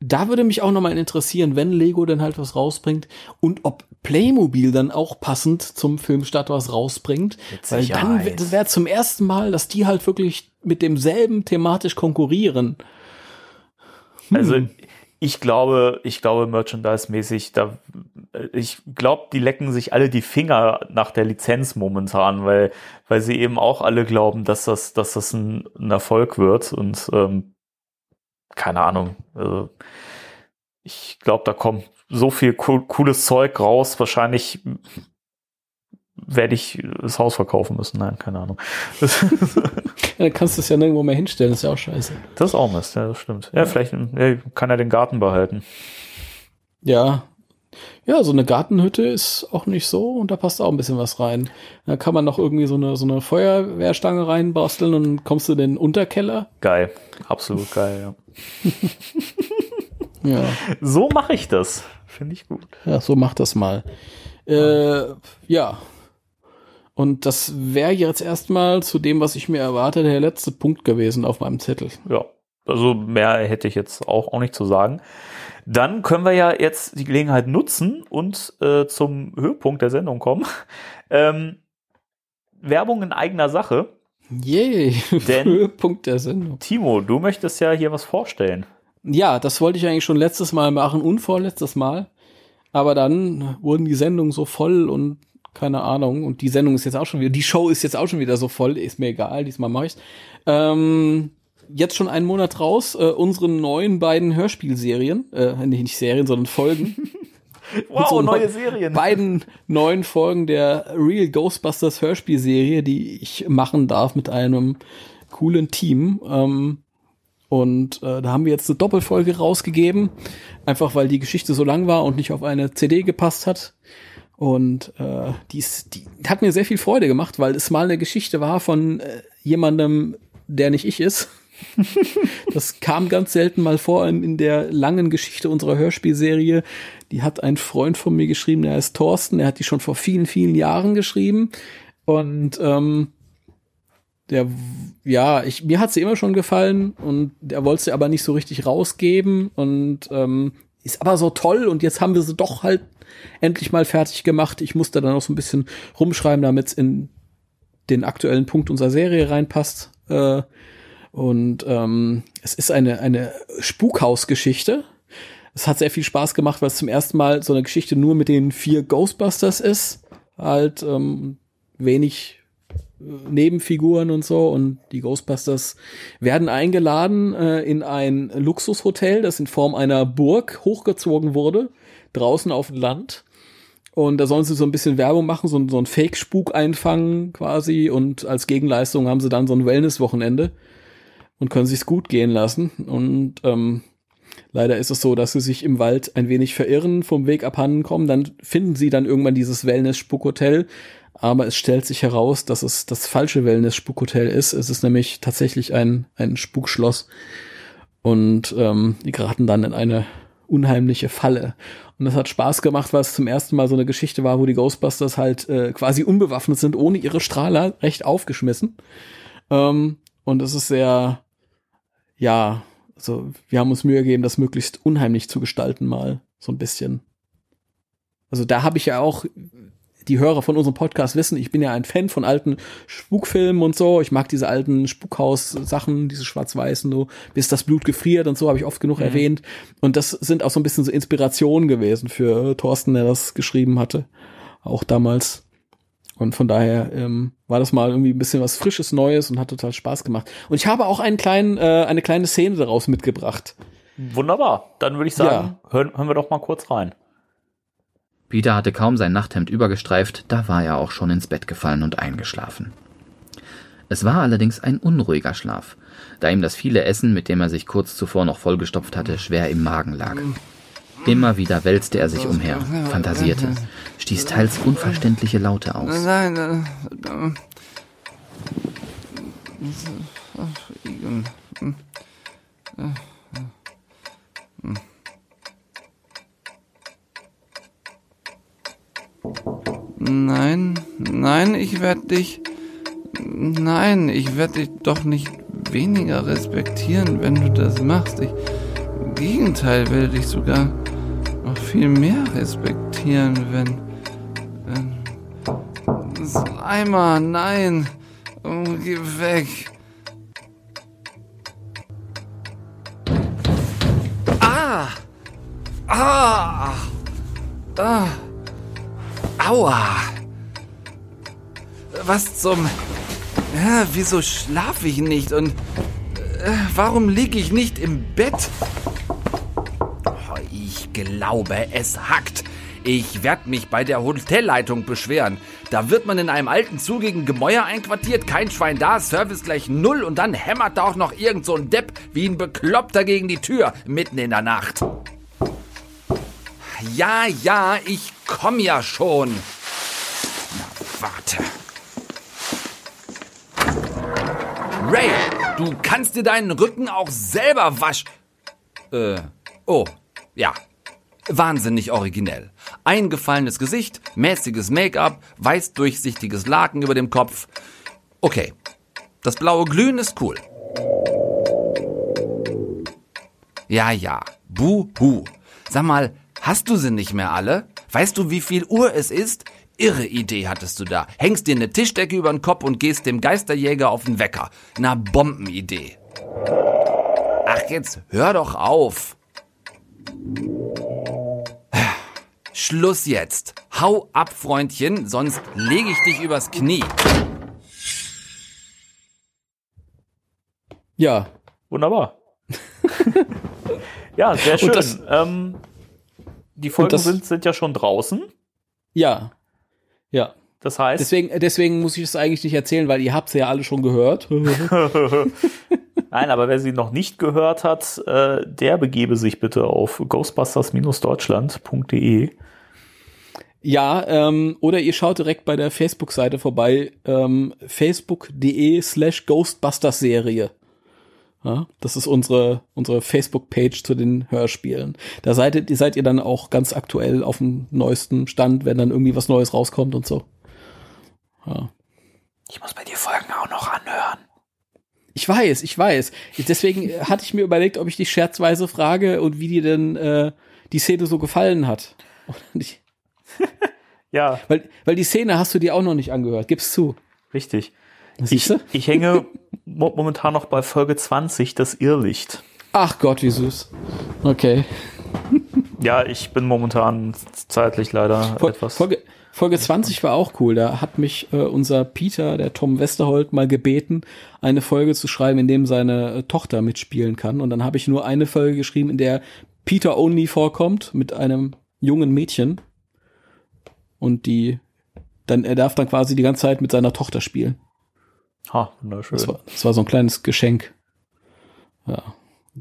Da würde mich auch nochmal interessieren, wenn Lego denn halt was rausbringt und ob Playmobil dann auch passend zum Filmstart was rausbringt. Weil dann Sicherheit. wäre wär zum ersten Mal, dass die halt wirklich mit demselben thematisch konkurrieren. also ich glaube, ich glaube Merchandise-mäßig, da ich glaube, die lecken sich alle die Finger nach der Lizenz momentan, weil weil sie eben auch alle glauben, dass das dass das ein, ein Erfolg wird und ähm, keine Ahnung. Also ich glaube, da kommt so viel cool, cooles Zeug raus. Wahrscheinlich werde ich das Haus verkaufen müssen. Nein, keine Ahnung. [laughs] Ja, dann kannst du es ja nirgendwo mehr hinstellen, das ist ja auch scheiße. das ist auch Mist, ja, das stimmt. Ja, vielleicht ja, kann er den Garten behalten. Ja. Ja, so eine Gartenhütte ist auch nicht so und da passt auch ein bisschen was rein. Da kann man noch irgendwie so eine, so eine Feuerwehrstange reinbasteln und kommst du in den Unterkeller. Geil, absolut geil. Ja. [laughs] Ja. So mache ich das. Finde ich gut. Ja, so macht das mal. Äh, ja. Und das wäre jetzt erstmal zu dem, was ich mir erwarte, der letzte Punkt gewesen auf meinem Zettel. Ja, also mehr hätte ich jetzt auch, auch nicht zu sagen. Dann können wir ja jetzt die Gelegenheit nutzen und äh, zum Höhepunkt der Sendung kommen. [laughs] Ähm, Werbung in eigener Sache. Yay, [laughs] Denn- Höhepunkt der Sendung. Timo, du möchtest ja hier was vorstellen. Ja, das wollte ich eigentlich schon letztes Mal machen und vorletztes Mal. Aber dann wurden die Sendungen so voll und keine Ahnung. Und die Sendung ist jetzt auch schon wieder, die Show ist jetzt auch schon wieder so voll. Ist mir egal, diesmal mache ich's. Ähm, jetzt schon einen Monat raus, äh, unsere neuen beiden Hörspielserien, äh, nicht Serien, sondern Folgen. [laughs] Wow, so neue neu- Serien. beiden neuen Folgen der Real Ghostbusters Hörspielserie, die ich machen darf mit einem coolen Team. Ähm, und äh, da haben wir jetzt eine Doppelfolge rausgegeben, einfach weil die Geschichte so lang war und nicht auf eine CD gepasst hat. Und äh, die, ist, die hat mir sehr viel Freude gemacht, weil es mal eine Geschichte war von äh, jemandem, der nicht ich ist. [laughs] Das kam ganz selten mal vor in, in der langen Geschichte unserer Hörspielserie. Die hat ein Freund von mir geschrieben, der heißt Thorsten. Der hat die schon vor vielen, vielen Jahren geschrieben. Und ähm, der, ja, ich, mir hat sie immer schon gefallen und er wollte sie aber nicht so richtig rausgeben und ähm, ist aber so toll und jetzt haben wir sie doch halt endlich mal fertig gemacht. Ich musste dann noch so ein bisschen rumschreiben, damit es in den aktuellen Punkt unserer Serie reinpasst. Äh, und ähm, es ist eine, eine Spukhausgeschichte. Es hat sehr viel Spaß gemacht, weil es zum ersten Mal so eine Geschichte nur mit den vier Ghostbusters ist. Halt ähm, wenig äh, Nebenfiguren und so. Und die Ghostbusters werden eingeladen äh, in ein Luxushotel, das in Form einer Burg hochgezogen wurde, draußen auf dem Land. Und da sollen sie so ein bisschen Werbung machen, so, so ein Fake-Spuk einfangen quasi. Und als Gegenleistung haben sie dann so ein Wellness-Wochenende und können sich's gut gehen lassen. Und ähm, leider ist es so, dass sie sich im Wald ein wenig verirren, vom Weg abhanden kommen. Dann finden sie dann irgendwann dieses Wellness-Spukhotel. Aber es stellt sich heraus, dass es das falsche Wellness-Spukhotel ist. Es ist nämlich tatsächlich ein, ein Spukschloss. Und ähm, die geraten dann in eine unheimliche Falle. Und das hat Spaß gemacht, weil es zum ersten Mal so eine Geschichte war, wo die Ghostbusters halt äh, quasi unbewaffnet sind, ohne ihre Strahler, recht aufgeschmissen. Ähm, und es ist sehr, ja, also wir haben uns Mühe gegeben, das möglichst unheimlich zu gestalten, mal so ein bisschen. Also da habe ich ja auch, die Hörer von unserem Podcast wissen, ich bin ja ein Fan von alten Spukfilmen und so. Ich mag diese alten Spukhaus-Sachen, diese schwarz-weißen, so, bis das Blut gefriert und so, habe ich oft genug erwähnt. Und das sind auch so ein bisschen so Inspirationen gewesen für äh, Thorsten, der das geschrieben hatte. Auch damals. Und von daher ähm, war das mal irgendwie ein bisschen was Frisches, Neues und hat total Spaß gemacht. Und ich habe auch einen kleinen, äh, eine kleine Szene daraus mitgebracht. Wunderbar. Dann würde ich sagen, hören, hören wir doch mal kurz rein. Peter hatte kaum sein Nachthemd übergestreift, da war er auch schon ins Bett gefallen und eingeschlafen. Es war allerdings ein unruhiger Schlaf, da ihm das viele Essen, mit dem er sich kurz zuvor noch vollgestopft hatte, schwer im Magen lag. Immer wieder wälzte er sich umher, fantasierte, stieß teils unverständliche Laute aus. Nein, äh. Nein, nein, ich werde dich. Nein, ich werde dich doch nicht weniger respektieren, wenn du das machst. Ich, Im Gegenteil, werde dich sogar noch viel mehr respektieren, wenn. Slimer, nein! Oh, geh weg! Ah! Ah! Ah! Aua! Was zum... Ja, wieso schlafe ich nicht und... Äh, warum liege ich nicht im Bett? Ich glaube, es hackt. Ich werde mich bei der Hotelleitung beschweren. Da wird man in einem alten, zugigen Gemäuer einquartiert, kein Schwein da, Service gleich null und dann hämmert da auch noch irgend so ein Depp wie ein Bekloppter gegen die Tür mitten in der Nacht. Ja, ja, ich komm ja schon. Na, warte. Ray, du kannst dir deinen Rücken auch selber wasch... Äh, oh, ja. Wahnsinnig originell. Eingefallenes Gesicht, mäßiges Make-up, weiß durchsichtiges Laken über dem Kopf. Okay, das blaue Glühen ist cool. Ja, ja, buhu. Sag mal, hast du sie nicht mehr alle? Weißt du, wie viel Uhr es ist? Irre Idee hattest du da. Hängst dir eine Tischdecke über den Kopf und gehst dem Geisterjäger auf den Wecker. Na, Bombenidee. Ach, jetzt hör doch auf. Schluss jetzt. Hau ab, Freundchen, sonst lege ich dich übers Knie. Ja, Wunderbar. ja, sehr schön. das- ähm, die Folgen das- sind, sind ja schon draußen. ja, ja. Das heißt, Deswegen, deswegen muss ich es eigentlich nicht erzählen, weil ihr habt ja alle schon gehört. [laughs] Nein, aber wer sie noch nicht gehört hat, äh, der begebe sich bitte auf ghostbusters-deutschland.de. ja, ähm, oder ihr schaut direkt bei der Facebook-Seite vorbei, ähm, facebook.de slash Ghostbusters-Serie. Ja, das ist unsere, unsere Facebook-Page zu den Hörspielen. Da seid ihr, seid ihr dann auch ganz aktuell auf dem neuesten Stand, wenn dann irgendwie was Neues rauskommt und so. Ja. Ich muss mir die Folgen auch noch anhören. Ich weiß, ich weiß. Deswegen äh, hatte ich mir überlegt, ob ich dich scherzweise frage und wie dir denn äh, die Szene so gefallen hat. Oder nicht? [laughs] Ja, Weil, weil die Szene hast du dir auch noch nicht angehört. Gib's zu. richtig. Ich, Siehste? ich hänge mo momentan noch bei Folge 20, das Irrlicht. Ach Gott, wie süß. Okay. Ja, ich bin momentan zeitlich leider Fol- etwas. Folge, Folge 20 war auch cool. Da hat mich äh, unser Peter, der Tom Westerholt, mal gebeten, eine Folge zu schreiben, in dem seine äh, Tochter mitspielen kann. Und dann habe ich nur eine Folge geschrieben, in der Peter Only vorkommt mit einem jungen Mädchen. Und die dann, er darf dann quasi die ganze Zeit mit seiner Tochter spielen. Ha, wunderschön. Das war, das war so ein kleines Geschenk. Ja.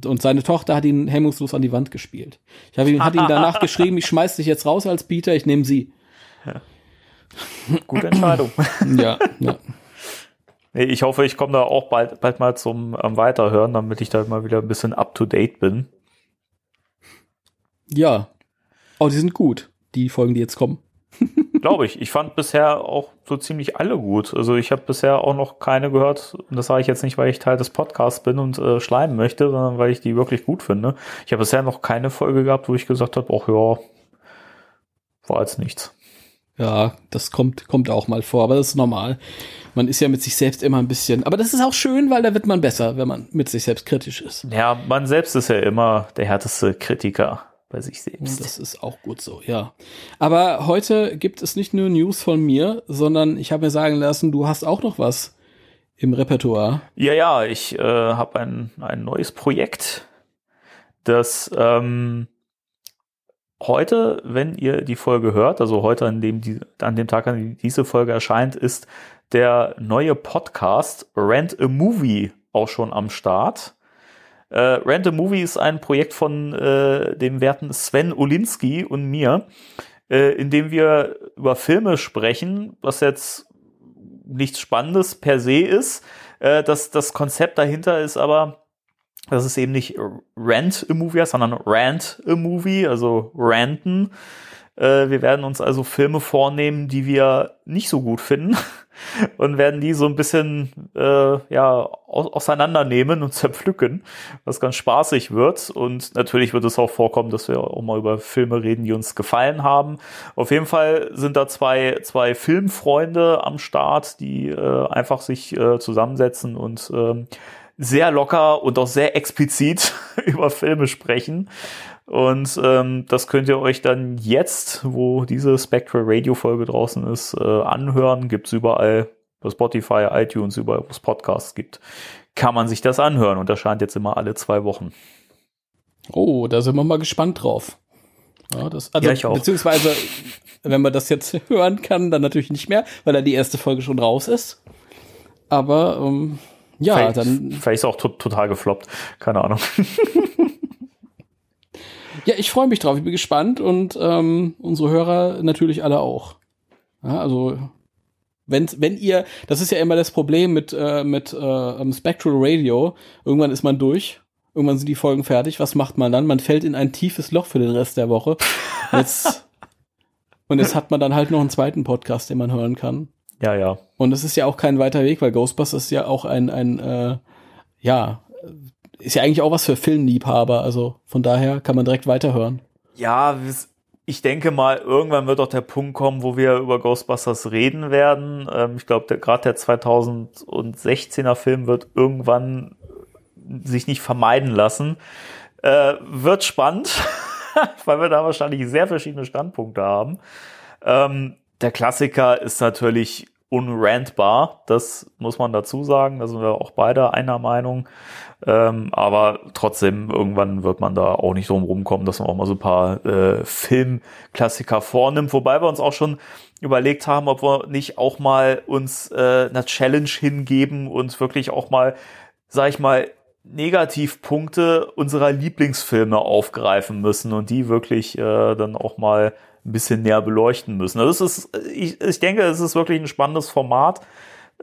Und seine Tochter hat ihn hemmungslos an die Wand gespielt. Ich habe ihm, hat ihm danach [laughs] geschrieben, ich schmeiß dich jetzt raus als Peter, ich nehme sie. Gute Entscheidung. [laughs] Ja, ja. Nee, ich hoffe, ich komme da auch bald, bald mal zum ähm, Weiterhören, damit ich da mal wieder ein bisschen up to date bin. Ja. Oh, die sind gut, die Folgen, die jetzt kommen. [laughs] Glaube ich. Ich fand bisher auch so ziemlich alle gut. Also ich habe bisher auch noch keine gehört. Und das sage ich jetzt nicht, weil ich Teil des Podcasts bin und äh, schleimen möchte, sondern weil ich die wirklich gut finde. Ich habe bisher noch keine Folge gehabt, wo ich gesagt habe, ach ja, war jetzt nichts. Ja, das kommt, kommt auch mal vor, aber das ist normal. Man ist ja mit sich selbst immer ein bisschen, aber das ist auch schön, weil da wird man besser, wenn man mit sich selbst kritisch ist. Ja, man selbst ist ja immer der härteste Kritiker bei sich selbst. das ist auch gut so, ja. Aber heute gibt es nicht nur News von mir, sondern ich habe mir sagen lassen, du hast auch noch was im Repertoire. Ja, ja, ich äh, habe ein, ein neues Projekt, das ähm, heute, wenn ihr die Folge hört, also heute an dem, die, an dem Tag, an dem diese Folge erscheint, ist der neue Podcast Rent a Movie auch schon am Start. Äh, a Movie ist ein Projekt von äh, dem werten Sven Olinski und mir, äh, in dem wir über Filme sprechen, was jetzt nichts Spannendes per se ist. Äh, das, das Konzept dahinter ist aber, dass es eben nicht Rent a Movie heißt, sondern Rant a Movie, also ranten. Äh, wir werden uns also Filme vornehmen, die wir nicht so gut finden [laughs] und werden die so ein bisschen äh, ja auseinandernehmen und [laughs] zerpflücken, was ganz spaßig wird. Und natürlich wird es auch vorkommen, dass wir auch mal über Filme reden, die uns gefallen haben. Auf jeden Fall sind da zwei zwei Filmfreunde am Start, die äh, einfach sich äh, zusammensetzen und äh, sehr locker und auch sehr explizit [laughs] über Filme sprechen. Und ähm, das könnt ihr euch dann jetzt, wo diese Spectral Radio Folge draußen ist, äh, anhören. Gibt's überall bei Spotify, iTunes, überall, wo es Podcasts gibt, kann man sich das anhören. Und erscheint jetzt immer alle zwei Wochen. Oh, da sind wir mal gespannt drauf. Ja, das, also, Ja, ich auch. Beziehungsweise, wenn man das jetzt [laughs] hören kann, dann natürlich nicht mehr, weil da die erste Folge schon raus ist. Aber ähm, ja, vielleicht, dann. vielleicht ist auch to total gefloppt. Keine Ahnung. [laughs] Ja, ich freue mich drauf. Ich bin gespannt und ähm, unsere Hörer natürlich alle auch. Ja, also wenn, wenn ihr, das ist ja immer das Problem mit, äh, mit äh, Spectral Radio, irgendwann ist man durch, irgendwann sind die Folgen fertig, was macht man dann? Man fällt in ein tiefes Loch für den Rest der Woche. [laughs] Jetzt, und jetzt hat man dann halt noch einen zweiten Podcast, den man hören kann. Ja, ja. Und es ist ja auch kein weiter Weg, weil Ghostbusters ist ja auch ein, ein äh, ja, ist ja eigentlich auch was für Filmliebhaber, also von daher kann man direkt weiterhören. Ja, ich denke mal, irgendwann wird auch der Punkt kommen, wo wir über Ghostbusters reden werden. Ähm, ich glaube, gerade der 2016er Film wird irgendwann sich nicht vermeiden lassen. Äh, wird spannend, [laughs] weil wir da wahrscheinlich sehr verschiedene Standpunkte haben. Ähm, der Klassiker ist natürlich unrantbar, das muss man dazu sagen. Da sind wir auch beide einer Meinung. Ähm, aber trotzdem, irgendwann wird man da auch nicht drum rumkommen, dass man auch mal so ein paar äh, Filmklassiker vornimmt. Wobei wir uns auch schon überlegt haben, ob wir nicht auch mal uns äh, einer Challenge hingeben und wirklich auch mal, sag ich mal, Negativpunkte unserer Lieblingsfilme aufgreifen müssen und die wirklich äh, dann auch mal ein bisschen näher beleuchten müssen. Also es ist, ich, ich denke, es ist wirklich ein spannendes Format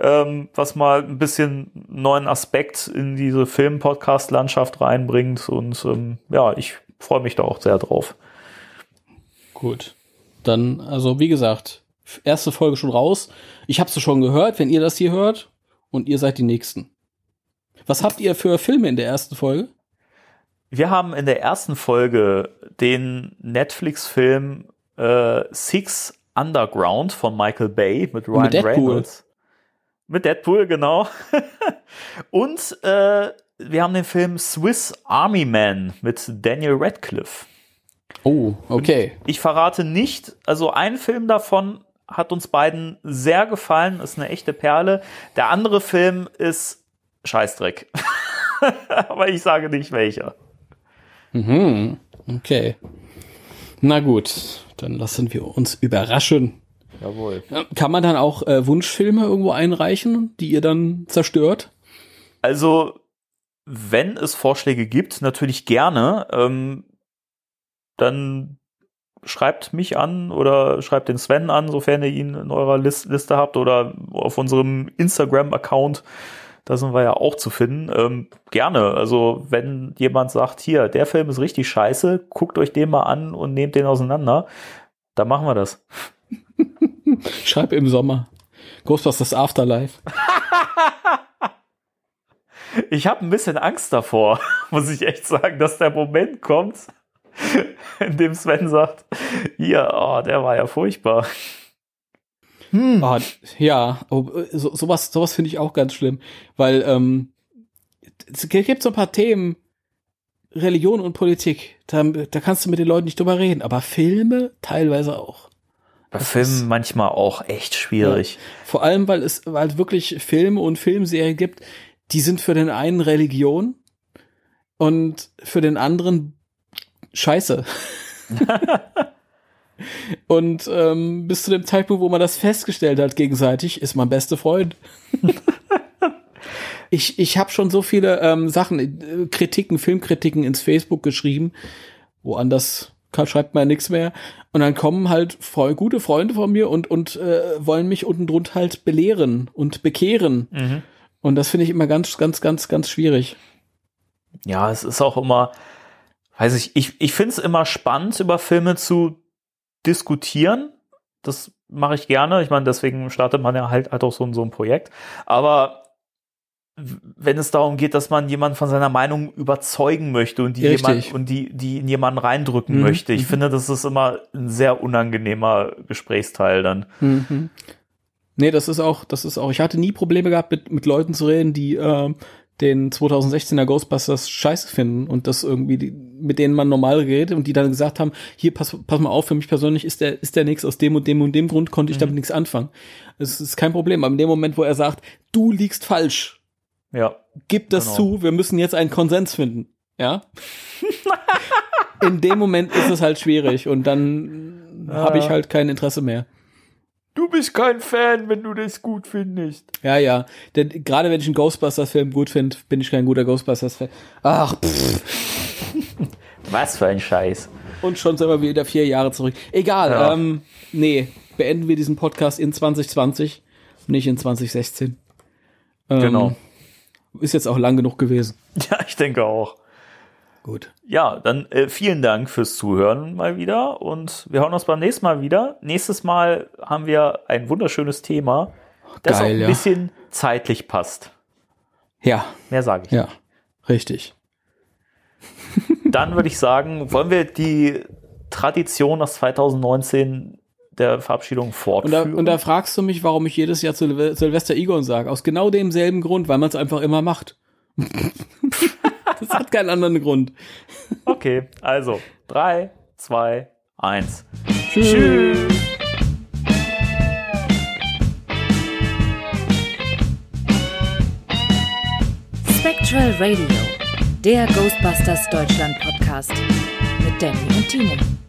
ähm, was mal ein bisschen neuen Aspekt in diese Film-Podcast-Landschaft reinbringt. Und ähm, ja, ich freue mich da auch sehr drauf. Gut. Dann, also wie gesagt, erste Folge schon raus. Ich habe sie schon gehört, wenn ihr das hier hört. Und ihr seid die Nächsten. Was habt ihr für Filme in der ersten Folge? Wir haben in der ersten Folge den Netflix-Film äh, Six Underground von Michael Bay mit Ryan Mit. Reynolds. Mit Deadpool, genau. [laughs] Und äh, wir haben den Film Swiss Army Man mit Daniel Radcliffe. Oh, okay. Ich verrate nicht, also ein Film davon hat uns beiden sehr gefallen, ist eine echte Perle. Der andere Film ist Scheißdreck. [laughs] Aber ich sage nicht welcher. Mhm. Okay. Na gut, dann lassen wir uns überraschen. Jawohl. Ja, Kann man dann auch äh, Wunschfilme irgendwo einreichen, die ihr dann zerstört? Also, wenn es Vorschläge gibt, natürlich gerne. Ähm, dann schreibt mich an oder schreibt den Sven an, sofern ihr ihn in eurer Lis- Liste habt oder auf unserem Instagram-Account. Da sind wir ja auch zu finden. Ähm, gerne. Also, wenn jemand sagt, hier, der Film ist richtig scheiße, guckt euch den mal an und nehmt den auseinander, dann machen wir das. [laughs] Schreib im Sommer. Ghostbusters Afterlife. [laughs] Ich habe ein bisschen Angst davor, [laughs] muss ich echt sagen, dass der Moment kommt, in dem Sven sagt, hier, oh, der war ja furchtbar. Ah, ja, oh, so, sowas, sowas finde ich auch ganz schlimm, weil ähm, es gibt so ein paar Themen, Religion und Politik, da, da kannst du mit den Leuten nicht drüber reden, aber Filme teilweise auch. Bei Das Filmen ist- manchmal auch echt schwierig. Vor allem, weil es weil es wirklich Filme und Filmserien gibt, die sind für den einen Religion und für den anderen Scheiße. [laughs] [laughs] Und ähm, bis zu dem Zeitpunkt, wo man das festgestellt hat gegenseitig, ist man beste Freund. [laughs] ich ich habe schon so viele ähm, Sachen, äh, Kritiken, Filmkritiken ins Facebook geschrieben. Woanders schreibt man nichts mehr. Und dann kommen halt Freu gute Freunde von mir und, und äh, wollen mich unten drunter halt belehren und bekehren. Mhm. Und das finde ich immer ganz, ganz, ganz, ganz schwierig. Ja, es ist auch immer, weiß ich, ich, ich finde es immer spannend, über Filme zu diskutieren. Das mache ich gerne. Ich meine, deswegen startet man ja halt, halt auch so, so ein Projekt. Aber wenn es darum geht, dass man jemanden von seiner Meinung überzeugen möchte und die Richtig. jemand, und die, die in jemanden reindrücken Mhm, möchte, ich mhm. finde, das ist immer ein sehr unangenehmer Gesprächsteil dann. Mhm. Nee, das ist auch, das ist auch, ich hatte nie Probleme gehabt, mit, mit Leuten zu reden, die ähm, den 2016er Ghostbusters scheiße finden und das irgendwie, die, mit denen man normal redet und die dann gesagt haben, hier, pass, pass mal auf, für mich persönlich ist der, ist der nix, aus dem und dem und dem Grund konnte ich damit nichts anfangen. Es ist kein Problem, aber in dem Moment, wo er sagt, du liegst falsch, Ja. gib das Genau. zu, wir müssen jetzt einen Konsens finden. Ja? [laughs] in dem Moment ist es halt schwierig und dann habe ich halt kein Interesse mehr. Du bist kein Fan, wenn du das gut findest. Ja, ja. Denn gerade wenn ich einen Ghostbusters-Film gut finde, bin ich kein guter Ghostbusters-Fan. Ach, pff. Was für ein Scheiß. Und schon sind wir wieder vier Jahre zurück. Egal, Ja. ähm, nee, beenden wir diesen Podcast in 2020, nicht in 2016. Ähm, Genau. Ist jetzt auch lang genug gewesen. Ja, ich denke auch. Gut. Ja, dann äh, vielen Dank fürs Zuhören mal wieder und wir hören uns beim nächsten Mal wieder. Nächstes Mal haben wir ein wunderschönes Thema, das Geil, auch ein ja. bisschen zeitlich passt. Ja, Mehr sage ich. ja, richtig. [laughs] Dann würde ich sagen, wollen wir die Tradition aus 2019 der Verabschiedung Und da, fortführen? und da fragst du mich, warum ich jedes Jahr Silvester Egon sage. Aus genau demselben Grund, weil man es einfach immer macht. [laughs] das hat keinen anderen Grund. okay, also drei, zwei, eins. Tschüss. Spectral Radio, der Ghostbusters Deutschland Podcast mit Danny und Timo.